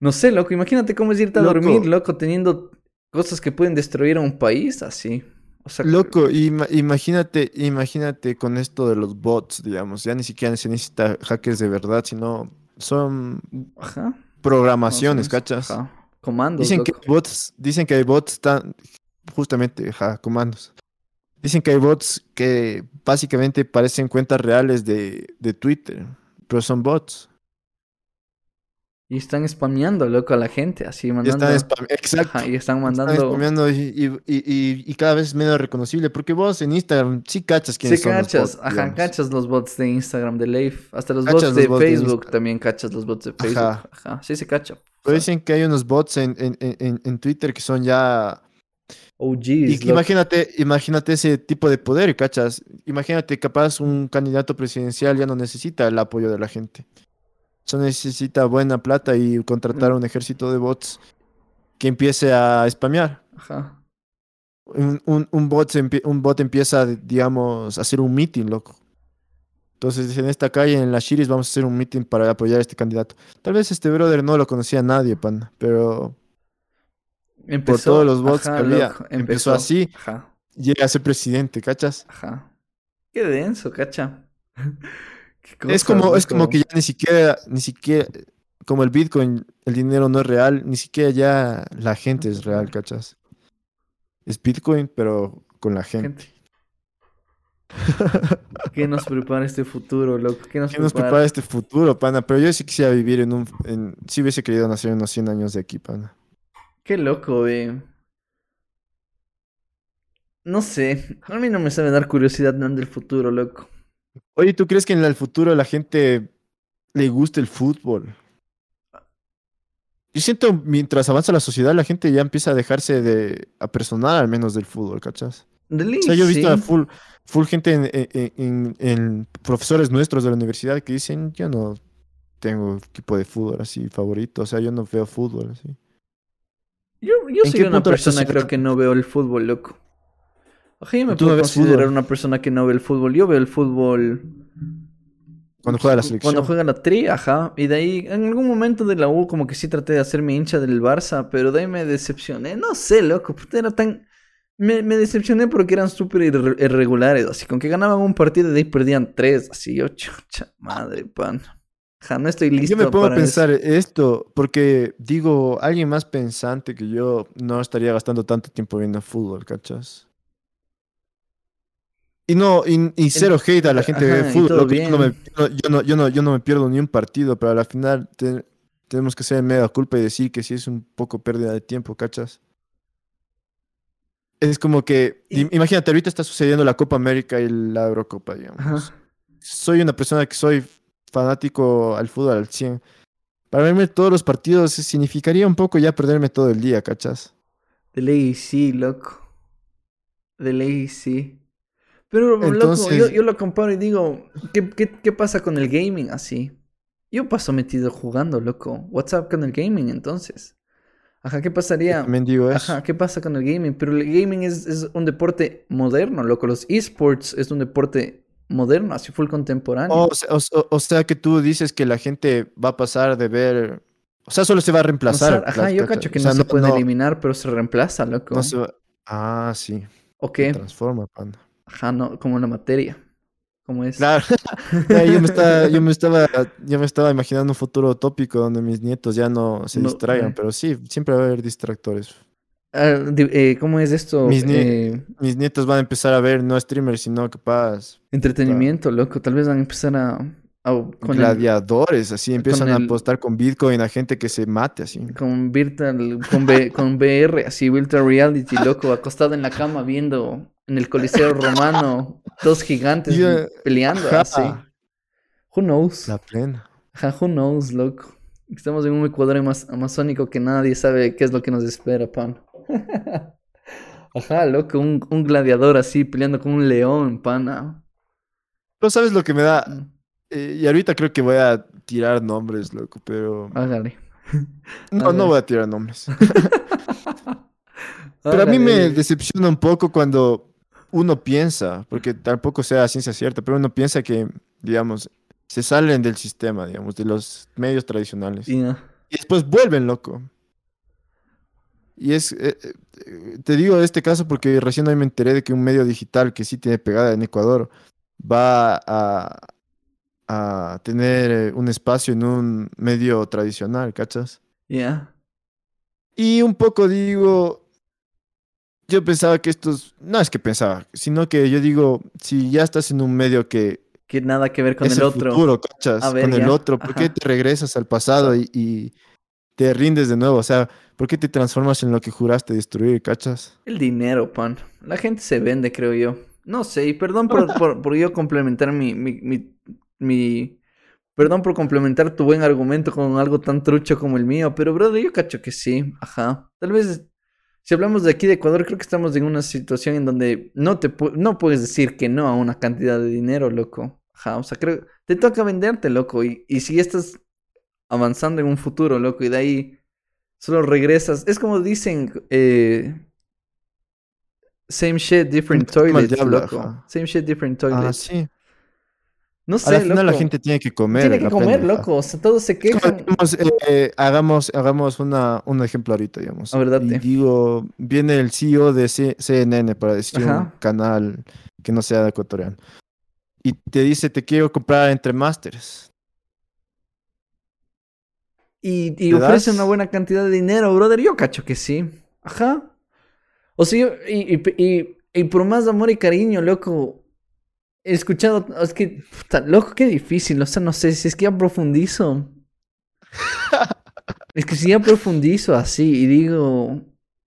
No sé, loco, imagínate cómo es irte a Loco. dormir, loco, teniendo cosas que pueden destruir a un país, así. O sea, Loco, ima- imagínate, imagínate con esto de los bots, digamos, ya ni siquiera se necesita hackers de verdad, sino son Ajá. programaciones, ¿cachas? ajá, Comandos, Dicen que loco. hay bots, dicen que hay bots tan justamente, ajá, comandos. Dicen que hay bots que básicamente parecen cuentas reales de, de Twitter, pero son bots. Y están spameando, loco, a la gente, así Y mandando... están spam- exacto. Ajá, y están Están mandando... spameando y, y, y- y- y cada vez es menos reconocible, porque vos en Instagram sí cachas Sí quiénes son los cachas, bots, ajá, digamos. cachas los bots de Instagram, de Leif, hasta los Cachas bots los de bots Facebook también cachas los bots de Facebook. Ajá. Ajá, sí se cacha. Pero dicen que hay unos bots en- en, en Twitter que son ya... OGs, Y imagínate, imagínate ese tipo de poder, ¿cachas? Imagínate, capaz un candidato presidencial ya no necesita el apoyo de la gente. Solo necesita buena plata y contratar Mm. un ejército de bots que empiece a spamear. Ajá. Un, un, un bot, un bot empieza, digamos, a hacer un meeting, loco. Entonces, en esta calle, en la Shiris, vamos a hacer un meeting para apoyar a este candidato. Tal vez este brother no lo conocía nadie, pan, pero Empezó, todos los bots ajá, que había, loco, empezó así. Ajá, llega a ser presidente, ¿cachas? ajá. Qué denso, cacha. Qué es como, es como que ya ni siquiera, ni siquiera, como el Bitcoin, el dinero no es real, ni siquiera ya la gente es real, ¿cachas? Es Bitcoin, pero con la gente. Gente. ¿Qué nos prepara este futuro, loco? ¿Qué nos ¿Qué nos prepara? este futuro, pana? Pero yo sí quisiera vivir en un, en, sí hubiese querido nacer unos 100 años de aquí, pana. Qué loco, eh. No sé, a mí no me sabe dar curiosidad nada del futuro, loco. Oye, ¿tú crees que en el futuro la gente le guste el fútbol? Yo siento, mientras avanza la sociedad, la gente ya empieza a dejarse de apersonar al menos del fútbol, ley, O sea, yo he visto sí. a full, full gente en, en- en- en profesores nuestros de la universidad que dicen, yo no, tengo equipo de fútbol así favorito. O sea, yo no veo fútbol así. Yo, yo ¿En soy una persona, creo que no veo el fútbol, loco. Ojalá yo me ¿Tú no puedo considerar una persona que no ve el fútbol. Yo veo el fútbol Cuando juega la selección. Cuando juega la tri, ajá. Y de ahí, en algún momento de la U, como que sí traté de hacerme hincha del Barça, pero de ahí me decepcioné. No sé, loco, puta, era tan. Me, me decepcioné porque eran súper irre- irregulares, así, con que ganaban un partido y de ahí perdían tres, así, yo, chucha, madre, pan. Ajá, no estoy listo Yo me pongo a eso. pensar esto porque digo, alguien más pensante que yo no estaría gastando tanto tiempo viendo fútbol, ¿cachas? Y no, y, y cero hate a la gente ajá, y fútbol. Yo no, me, yo, no, yo, no, yo, no, yo no me pierdo ni un partido, pero a la final te- tenemos que ser media culpa y decir que sí es un poco pérdida de tiempo, ¿cachas? Es como que, Y- imagínate, ahorita está sucediendo la Copa América y la Eurocopa, digamos Ajá. soy una persona que soy fanático al fútbol al 100. Para verme todos los partidos significaría un poco ya perderme todo el día, ¿cachas? De ley sí, loco. De ley sí. Pero, loco, yo, Entonces- yo lo comparo y digo, ¿qué, qué, qué pasa con el gaming así? Yo paso metido jugando, loco. WhatsApp con el gaming, entonces. Ajá, ¿qué pasaría? Digo eso. Ajá, ¿qué pasa con el gaming? Pero el gaming es, es un deporte moderno, loco. Los esports es un deporte moderno, así full contemporáneo. O, sea, o- o- sea que tú dices que la gente va a pasar de ver... O sea, solo se va a O sea, reemplazar. ajá, yo cacho que no sea, se puede eliminar, pero se reemplaza, loco. no se va- Ah, sí. ¿O Se qué? transforma, panda. Ajá, no, como la materia. Como es. Claro. Ya, yo, me estaba, yo, me estaba, yo me estaba imaginando un futuro utópico donde mis nietos ya no se No, distraigan, eh. pero sí, siempre va a haber distractores. Ah, eh, ¿Cómo es esto? Mis Eh, Mis nietos van a empezar a ver no streamers, sino capaz entretenimiento, loco. Tal vez van a empezar a. a- con, el, gladiadores, así empiezan a el- apostar con Bitcoin a gente que se mate así. con virtual, con, con VR, así, virtual reality, loco, acostado en la cama viendo en el Coliseo Romano dos gigantes peleando, así. Who knows? La plena. Ajá, who knows, loco. Estamos en un Ecuador amaz- amazónico que nadie sabe qué es lo que nos espera, pan. Ajá, loco, un, un gladiador así peleando con un león, pana. Pero sabes lo que me da. Mm, Eh, y ahorita creo que voy a tirar nombres, loco, pero. Hágale. No, no voy a tirar nombres. Pero a mí me decepciona un poco cuando uno piensa, porque tampoco sea ciencia cierta, pero uno piensa que, digamos, se salen del sistema, digamos, de los medios tradicionales. Y después vuelven, loco. Y es, eh, eh, te digo este caso porque recién hoy me enteré de que un medio digital que sí tiene pegada en Ecuador va a, a tener eh, un espacio en un medio tradicional, ¿cachas? Ya. Y un poco digo, yo pensaba que estos, no es que pensaba, sino que yo digo, si ya estás en un medio que Que nada que ver con es el el otro. futuro, ¿cachas? Ver, Con el otro, ¿por qué ajá. te regresas al pasado y, y te rindes de nuevo? O sea, ¿por qué te transformas en lo que juraste destruir, cachas? El dinero, pan. La gente se vende, creo yo. No sé, y perdón por, por, por yo complementar mi, mi, mi, mi- Perdón por complementar tu buen argumento con algo tan trucho como el mío, pero brother, yo cacho que sí, ajá. Tal vez, si hablamos de aquí de Ecuador, creo que estamos en una situación en donde no te pu- no puedes decir que no a una cantidad de dinero, loco. Ajá, o sea, creo, te toca venderte, loco, y, y si estás avanzando en un futuro, loco, y de ahí solo regresas, es como dicen, eh, Same shit, different al toilets, diablo, loco. ajá. Same shit, different Ah, toilets. sí. No sé, la final la gente tiene que comer. Tiene que la comer, pendeja. loco. O sea, todos se quejan. digamos, eh, hagamos, hagamos una, un ejemplo ahorita, digamos. A ver, date. Y digo, viene el CEO de C- CNN para decir un canal que no sea ecuatoriano. Y te dice, te quiero comprar entre masters. Y, y ¿Le ofrece das? una buena cantidad de dinero, brother. Yo cacho que sí. Ajá. O sea, y, y, y, por más amor y cariño, loco. He escuchado. Es que, puta, loco, qué difícil. O sea, no sé si es que ya profundizo. es que si ya profundizo así y digo.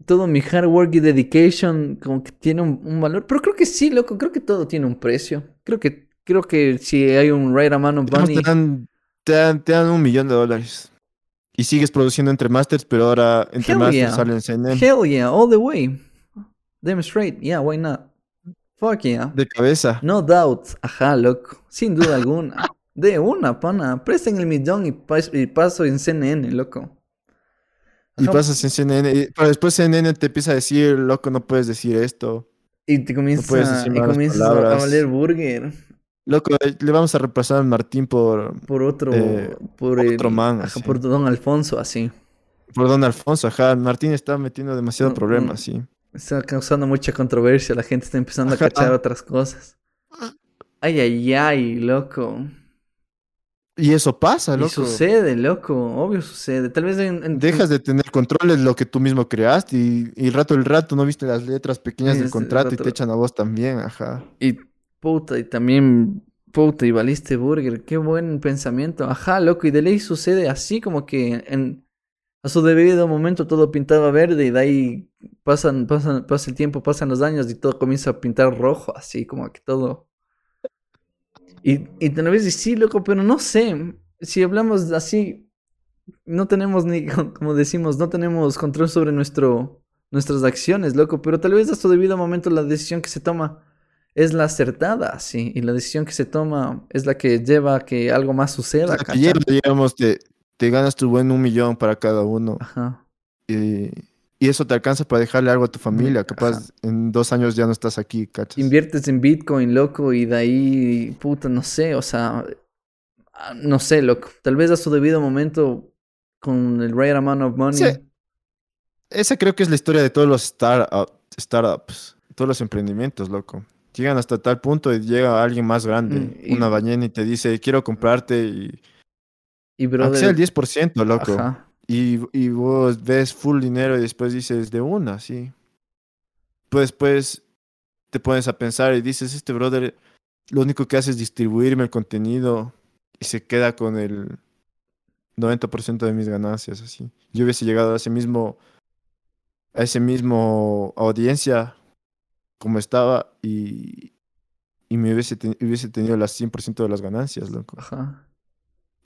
Todo mi hard work y dedication como que tiene un, un valor. Pero creo que sí, loco. Creo que todo tiene un precio. Creo que, creo que si hay un right amount of money. te, dan, te, dan, te dan un millón de dólares. Y sigues produciendo entre masters, pero ahora entre Hell masters yeah. salen CNN Hell yeah, all the way. Demonstrate, yeah, why not? Fuck yeah. de cabeza. No doubt, ajá, loco. Sin duda alguna. De una, pana. Presten el millón y, pas- y paso en CNN, loco. Y Ajá. pasas en CNN, pero después CNN te empieza a decir, loco, no puedes decir esto. Y te comienza, y comienzas a- valer burger Loco, eh, le vamos a repasar a Martín por, por otro, Eh, por otro el- man, ajá, por Don Alfonso, así. por Don Alfonso. Ajá, Martín está metiendo demasiado Mm, problema, mm. sí. Está causando mucha controversia, la gente está empezando a cachar otras cosas. Ay, ay, ay, loco. Y eso pasa, Y loco. sucede, loco, obvio sucede. Tal vez en, en- Dejas de tener control de lo que tú mismo creaste y, y rato el rato no viste las letras pequeñas del Es, contrato y te echan a vos también, ajá. Y puta, y también, puta, y valiste burger, qué buen pensamiento. Ajá, loco, y de ley sucede así como que en, a su debido momento todo pintaba verde y de ahí pasan, pasan, pasa el tiempo, pasan los años y todo comienza a pintar rojo, así como que todo. Y, y tal vez sí, loco, pero no sé, si hablamos así, no tenemos ni, como decimos, no tenemos control sobre nuestro, nuestras acciones, loco, pero tal vez a su debido momento la decisión que se toma es la acertada, sí, y la decisión que se toma es la que lleva a que algo más suceda, O te, te ganas tu buen un millón para cada uno Ajá. y, y eso te alcanza para dejarle algo a tu familia. Ajá. Capaz en dos años ya no estás aquí, ¿cachas? Inviertes en Bitcoin, loco, y de ahí, puta, no sé, o sea, ah, no sé, loco, tal vez a su debido momento, con el right amount of money, Sí. Esa creo que es la historia de todos los startup- startups, todos los emprendimientos, loco. Llegan hasta tal punto y llega alguien más grande, Mm, y- una ballena, y te dice, quiero comprarte y... y Aunque sea el brother, 10%, loco. ajá, Y, y vos ves full dinero y después dices, de una, sí. Pues después te pones a pensar y dices, este brother lo único que hace es distribuirme el contenido y se queda con el 90% de mis ganancias, así. Yo hubiese llegado a ese mismo, a ese mismo audiencia como estaba y, y me hubiese, hubiese tenido las 100% de las ganancias, loco. ajá,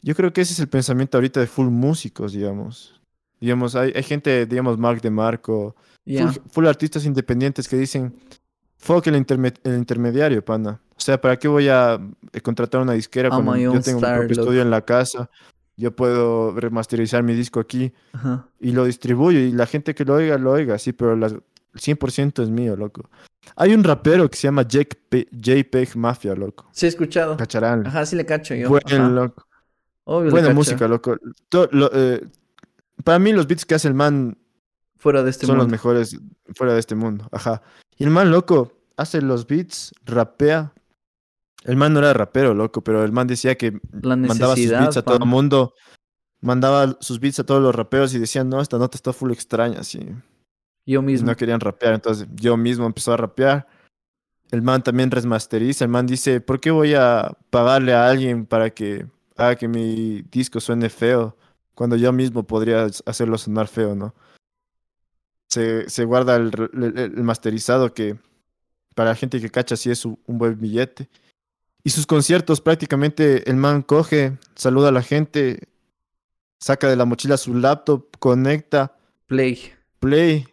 Yo creo que ese es el pensamiento ahorita de full músicos, digamos. Digamos, hay, hay gente, digamos, Mark de Marco, full, full artistas independientes que dicen, fuck el, interme- el intermediario, pana. O sea, ¿para qué voy a eh, contratar una disquera cuando yo tengo star, mi propio estudio en la casa? Yo puedo remasterizar mi disco aquí ajá, y lo distribuyo y la gente que lo oiga, lo oiga, sí, pero las- el 100% es mío, loco. Hay un rapero que se llama Jake Pe- JPEG Mafia, loco. sí he escuchado, Cacharán. ajá, sí le cacho yo, Buen, ajá, loco. obvio Buena música, loco. To- lo- eh, para mí los beats que hace el man fuera de este son los mundo, mejores fuera de este mundo. Ajá. Y el man, loco, hace los beats, rapea. El man no era rapero, loco, pero el man decía que mandaba sus beats a todo el mundo. Mandaba sus beats a todos los raperos y decían, no, esta nota está full extraña, así. Yo mismo, no querían rapear. Entonces yo mismo empezó a rapear. El man también remasteriza. El man dice, ¿por qué voy a pagarle a alguien para que haga que mi disco suene feo? Cuando yo mismo podría hacerlo sonar feo, ¿no? Se, se guarda el, el- el masterizado que para la gente que cacha sí es un, un buen billete. Y sus conciertos prácticamente el man coge, saluda a la gente, saca de la mochila su laptop, conecta, play, play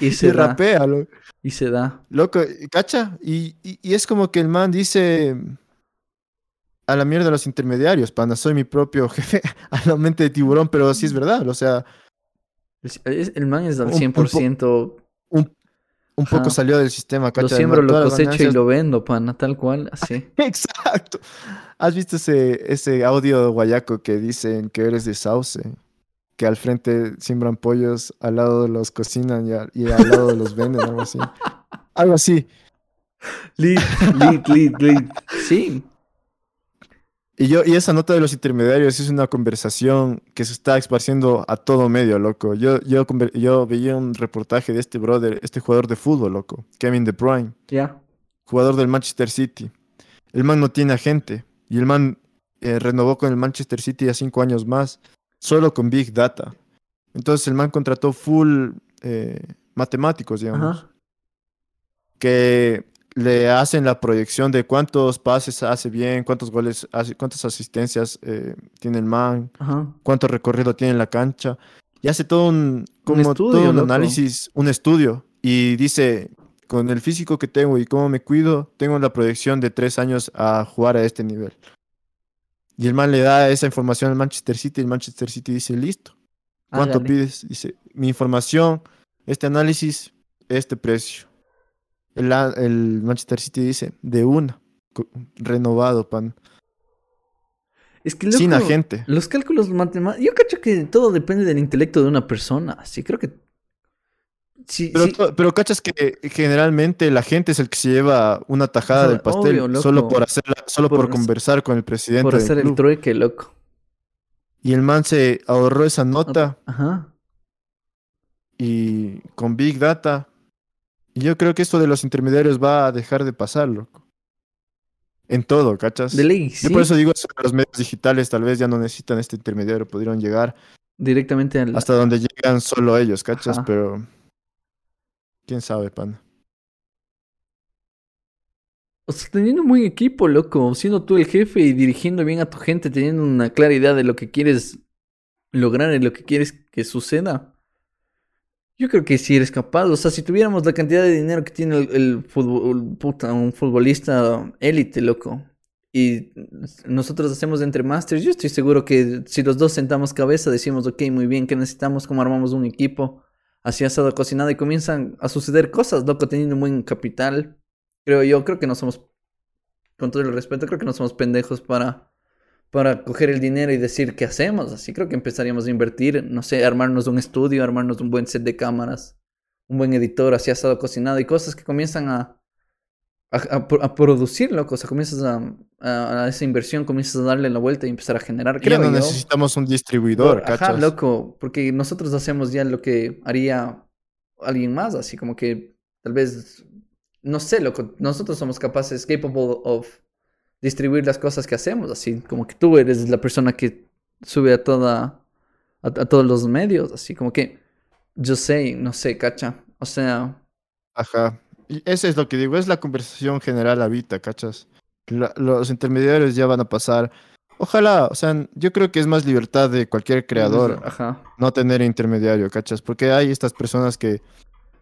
y y, se da, rapea, lo- y se da, Loco, ¿cacha? Y, y, y es como que el man dice a la mierda de los intermediarios, pana, soy mi propio jefe, a la mente de tiburón, pero sí es verdad, o sea, el man es al Un- un po- 100%, un, un poco salió del sistema, lo ¿cacha? El siembro, lo cosecho y lo vendo, pana, tal cual, así. Exacto. ¿Has visto ese, ese audio guayaco que dicen que eres de Sauce? Que al frente siembran pollos, al lado los cocinan y, a- y al lado los venden, algo así. Algo así. Lead, lead, lead, lead. Sí, Y yo, y esa nota de los intermediarios es una conversación que se está esparciendo a todo medio, loco. Yo, yo, yo veía un reportaje de este brother, este jugador de fútbol, loco, Kevin De Bruyne, ya. jugador del Manchester City. El man no tiene agente y el man eh, renovó con el Manchester City a cinco años más, solo con Big Data. Entonces el man contrató full eh, matemáticos, digamos Ajá. que le hacen la proyección de cuántos pases hace bien, cuántos goles hace, cuántas asistencias eh, tiene el man, Ajá. cuánto recorrido tiene en la cancha. Y hace todo un, como estudio, todo un análisis, un estudio. Y dice, con el físico que tengo y cómo me cuido, tengo la proyección de tres años a jugar a este nivel. Y el man le da esa información al Manchester City y el Manchester City dice, listo. ¿Cuánto pides? Dice, mi información, este análisis, este precio. El, Manchester City dice, de una, renovado, pan. Es que Sin agente. Los cálculos matemáticos. Yo cacho que todo depende del intelecto de una persona. Sí, creo que. Sí, Pero, sí. to- pero cachas que generalmente la gente es el que se lleva una tajada del pastel obvio, loco. solo por hacerla, solo Por conversar con el presidente por del hacer el club. trueque, loco. Y el man se ahorró esa nota Ajá. y con Big Data. Y yo creo que esto de los intermediarios va a dejar de pasar, loco. En todo, ¿cachas? De ley, Yo por eso digo, eso, los medios digitales tal vez ya no necesitan este intermediario, pudieron llegar Directamente al. hasta donde llegan solo ellos, ¿cachas? Ajá. Pero quién sabe, pan. O sea, teniendo un buen equipo, loco. Siendo tú el jefe y dirigiendo bien a tu gente, teniendo una clara idea de lo que quieres lograr y lo que quieres que suceda. Yo creo que sí eres capaz. O sea, si tuviéramos la cantidad de dinero que tiene el, un futbolista élite, loco. Y nosotros hacemos entre masters, yo estoy seguro que si los dos sentamos cabeza, decimos, ok, muy bien, ¿qué necesitamos? ¿Cómo armamos un equipo? Así asado, cocinado y comienzan a suceder cosas, loco, teniendo un buen capital. Creo yo, creo que no somos, con todo el respeto, creo que no somos pendejos para, para coger el dinero y decir qué hacemos. Así creo que empezaríamos a invertir, no sé, armarnos un estudio, armarnos un buen set de cámaras, un buen editor, así asado, cocinado y cosas que comienzan a, a, a a producir, loco. O sea, comienzas a, a, esa inversión, comienzas a darle la vuelta y empezar a generar. Ya Creo no yo. necesitamos un distribuidor, Por- Ajá, loco, porque nosotros hacemos ya lo que haría alguien más, así como que tal vez, no sé, loco, nosotros somos capaces, capable of distribuir las cosas que hacemos, así como que tú eres la persona que sube a toda, a, a todos los medios, así como que yo sé, no sé, cacha, o sea, Ajá. Y eso es lo que digo, es la conversación general ahorita, ¿cachas? La- los intermediarios ya van a pasar. Ojalá, o sea, yo creo que es más libertad de cualquier creador ajá, no tener intermediario, ¿cachas? Porque hay estas personas que...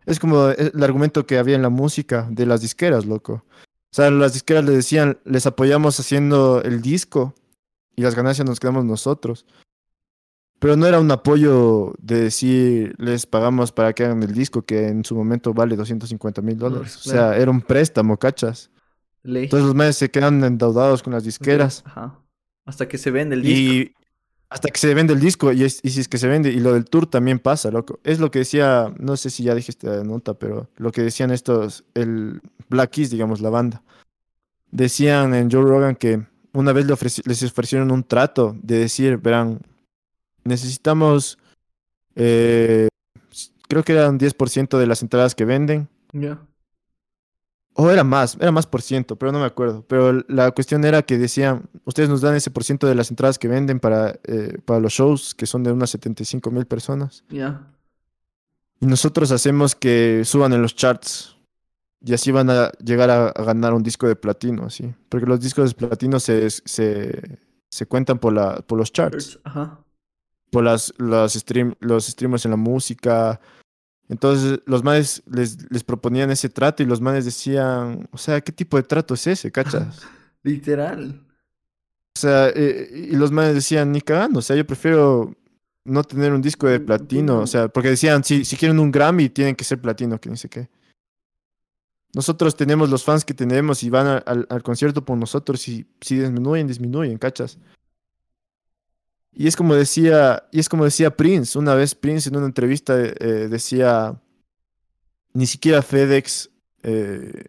Es como el argumento que había en la música de las disqueras, loco. O sea, las disqueras le decían, les apoyamos haciendo el disco y las ganancias nos quedamos nosotros. Pero no era un apoyo de decir, les pagamos para que hagan el disco, que en su momento vale 250 mil dólares. O sea, era un préstamo, ¿cachas? ley. Entonces los meses se quedan endeudados con las disqueras. Ajá. Hasta que se vende el disco. Hasta que se vende el disco, y, es- y si es que se vende, y lo del tour también pasa, loco. Es lo que decía, no sé si ya dijiste la nota, pero lo que decían estos, el Black Keys, digamos, la banda. Decían en Joe Rogan que una vez le ofreci- les ofrecieron un trato de decir, verán, necesitamos, eh, creo que eran 10% de las entradas que venden, Ya. o era más, era más por ciento, pero no me acuerdo. Pero la cuestión era que decían, ustedes nos dan ese por ciento de las entradas que venden para, eh, para los shows, que son de unas 75 mil personas. Ya. Y nosotros hacemos que suban en los charts. Y así van a llegar a, a ganar un disco de platino, así. Porque los discos de platino se, se, se cuentan por, la, por los charts, Ajá. Por las, los, stream, los streamers en la música. Entonces los manes les, les proponían ese trato y los manes decían, o sea, ¿qué tipo de trato es ese, cachas? Literal. O sea, eh, y los manes decían, ni cagando, o sea, yo prefiero no tener un disco de platino, o sea, porque decían, si, si quieren un Grammy, tienen que ser platino, que ni sé qué. Nosotros tenemos los fans que tenemos y van a- al concierto por nosotros y si disminuyen, disminuyen, ¿cachas? Y es como decía, y es como decía Prince, una vez Prince en una entrevista eh, decía, ni siquiera FedEx eh,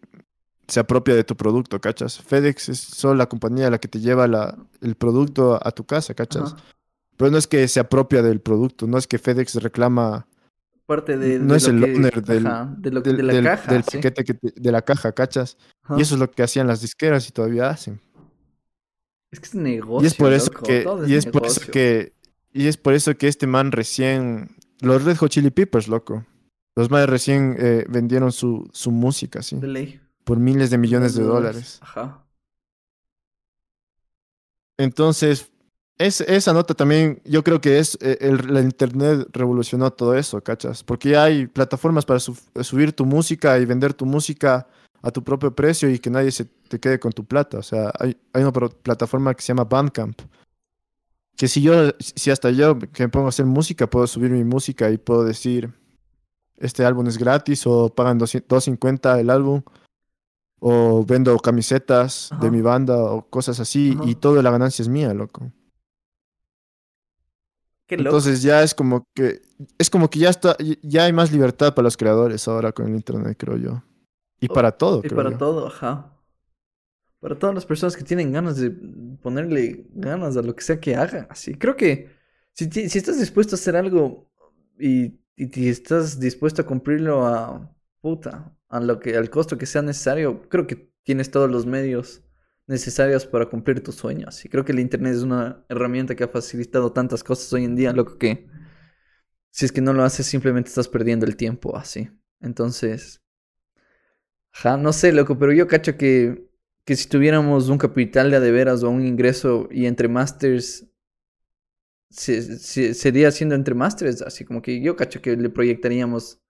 se apropia de tu producto, ¿cachas? FedEx es solo la compañía la que te lleva la, el producto a tu casa, ¿cachas? Ajá. Pero no es que se apropia del producto, no es que FedEx reclama Parte de, No de es lo el que- owner del- ajá, de, lo, del, de la del- caja. del sí. paquete que te- de la caja, ¿cachas? Ajá. Y eso es lo que hacían las disqueras y todavía hacen. Es que es negocio. y es por eso loco, que todo y es por eso que y es por eso que este man recién los Red Hot Chili Peppers, loco. Los más recién eh, vendieron su, su música, sí, De ley. por miles de millones de dólares. Ajá. Entonces, es, esa nota también, yo creo que es eh, el, la internet revolucionó todo eso, ¿cachas? Porque ya hay plataformas para su- subir tu música y vender tu música a tu propio precio y que nadie se te quede con tu plata. O sea, hay, hay una plataforma que se llama Bandcamp. Que si yo, si hasta yo que me pongo a hacer música, puedo subir mi música y puedo decir, este álbum es gratis o pagan 200 250 el álbum. O vendo camisetas Ajá. de mi banda o cosas así Ajá. y toda la ganancia es mía, loco. Qué loco. Entonces ya es como que es como que ya está ya hay más libertad para los creadores ahora con el internet, creo yo. Y Oh, para todo, Y creo para yo. todo, ajá. Para todas las personas que tienen ganas de ponerle ganas a lo que sea que hagan, así. Creo que si, si estás dispuesto a hacer algo y, y estás dispuesto a cumplirlo a puta, a lo que, al costo que sea necesario, creo que tienes todos los medios necesarios para cumplir tus sueños. Y creo que el internet es una herramienta que ha facilitado tantas cosas hoy en día, loco, que si es que no lo haces, simplemente estás perdiendo el tiempo así. Entonces, Ajá, no sé, loco, pero yo cacho que, que si tuviéramos un capital de a de veras o un ingreso y entre masters, se- se- sería siendo entre masters, así como que yo cacho que le proyectaríamos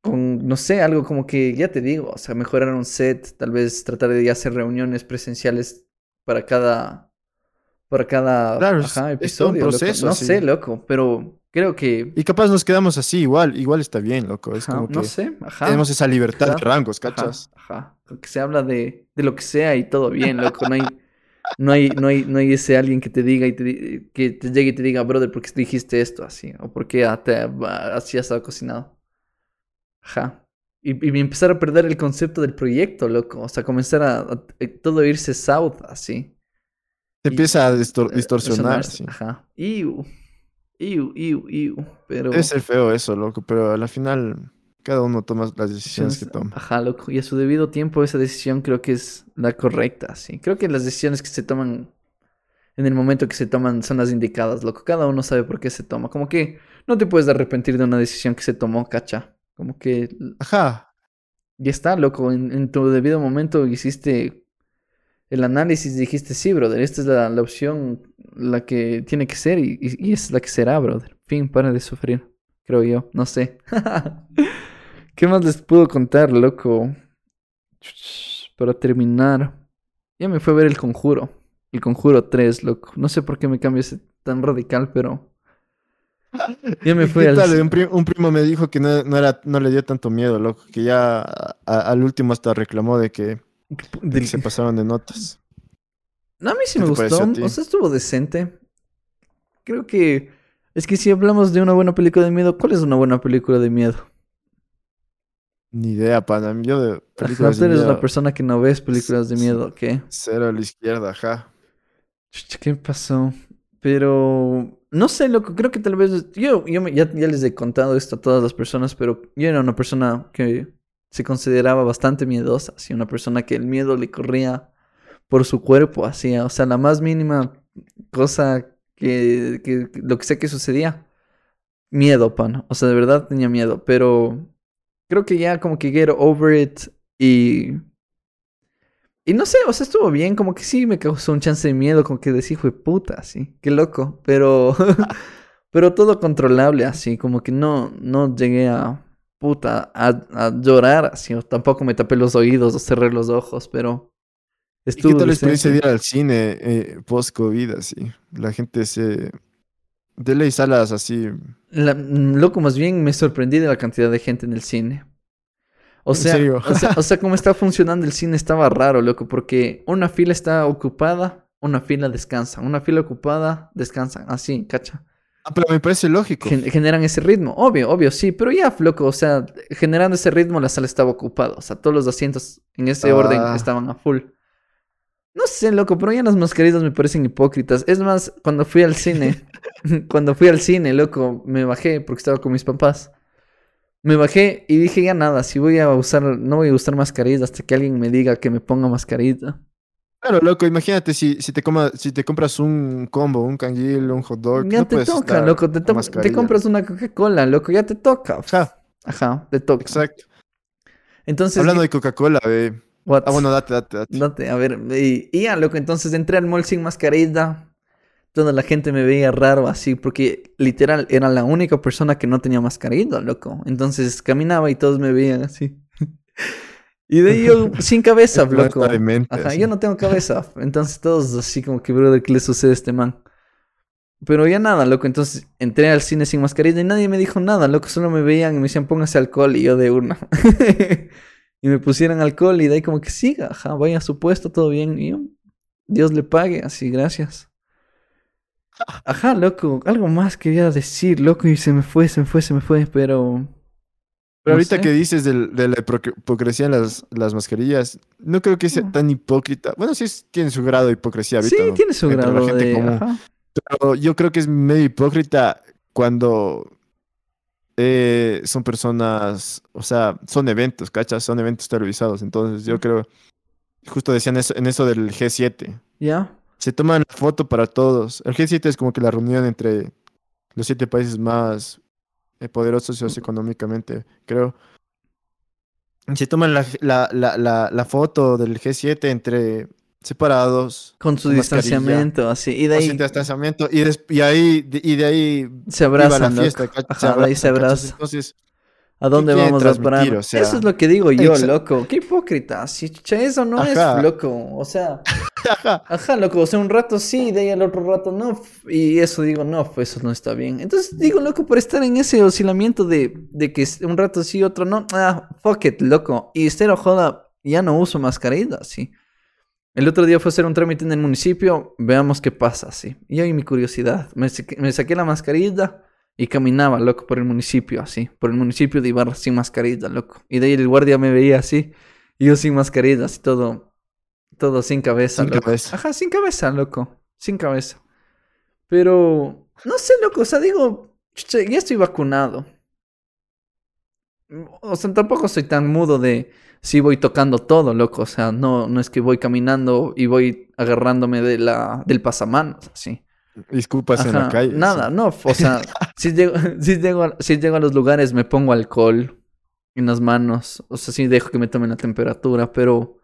con, no sé, algo como que, ya te digo, o sea, mejorar un set, tal vez tratar de ya hacer reuniones presenciales para cada, para cada, Claro, ajá, es un episodio, loco. proceso, No sí. sé, loco, pero creo que, Y capaz nos quedamos así, igual, igual está bien, loco. Es ajá, como no que sé, ajá. tenemos esa libertad de Ajá, rangos, Ajá, ¿cachas? ajá. Que se habla de, de lo que sea y todo bien, loco. No hay, no hay, no hay, no hay ese alguien que te diga y te, que te llegue y te diga, brother, ¿por qué dijiste esto así? O ¿por qué te- así has estado cocinado? Ajá. Y, y empezar a perder el concepto del proyecto, loco. O sea, comenzar a, a- eh, todo irse south así. Se Y- empieza a distor- eh, distorsionar, sí. Ajá. Iu. Iu, iu, iu. Pero. Debe ser feo eso, loco, pero al final cada uno toma las decisiones que toma. Ajá, loco. Y a su debido tiempo esa decisión creo que es la correcta, sí. Creo que las decisiones que se toman en el momento que se toman son las indicadas, loco. Cada uno sabe por qué se toma. Como que no te puedes arrepentir de una decisión que se tomó, cacha. Como que Ajá, ya está, loco. En, en tu debido momento hiciste el análisis dijiste, sí, brother, esta es la, la opción, la que tiene que ser y, y, y es la que será, brother. Fin, para de sufrir, creo yo. No sé. ¿Qué más les puedo contar, loco? Para terminar, ya me fue a ver el conjuro. El conjuro 3, loco. No sé por qué me cambió ese tan radical, pero. Ya me ¿Y fui qué al. tal? Un, pri- un primo me dijo que no, no era, no le dio tanto miedo, loco, que ya a- al último hasta reclamó de que del- se pasaron de notas. No, a mí sí ¿Qué me gustó. O sea, estuvo decente. Creo que. Es que si hablamos de una buena película de miedo, ¿cuál es una buena película de miedo? Ni idea, pana. Yo de Ajá, películas de eres miedo, una persona que no ves películas de miedo, ¿qué? cero a la izquierda, ajá. ¿Qué pasó? Pero. No sé, loco. Creo que tal vez. Yo, yo me- ya, ya les he contado esto a todas las personas, pero yo era una persona que se consideraba bastante miedosa. Así, una persona que el miedo le corría por su cuerpo, así. O sea, la más mínima cosa que, que- lo que sea que sucedía. Miedo, pan. O sea, de verdad tenía miedo. Pero creo que ya como que get over it y. Y no sé, o sea, estuvo bien, como que sí me causó un chance de miedo, como que decía, hijo puta, así, qué loco, pero, pero todo controlable, así, como que no, no llegué a, puta, a, a llorar, así, o tampoco me tapé los oídos o cerré los ojos, pero ¿Y estuvo qué tal la experiencia de ir al cine eh, post-COVID, así? La gente se... De ley salas así... La- mm, loco, más bien me sorprendí de la cantidad de gente en el cine. O ¿En sea, serio? o sea, o sea, cómo está funcionando el cine estaba raro, loco, porque una fila está ocupada, una fila descansa, una fila ocupada, descansa, así, cacha. Ah, pero me parece lógico. Gen- generan ese ritmo, obvio, obvio, sí, pero ya, loco, o sea, generando ese ritmo la sala estaba ocupada, o sea, todos los asientos en ese orden Ah. estaban a full. No sé, loco, pero ya las mascarillas me parecen hipócritas. Es más, cuando fui al cine, cuando fui al cine, loco, me bajé porque estaba con mis papás. Me bajé y dije ya nada, si voy a usar, no voy a usar mascarilla hasta que alguien me diga que me ponga mascarilla. Claro, loco, imagínate si, si, te coma, si te compras un combo, un canguil, un hot dog. Ya no te toca, loco, te, to- te compras una Coca-Cola, loco, ya te toca. Ajá, Ajá, te toca. exacto. Entonces, Hablando de Coca-Cola, eh. what? Ah, bueno, date, date, date. Date, a ver, y, y ya, loco, entonces entré al mall sin mascarilla. Toda la gente me veía raro así, porque literal era la única persona que no tenía mascarilla, loco. Entonces caminaba y todos me veían así. Y de ahí yo sin cabeza, loco. Ajá, yo no tengo cabeza. Entonces todos así como que, brother, ¿qué le sucede a este man? Pero ya nada, loco. Entonces entré al cine sin mascarilla y nadie me dijo nada, loco. Solo me veían y me decían, póngase alcohol y yo de una. y me pusieron alcohol y de ahí como que siga, ajá, vaya a su puesto, todo bien. Y yo, Dios le pague, así, gracias. Ajá, loco, algo más quería decir, loco, y se me fue, se me fue, se me fue, pero... Pero no ahorita sé. que dices del- de, la hipocr- hipocresía en las, las mascarillas, no creo que sea No. tan hipócrita. Bueno, sí es- tiene su grado de hipocresía ahorita, Sí, ¿no? tiene su grado gente de... común. Pero yo creo que es medio hipócrita cuando eh, son personas, o sea, son eventos, ¿cachas? Son eventos televisados. Entonces yo creo, justo decían eso, en eso del G7. ¿Ya? Se toman la foto para todos. El G7 es como que la reunión entre los siete países más poderosos socioeconómicamente, creo. Se toman la, la, la, la, la foto del G7 entre separados. Con su con distanciamiento, así. Y de con ahí su distanciamiento, y, des- y ahí, y de ahí se viva la abrazan. Ajá, de ahí se abrazan, abrazan. Entonces, ¿A dónde vamos a parar? transmitir? O sea, eso es lo que digo yo, loco. Qué hipócrita. Si eso no Ajá. es loco. O sea, ajá, ajá, loco. O sea, un rato sí, de ahí al otro rato no. Y eso digo, no, pues eso no está bien. Entonces digo, loco, por estar en ese oscilamiento de, de que un rato sí, otro no. Ah, fuck it, loco. Y estero joda, ya no uso mascarilla, sí. El otro día fue a hacer un trámite en el municipio, veamos qué pasa, sí. Y ahí mi curiosidad, me saqué la mascarilla y caminaba, loco, por el municipio, así. Por el municipio de Ibarra sin mascarilla, loco. Y de ahí el guardia me veía así, y yo sin mascarilla, así todo, todo sin cabeza, Sin loco. cabeza. Ajá, sin cabeza, loco, sin cabeza. Pero, no sé, loco, o sea, digo, ya estoy vacunado. O sea, tampoco soy tan mudo de si voy tocando todo, loco. O sea, no, no es que voy caminando y voy agarrándome de la, del pasamanos, así. disculpas en la calle. Nada, no. O sea, si llego, si, llego si llego a los lugares me pongo alcohol en las manos. O sea, sí dejo que me tomen la temperatura, pero...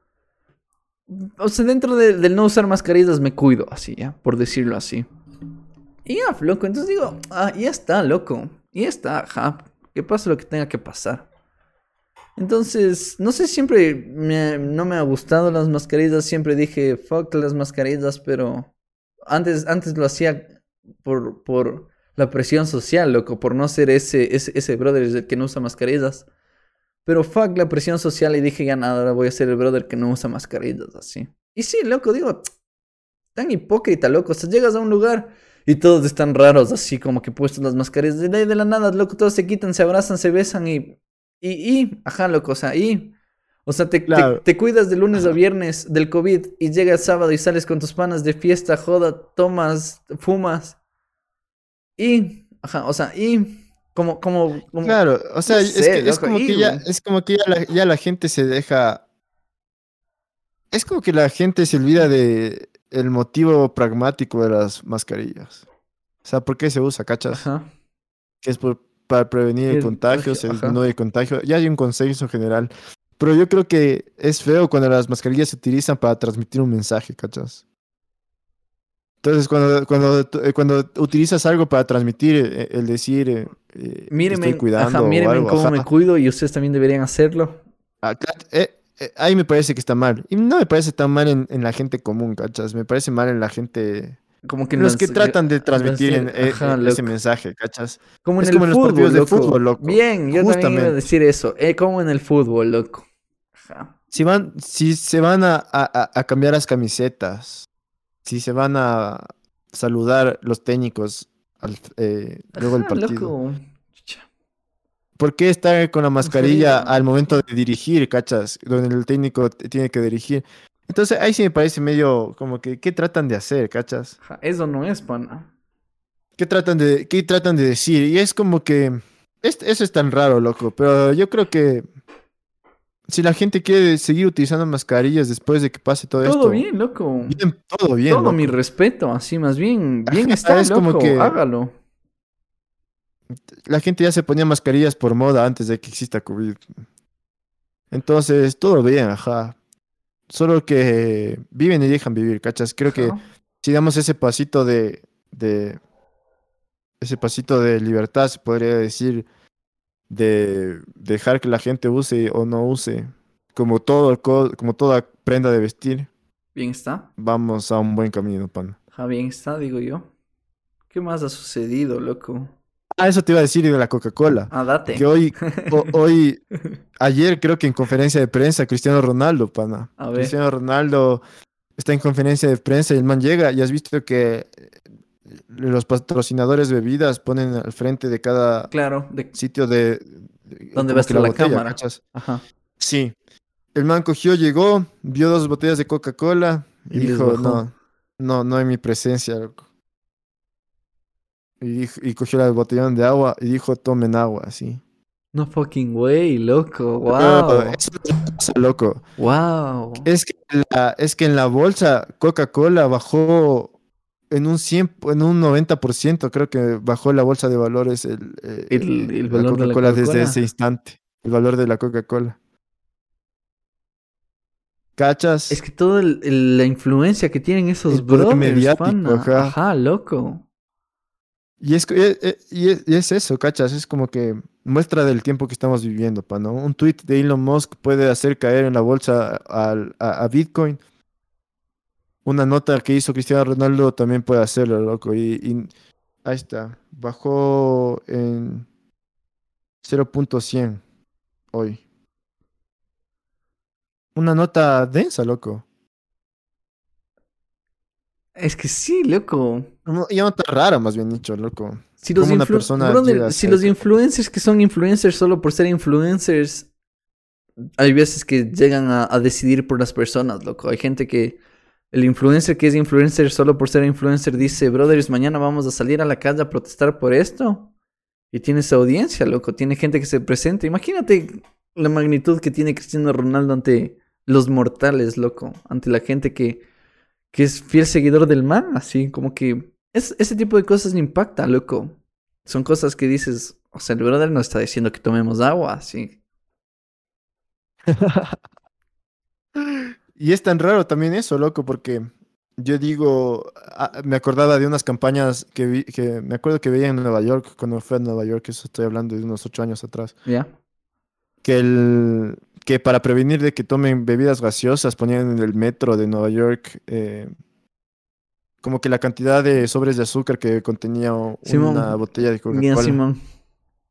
O sea, dentro de- del no usar mascarillas me cuido, así, ya, por decirlo así. Y ya, loco, entonces digo, ah, ya está, loco. Ya está, ajá. Que pase lo que tenga que pasar. Entonces, no sé, siempre me- no me ha gustado las mascarillas. Siempre dije, fuck las mascarillas, pero antes, antes lo hacía por, por la presión social, loco, por no ser ese, ese, ese brother que no usa mascarillas. Pero fuck la presión social y dije, ya nada, ahora voy a ser el brother que no usa mascarillas, así. Y sí, loco, digo, tan hipócrita, loco. O sea, llegas a un lugar y todos están raros, así como que puestos las mascarillas. De, de la nada, loco, todos se quitan, se abrazan, se besan y. Y, y, ajá, loco, o sea, y. O sea, te, Claro. te cuidas de lunes a viernes del COVID y llega el sábado y sales con tus panas de fiesta, joda, tomas, fumas. Y, ajá, o sea, y. Como, como, como- Claro, o sea, no es, sé, que, es como y, que ya, es como que ya la, ya la gente se deja. Es como que la gente se olvida de el motivo pragmático de las mascarillas. O sea, ¿por qué se usa, cachas? Ajá. Que es por, para prevenir el El contagio, el no de contagio. Ya hay un consenso general. Pero yo creo que es feo cuando las mascarillas se utilizan para transmitir un mensaje, ¿cachas? Entonces, cuando, cuando, eh, cuando utilizas algo para transmitir, eh, el decir, eh, te Míreme, estoy cuidando ajá, o míreme algo, cómo ajá. me cuido y ustedes también deberían hacerlo. Ah, claro, eh, eh, ahí me parece que está mal. Y no me parece tan mal en, en la gente común, ¿cachas? Me parece mal en la gente... Como que Los que tratan de transmitir en- transmitir, ajá, ese mensaje, ¿cachas? Como en Es el como en los fútbol, partidos de loco. fútbol, loco. Bien, yo también iba a Justamente. decir eso. Como en el fútbol, loco. Ajá. Si van, si se van a- a- a cambiar las camisetas, si se van a saludar los técnicos al- eh, luego del Ajá, partido. loco. ¿Por qué estar con la mascarilla al momento de dirigir, cachas? Donde el técnico tiene que dirigir. Entonces ahí sí me parece medio como que, ¿qué tratan de hacer, cachas? Eso no es, pana. ¿Qué tratan de, qué tratan de decir? Y es como que, es- eso es tan raro, loco, pero yo creo que si la gente quiere seguir utilizando mascarillas después de que pase todo, esto, Todo bien, loco. bien, todo bien, Todo loco. mi respeto, así más bien. Bien está, es como que- Hágalo. la gente ya se ponía mascarillas por moda antes de que exista COVID. Entonces, todo bien, ajá. Solo que viven y dejan vivir, ¿cachas? Creo que si damos ese pasito de, de ese pasito de libertad, se podría decir, de dejar que la gente use o no use, como todo, co- como toda prenda de vestir, Bien está. vamos a un buen camino, pana. Ah, bien está, digo yo. ¿Qué más ha sucedido, loco? Ah, eso te iba a decir de la Coca-Cola. Ah, date. Que hoy, o- hoy, ayer creo que en conferencia de prensa, Cristiano Ronaldo, pana. A ver. Cristiano Ronaldo está en conferencia de prensa y el man llega y has visto que los patrocinadores de bebidas ponen al frente de cada Claro, de... sitio de... de- ¿Dónde como va a estar la cámara? ¿cachas? Ajá. Sí. El man cogió, llegó, vio dos botellas de Coca-Cola y, dijo, no, no, no hay mi presencia, loco. Y, dijo- y cogió el botellón de agua y dijo, tomen agua, así. No fucking way, loco. Wow. es una cosa, loco. Wow. Es que, la- es que en la bolsa Coca-Cola bajó en un 100, en un 90%, creo que bajó la bolsa de valores el, eh, El- valor de la Coca-Cola desde ese instante. El valor de la Coca-Cola. ¿Cachas? Es que toda la influencia que tienen esos brothers, mediático, pana. ajá. Ajá, loco. Y es, y es, y es eso, ¿cachas? Es como que muestra del tiempo que estamos viviendo, ¿no? Un tweet de Elon Musk puede hacer caer en la bolsa al- a, a Bitcoin. Una nota que hizo Cristiano Ronaldo también puede hacerlo, loco. Y, y ahí está. Bajó en 0.100 hoy. Una nota densa, loco. Es que sí, loco. No- Y una nota rara, más bien dicho, loco. Si los, ¿Cómo una persona brother, si los influencers que son influencers solo por ser influencers, hay veces que llegan a, a decidir por las personas, loco. Hay gente que el influencer que es influencer solo por ser influencer dice, brothers, mañana vamos a salir a la calle a protestar por esto. Y tiene esa audiencia, loco. Tiene gente que se presenta. Imagínate la magnitud que tiene Cristiano Ronaldo ante los mortales, loco. Ante la gente que, que es fiel seguidor del man, así como que es, ese tipo de cosas impacta, loco. Son cosas que dices, o sea, el brother no está diciendo que tomemos agua, así. Y es tan raro también eso, loco, porque yo digo, ah, me acordaba de unas campañas que vi, que me acuerdo que veía en Nueva York, cuando fui a Nueva York, eso estoy hablando de unos ocho años atrás, ¿Ya? que el que para prevenir de que tomen bebidas gaseosas ponían en el metro de Nueva York eh, como que la cantidad de sobres de azúcar que contenía Simón. una botella de Coca-Cola.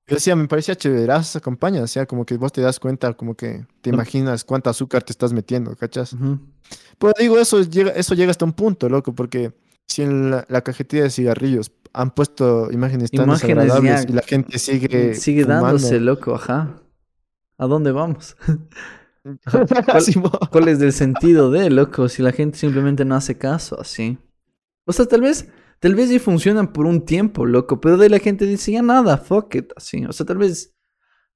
Yo decía, me parecía chéveraza esa campaña, o sea, como que vos te das cuenta, como que te imaginas cuánto azúcar te estás metiendo, ¿cachas? Ujú. Pero digo, eso llega, eso llega hasta un punto, loco, porque si en la, la cajetilla de cigarrillos han puesto imágenes tan Imágenes desagradables ya- y la gente sigue Sigue fumando. dándose, loco, ajá. ¿A dónde vamos? Simón. ¿Cuál es el sentido de, loco? Si la gente simplemente no hace caso, así. O sea, tal vez, tal vez sí funcionan por un tiempo, loco, pero de la gente dice ya nada, fuck it, así. O sea, tal vez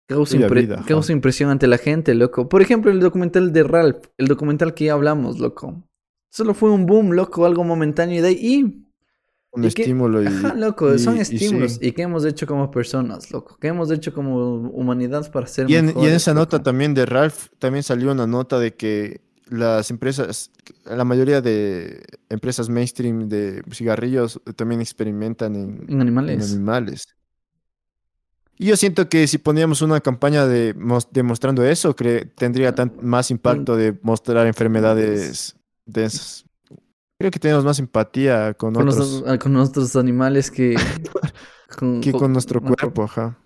causa, Viva impre- vida, ajá. causa impresión ante la gente, loco. Por ejemplo, el documental de Ralph, el documental que ya hablamos, loco. Solo fue un boom, loco, algo momentáneo y de ahí. Un ¿Y estímulo y... Ajá, loco, y- son y estímulos. sí. ¿Y qué hemos hecho como personas, loco? ¿Qué hemos hecho como humanidad para ser Y en, y en esa nota también de Ralph, también salió una nota de que las empresas, la mayoría de empresas mainstream de cigarrillos también experimentan en, En en animales. Y yo siento que si poníamos una campaña de mos- demostrando eso, cre- tendría tan, más impacto de mostrar enfermedades densas. Creo que tenemos más empatía con, con, otros los, con nuestros animales que con, que con nuestro cuerpo, ajá.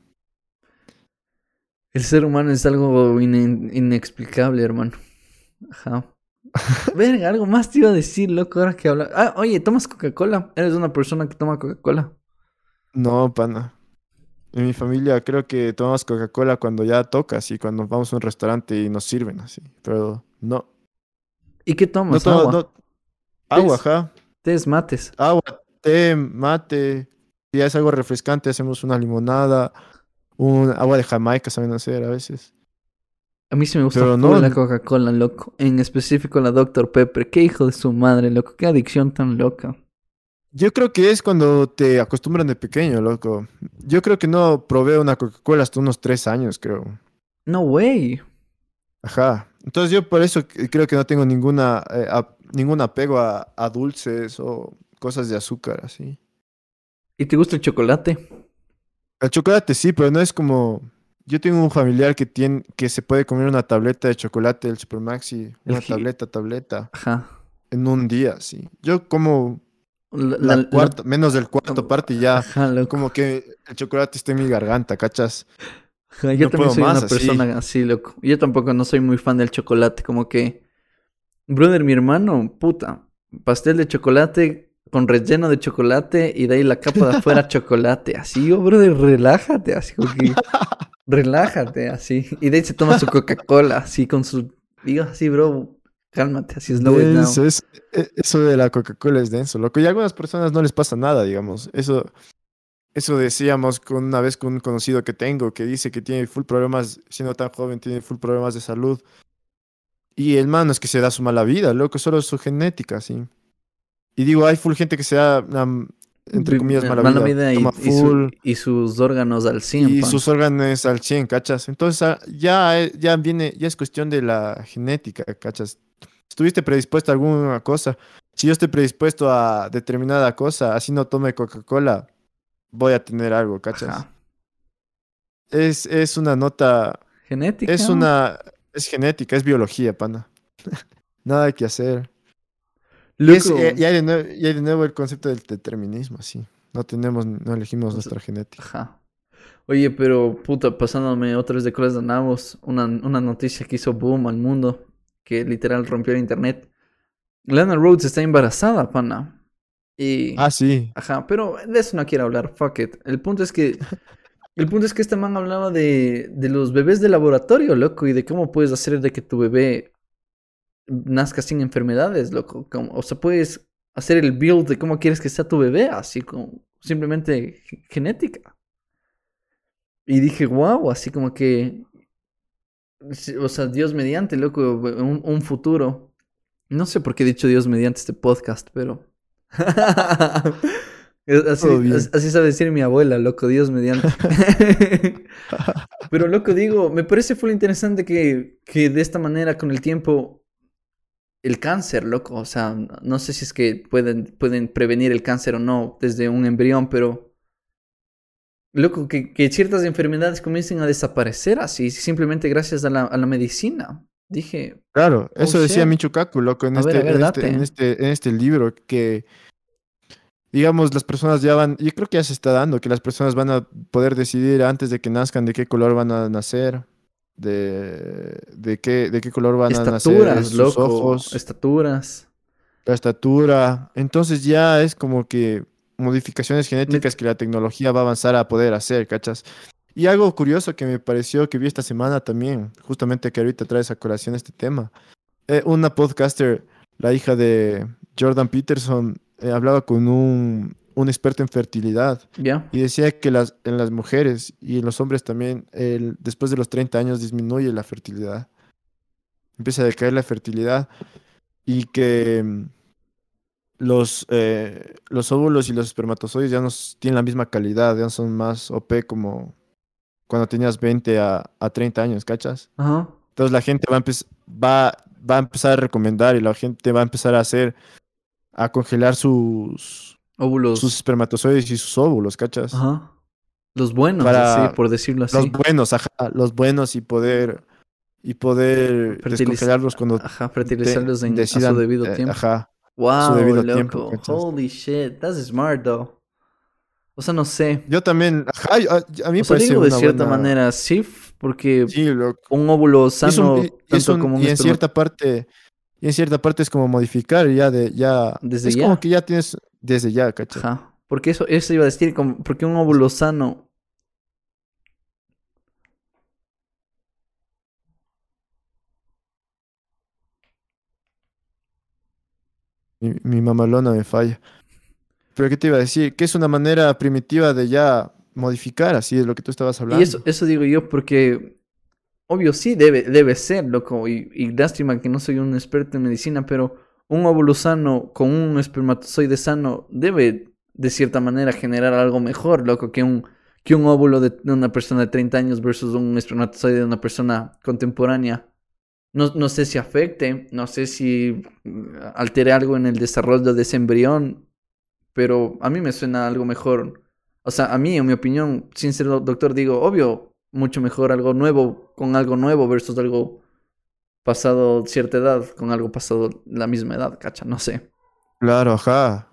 El ser humano es algo ine- inexplicable, hermano. Ajá. Verga, algo más te iba a decir, loco, ahora que habla. Ah, oye, ¿tomas Coca-Cola? ¿Eres una persona que toma Coca-Cola? No, pana. En mi familia creo que tomamos Coca-Cola cuando ya toca, así, cuando vamos a un restaurante y nos sirven, así. Pero no. ¿Y qué No tomas? tomo, agua. no- Agua, Tés. ajá. Tés, mates. Agua, té, mate. Si es algo refrescante, hacemos una limonada. Un agua de Jamaica saben hacer a veces. A mí sí me gusta no- la Coca-Cola, loco. En específico la Dr. Pepper. Qué hijo de su madre, loco. Qué adicción tan loca. Yo creo que es cuando te acostumbran de pequeño, loco. Yo creo que no probé una Coca-Cola hasta unos tres años, creo. No way. Ajá. Entonces yo por eso creo que no tengo ninguna, eh, ningún apego a, a dulces o cosas de azúcar, así. ¿Y te gusta el chocolate? El chocolate sí, pero no es como... yo tengo un familiar que tiene, que se puede comer una tableta de chocolate del Supermaxi, El una gi- tableta, tableta, Ajá. en un día, sí. Yo como La, la, la- cuarta, menos del cuarto parte y ya, Ajá, como que el chocolate está en mi garganta, ¿cachas? Ajá, Yo no también soy más, una así. persona así, loco. Yo tampoco no soy muy fan del chocolate, como que... Brother, mi hermano, puta, pastel de chocolate con relleno de chocolate y de ahí la capa de afuera chocolate. Así, yo, brother, relájate, así como que... relájate, así. Y de ahí se toma su Coca-Cola, así con su... Digo así, bro, cálmate, así, slow it down. Denso, es- e- eso de la Coca-Cola es denso, loco. Y a algunas personas no les pasa nada, digamos. Eso, eso decíamos con una vez con un conocido que tengo que dice que tiene full problemas, siendo tan joven, tiene full problemas de salud. Y el man no es que se da su mala vida, loco, solo es su genética, sí. Y digo, hay full gente que se da, entre comillas, mala, vida, y, toma y su- full, y sus órganos al 100, y pan. sus órganos al 100, ¿cachas? Entonces ah, ya, eh, ya viene, ya es cuestión de la genética, ¿cachas? Estuviste predispuesto a alguna cosa. Si yo estoy predispuesto a determinada cosa, así no tome Coca-Cola, voy a tener algo, ¿cachas? Ajá. Es, es una nota, Genética. es una, es genética, es biología, pana. Nada que hacer. Es- Loco. y- hay de nuevo, y hay de nuevo el concepto del determinismo, así. No tenemos, no elegimos nuestra genética. Ajá. Oye, pero puta, pasándome otra vez de colas de nabos, una, una noticia que hizo boom al mundo, que literal rompió el internet. Lana Rhodes está embarazada, pana. Y... Ah, sí. Ajá, pero de eso no quiero hablar, fuck it. El punto es que... El punto es que este man hablaba de, de los bebés de laboratorio, loco, y de cómo puedes hacer de que tu bebé nazca sin enfermedades, loco. Como- o sea, puedes hacer el build de cómo quieres que sea tu bebé, así como simplemente ge- genética. Y dije, wow, así como que... O sea, Dios mediante, loco, un, un futuro. No sé por qué he dicho Dios mediante este podcast, pero... Así, así sabe decir mi abuela, loco, Dios mediante. Pero loco, digo, me parece full interesante que, que de esta manera, con el tiempo, el cáncer, loco, o sea, no sé si es que pueden, pueden prevenir el cáncer o no desde un embrión, pero loco, que, que ciertas enfermedades comiencen a desaparecer así, simplemente gracias a la, a la medicina. Dije, Claro, eso Oh, decía shit. Micho Kaku, loco, en A este, ver, en, este, en, este, en este libro, que digamos, las personas ya van, yo creo que ya se está dando, que las personas van a poder decidir antes de que nazcan de qué color van a nacer, de, de, qué, de qué color van a nacer estaturas, sus loco, ojos, estaturas. la estatura. Entonces ya es como que modificaciones genéticas que la tecnología va a avanzar a poder hacer, ¿cachas? Y algo curioso que me pareció que vi esta semana también, justamente que ahorita traes a colación este tema. Eh, una podcaster, la hija de Jordan Peterson, eh, hablaba con un, un experto en fertilidad ¿Ya? y decía que las, en las mujeres y en los hombres también, el, después de los 30 años disminuye la fertilidad. Empieza a decaer la fertilidad y que mm, los, eh, los óvulos y los espermatozoides ya no tienen la misma calidad, ya son más OP como cuando tenías 20 a, a 30 años, ¿cachas? Entonces la gente va a, va a empezar a recomendar y la gente va a empezar a hacer, a congelar sus, Óvulos. sus espermatozoides y sus óvulos, ¿cachas? Ajá. Los buenos, Para así, por decirlo así. Los buenos, ajá, los buenos y poder y poder Fertiliz- descongelarlos cuando Ajá, fertilizarlos en, a decidan, su debido eh, tiempo. Ajá. Wow, debido loco. Holy shit, that's smart though. O sea, no sé. Yo también, ajá, yo- a, a mí O sea, parece digo de una cierta buena- manera sí, porque Sí, loco. un óvulo un- sano, es tanto un- como un y en cierta parte, y en cierta parte es como modificar ya de ya. Desde es ya. como que ya tienes desde ya, ¿cachai? Ajá. Porque eso, eso iba a decir, como- porque un óvulo sano. Mi, mi mamalona me falla. Pero ¿qué te iba a decir? Que es una manera primitiva de ya modificar, así es lo que tú estabas hablando. Y eso, eso digo yo porque, obvio, sí debe, debe ser, loco. Y, y lástima que no soy un experto en medicina, pero un óvulo sano con un espermatozoide sano debe, de cierta manera, generar algo mejor, loco, que un, que un óvulo de, una persona de 30 años versus un espermatozoide de una persona contemporánea. No, no sé si afecte, no sé si mm, altere algo en el desarrollo de ese embrión, pero a mí me suena algo mejor. O sea, a mí, en mi opinión, sin ser do- doctor, digo, obvio, mucho mejor algo nuevo con algo nuevo versus algo pasado cierta edad con algo pasado la misma edad, cacha, no sé. Claro, ajá.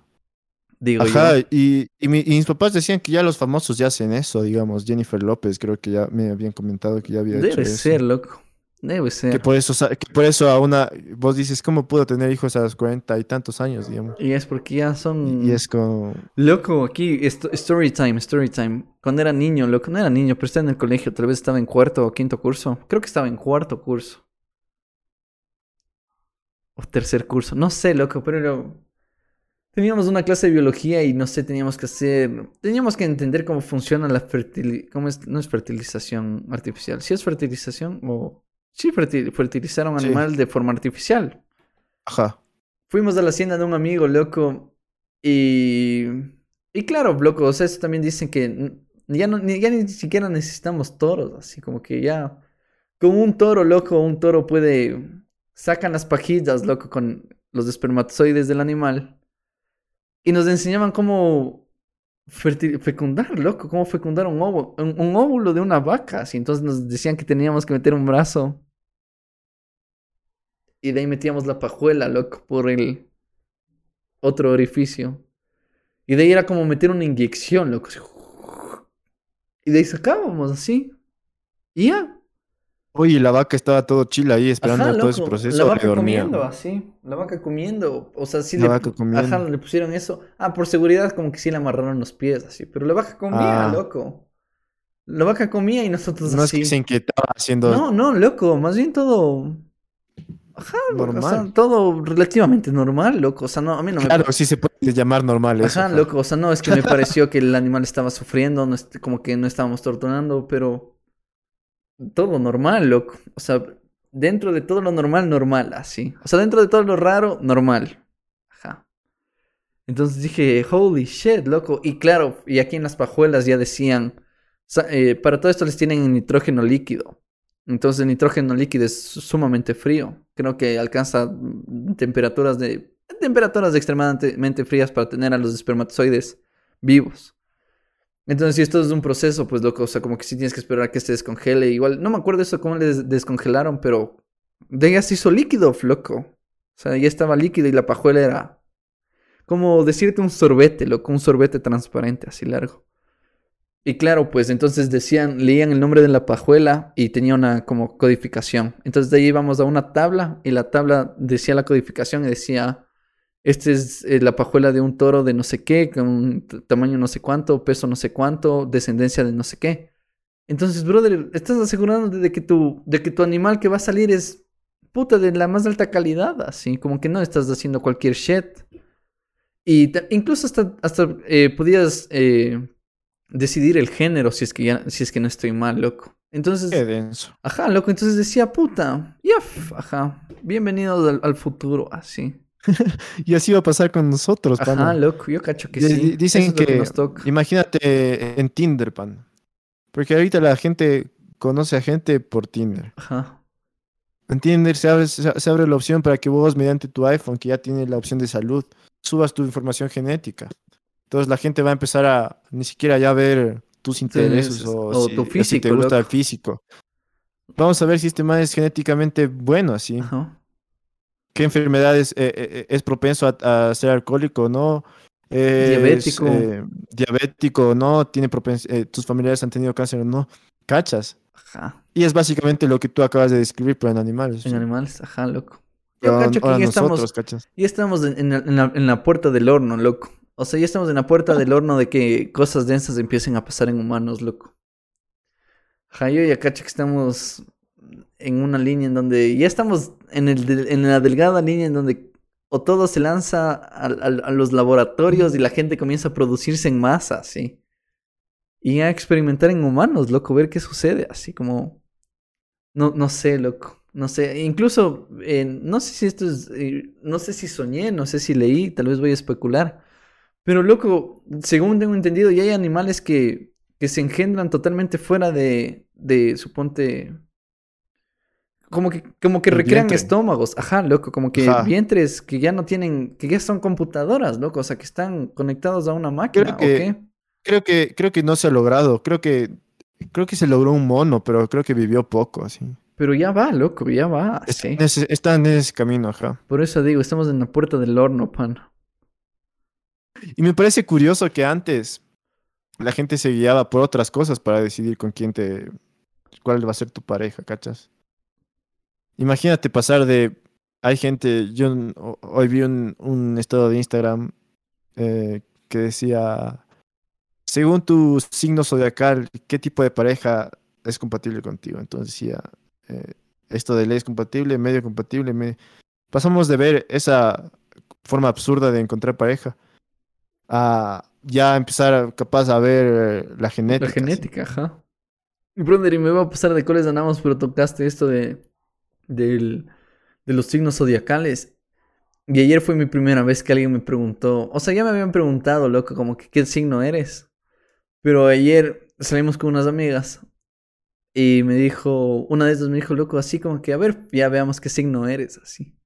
Digo Ajá, yo. y, y, mi- y mis papás decían que ya los famosos ya hacen eso, digamos. Jennifer López creo que ya me habían comentado que ya había hecho Debe eso. ser, loco. Debe Que ser. por eso, que por eso a una, vos dices, ¿cómo pudo tener hijos a los cuarenta y tantos años, digamos? Y es porque ya son... Y es como, Loco, aquí, story time, story time. Cuando era niño, loco, no era niño, pero estaba en el colegio, tal vez estaba en cuarto o quinto curso. Creo que estaba en cuarto curso. O tercer curso, no sé, loco, pero teníamos una clase de biología y no sé, teníamos que hacer, teníamos que entender cómo funciona la fertilización, cómo es, no es fertilización artificial, si es fertilización o sí, fertil- fertilizar a un Sí. animal de forma artificial. ajá. Fuimos a la hacienda de un amigo, loco. Y. Y claro, loco, o sea, eso también dicen que ya, no, ni, ya ni siquiera necesitamos toros, así como que ya. Con un toro, loco, un toro puede. Sacan las pajillas, loco, con los espermatozoides del animal. Y nos enseñaban cómo fecundar, loco, cómo fecundar un óvulo, un, un óvulo de una vaca. Así, entonces nos decían que teníamos que meter un brazo. Y de ahí metíamos la pajuela, loco, por el otro orificio. Y de ahí era como meter una inyección, loco. Y de ahí sacábamos así. Y ya. Oye, la vaca estaba todo chila ahí esperando Ajá, todo ese proceso. La vaca dormía? comiendo, así. La vaca comiendo. O sea, sí La le, vaca comiendo. Ajá, le pusieron eso. Ah, por seguridad, como que sí le amarraron los pies, así. Pero la vaca comía, Ah. loco. La vaca comía y nosotros No es así. que se inquietaba haciendo No, no, loco. Más bien todo. Ajá, loco, o sea, normal. todo relativamente normal, loco. O sea, no, a mí no me Claro, sí se puede llamar normal eso. Ajá, loco, o sea, no, es que me pareció que el animal estaba sufriendo, no como que no estábamos torturando, pero todo normal, loco. O sea, dentro de todo lo normal, normal, así. O sea, dentro de todo lo raro, normal. Ajá. Entonces dije, holy shit, loco. Y claro, y aquí en las pajuelas ya decían, eh, para todo esto les tienen nitrógeno líquido. Entonces el nitrógeno líquido es sumamente frío. Creo que alcanza mm, temperaturas de temperaturas extremadamente frías para tener a los espermatozoides vivos. Entonces, si esto es un proceso, pues loco, o sea, como que sí tienes que esperar a que se descongele. Igual, no me acuerdo eso cómo les descongelaron, pero de ya se hizo líquido, loco. O sea, ya estaba líquido y la pajuela era como decirte un sorbete, loco, un sorbete transparente, así largo. Y claro, pues entonces decían, leían el nombre de la pajuela y tenía una como codificación. Entonces de ahí íbamos a una tabla y la tabla decía la codificación y decía, esta es eh, la pajuela de un toro de no sé qué, con un tamaño no sé cuánto, peso no sé cuánto, descendencia de no sé qué. Entonces, brother, estás asegurando de que tu, de que tu animal que va a salir es puta de la más alta calidad, así como que no estás haciendo cualquier shit. Y incluso hasta, hasta eh, podías eh, decidir el género si es que ya, si es que no estoy mal, loco. Entonces, Qué denso. ajá, loco, entonces decía, puta, ya, f- ajá, bienvenidos al, al futuro, así. Y así va a pasar con nosotros, Ajá, pana. loco, yo cacho que sí. di- Dicen es que, nos toca. imagínate en Tinder, pan. Porque ahorita la gente conoce a gente por Tinder. Ajá. En Tinder se abre, se se abre la opción para que vos, mediante tu iPhone, que ya tiene la opción de salud, subas tu información genética. Entonces la gente va a empezar a ni siquiera ya ver tus intereses o, o si, tu te gusta el físico. Vamos a ver si este man es genéticamente bueno, así. Ajá. ¿Qué enfermedades eh, eh, es propenso a, a ser alcohólico o no? Es, Diabético. eh, diabético o no, tiene eh, tus familiares han tenido cáncer o no. ¿Cachas? Ajá. Y es básicamente lo que tú acabas de describir, pero en animales. En animales, ajá, loco. Yo cacho que ya nosotros, estamos, ¿cachas? ya estamos en, en la, en puerta del horno, loco. O sea, ya estamos en la puerta del horno de que cosas densas empiecen a pasar en humanos, loco. Ajá, yo ya cacho que estamos en una línea en donde ya estamos en, el en la delgada línea en donde o todo se lanza a, los laboratorios y la gente comienza a producirse en masa, ¿sí? Y a experimentar en humanos, loco, ver qué sucede, así como... No, no sé, loco. No sé. Incluso, eh, no sé si esto es... eh, no sé si soñé, no sé si leí, tal vez voy a especular. Pero, loco, según tengo entendido, ya hay animales que, que se engendran totalmente fuera de, de suponte... Como que, como que recrean vientre. estómagos. Ajá, loco, como que Ajá. vientres que ya no tienen, que ya son computadoras, loco, o sea, que están conectados a una máquina, Creo ¿o que- qué? Creo que, creo que no se ha logrado. Creo que Creo que se logró un mono, pero creo que vivió poco, así. Pero ya va, loco, ya va. Es- sí. en ese- está en ese camino, ajá. Por eso digo, estamos en la puerta del horno, pan. Y me parece curioso que antes la gente se guiaba por otras cosas para decidir con quién te. cuál va a ser tu pareja, ¿cachas? Imagínate pasar de. Hay gente. Yo hoy vi un, un estado de Instagram eh, que decía. Según tu signo zodiacal, ¿qué tipo de pareja es compatible contigo? Entonces decía. eh, esto de ley es compatible, medio compatible. me- Pasamos de ver esa forma absurda de encontrar pareja a ya empezar capaz a ver eh, la genética. La genética, ajá. Y brother, y me va a pasar de cuáles ganamos, pero tocaste esto de, del, de los signos zodiacales. Y ayer fue mi primera vez que alguien me preguntó, o sea, ya me habían preguntado, loco, como que qué signo eres. Pero ayer salimos con unas amigas y me dijo, una de esas me dijo, loco, así como que, a ver, ya veamos qué signo eres, así.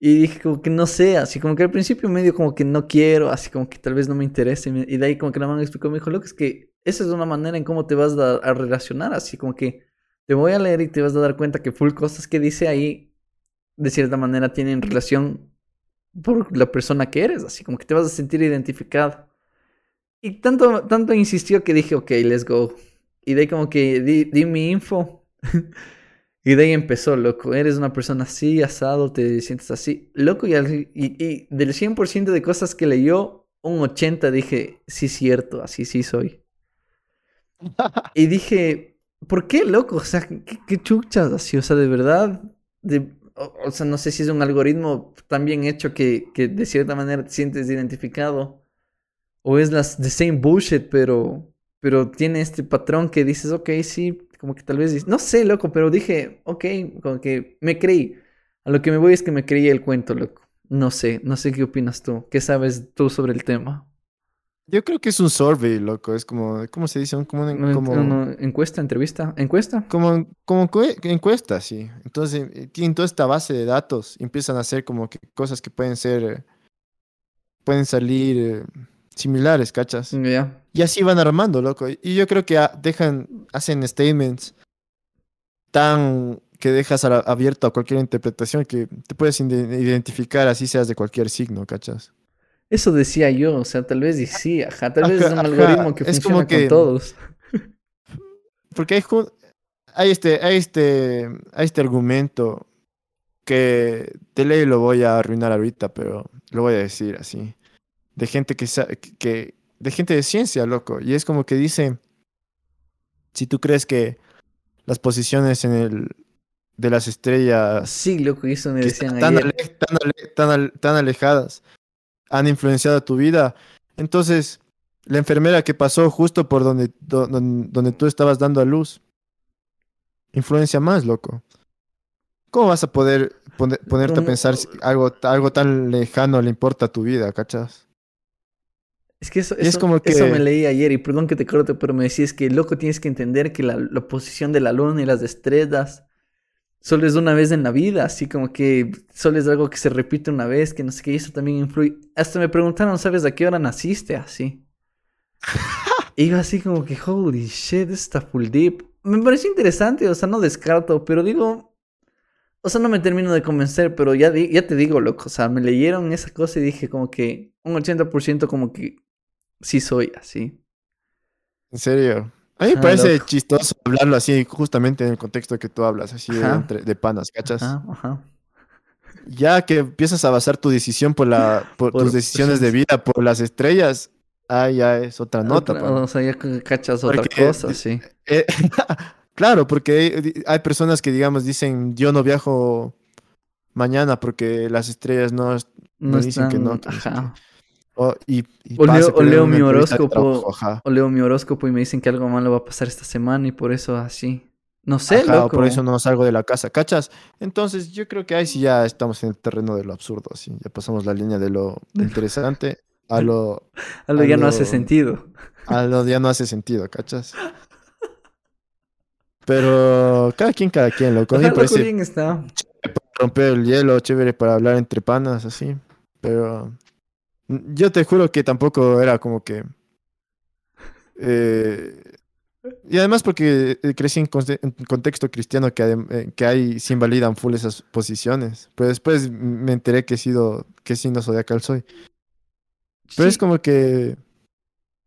Y dije como que no sé, así como que al principio medio como que no quiero, así como que tal vez no me interese. me- Y de ahí como que la man explicó, me dijo, loco, es que esa es una manera en cómo te vas a, a relacionar, así como que te voy a leer y te vas a dar cuenta que full cosas que dice ahí, de cierta manera tienen relación por la persona que eres, así como que te vas a sentir identificado. Y tanto, tanto insistió que dije, ok, let's go. Y de ahí como que di, di mi info. y de ahí empezó, loco. Eres una persona así, asado, te sientes así. Loco, y, al- y, y del 100% de cosas que leyó, un 80 dije, sí, cierto, así sí soy. y dije, ¿por qué, loco? O sea, ¿qué, qué chuchas así? O sea, de verdad, o, sea, no sé si es un algoritmo tan bien hecho que, que de cierta manera te sientes identificado. O es las the same bullshit, pero, pero tiene este patrón que dices, ok, sí, como que tal vez, no sé, loco, pero dije, ok, como que me creí. A lo que me voy es que me creí el cuento, loco. No sé, no sé qué opinas tú. ¿Qué sabes tú sobre el tema? Yo creo que es un survey, loco. Es como, ¿cómo se dice? Como, como, ¿Encuesta, entrevista? ¿Encuesta? como, como cue- encuesta, sí. Entonces, eh, tienen toda esta base de datos. Empiezan a hacer como que cosas que pueden ser, eh, pueden salir eh, similares, ¿cachas? Ya. Y así van armando, loco. Y yo creo que ah, dejan, hacen statements tan que dejas abierto a cualquier interpretación que te puedes identificar así seas de cualquier signo, ¿cachas? Eso decía yo, o sea, tal vez y sí, ajá, tal vez es un Ajá, algoritmo que es funciona como que- con todos. Porque hay, hay, este, hay, este, hay este argumento que de ley lo voy a arruinar ahorita, pero lo voy a decir así. De gente que, que de gente de ciencia, loco. Y es como que dice, si tú crees que las posiciones en el de las estrellas Sí, loco, eso me que decían tan, ayer. ale- tan ale- tan al- tan alejadas han influenciado tu vida. Entonces, la enfermera que pasó justo por donde, do- don- donde tú estabas dando a luz, influencia más, loco. ¿Cómo vas a poder pone- ponerte a pensar si algo, algo tan lejano le importa a tu vida, cachas? Es que eso, es eso, como eso que- me leí ayer y perdón que te corte, pero me decías que loco tienes que entender que la, la posición de la luna y las estrellas solo es una vez en la vida, así como que solo es algo que se repite una vez, que no sé qué, y eso también influye. Hasta me preguntaron, ¿sabes a qué hora naciste? Así. y yo así como que, holy shit, está full deep. Me pareció interesante, o sea, no descarto, pero digo, o sea, no me termino de convencer, pero ya, di- ya te digo, loco, o sea, me leyeron esa cosa y dije como que un 80% como que sí soy así. En serio. A mí me Ah, parece loco. chistoso hablarlo así, justamente en el contexto que tú hablas, así de, Ajá. entre- de panas, ¿cachas? Ajá, ajá. Ya que empiezas a basar tu decisión por, la, por, Por tus decisiones de vida, por las estrellas, ah, ya es otra nota. Otra- o sea, ya cachas otra cosa, sí. Eh, claro, porque hay, personas que, digamos, dicen, yo no viajo mañana porque las estrellas no... No dicen que no, están- que no sé ajá. O- y, y O leo, o mi horóscopo. trabajo. O leo mi horóscopo y me dicen que algo malo va a pasar esta semana y por eso así. No sé, Ajá, loco. por eso no salgo de la casa, ¿cachas? Entonces yo creo que ahí sí ya estamos en el terreno de lo absurdo, así. Ya pasamos la línea de lo interesante a lo, Algo ya no hace sentido. a lo ya no hace sentido, ¿cachas? Pero cada quien, cada quien, loco. A Ajá, loco, bien está. romper el hielo, chévere para hablar entre panas, así. Pero yo te juro que tampoco era como que... eh, Y además porque eh, crecí en, conte- en contexto cristiano que, eh, que hay, se invalidan full esas posiciones. Pero después me enteré que he sido, qué signo zodiacal soy. Pero es Sí, como que...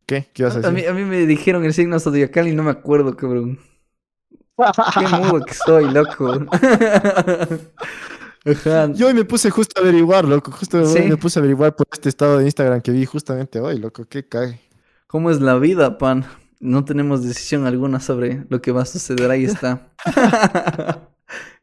¿Qué? ¿Qué ibas a a, mí, decir? a mí me dijeron el signo zodiacal y no me acuerdo, cabrón. Qué mudo que soy, loco. Ajá. Yo hoy me puse justo a averiguar, loco. Justo hoy Sí. me puse a averiguar por este estado de Instagram que vi justamente hoy, loco. Qué cague. ¿Cómo es la vida, pan? No tenemos decisión alguna sobre lo que va a suceder. Ahí está.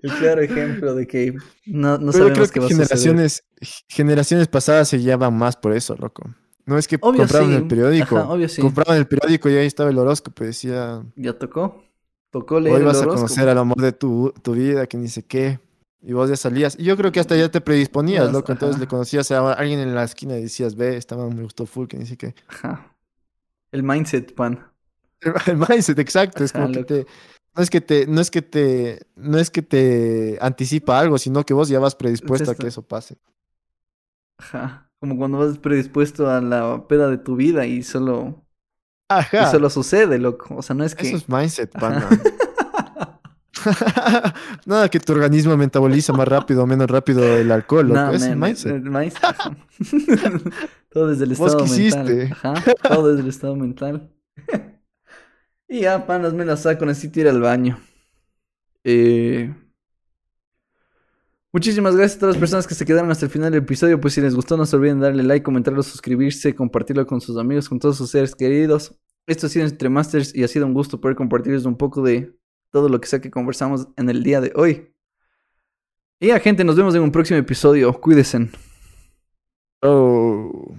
El claro ejemplo de que no, no Pero yo creo sabemos qué que va a suceder. generaciones, generaciones pasadas se guiaban más por eso, loco. No es que Obvio compraban sí. el periódico. Ajá, obvio sí. Compraban el periódico y ahí estaba el horóscopo. y Decía, Ya tocó. Tocó leer hoy el vas a horóscopo. conocer al amor de tu, tu vida, que ni sé qué. Y vos ya salías. Y yo creo que hasta ya te predisponías, loco. Entonces le conocías a alguien en la esquina y decías, ve, estaba, me gustó full, que ni sé qué. Ajá. El mindset, pan. El mindset, exacto. Es como que te. No es que te, no es que te, no es que te anticipa algo, sino que vos ya vas predispuesto a que eso pase. Ajá. Como cuando vas predispuesto a la peda de tu vida y solo, y Ajá. solo sucede, loco. O sea, no es que. Eso es mindset, Ajá. Nada que tu organismo metaboliza más rápido o menos rápido el alcohol. No, es man, mindset. todo desde el ¿Vos estado qué mental. Ajá, todo desde el estado mental. y ya, panas, me la saco, necesito ir al baño. Eh... Muchísimas gracias a todas las personas que se quedaron hasta el final del episodio. Pues si les gustó, no se olviden darle like, comentarlo, suscribirse, compartirlo con sus amigos, con todos sus seres queridos. Esto ha sido Entre Masters y ha sido un gusto poder compartirles un poco de todo lo que sea que conversamos en el día de hoy. Y ya, gente, nos vemos en un próximo episodio. Cuídense. Oh.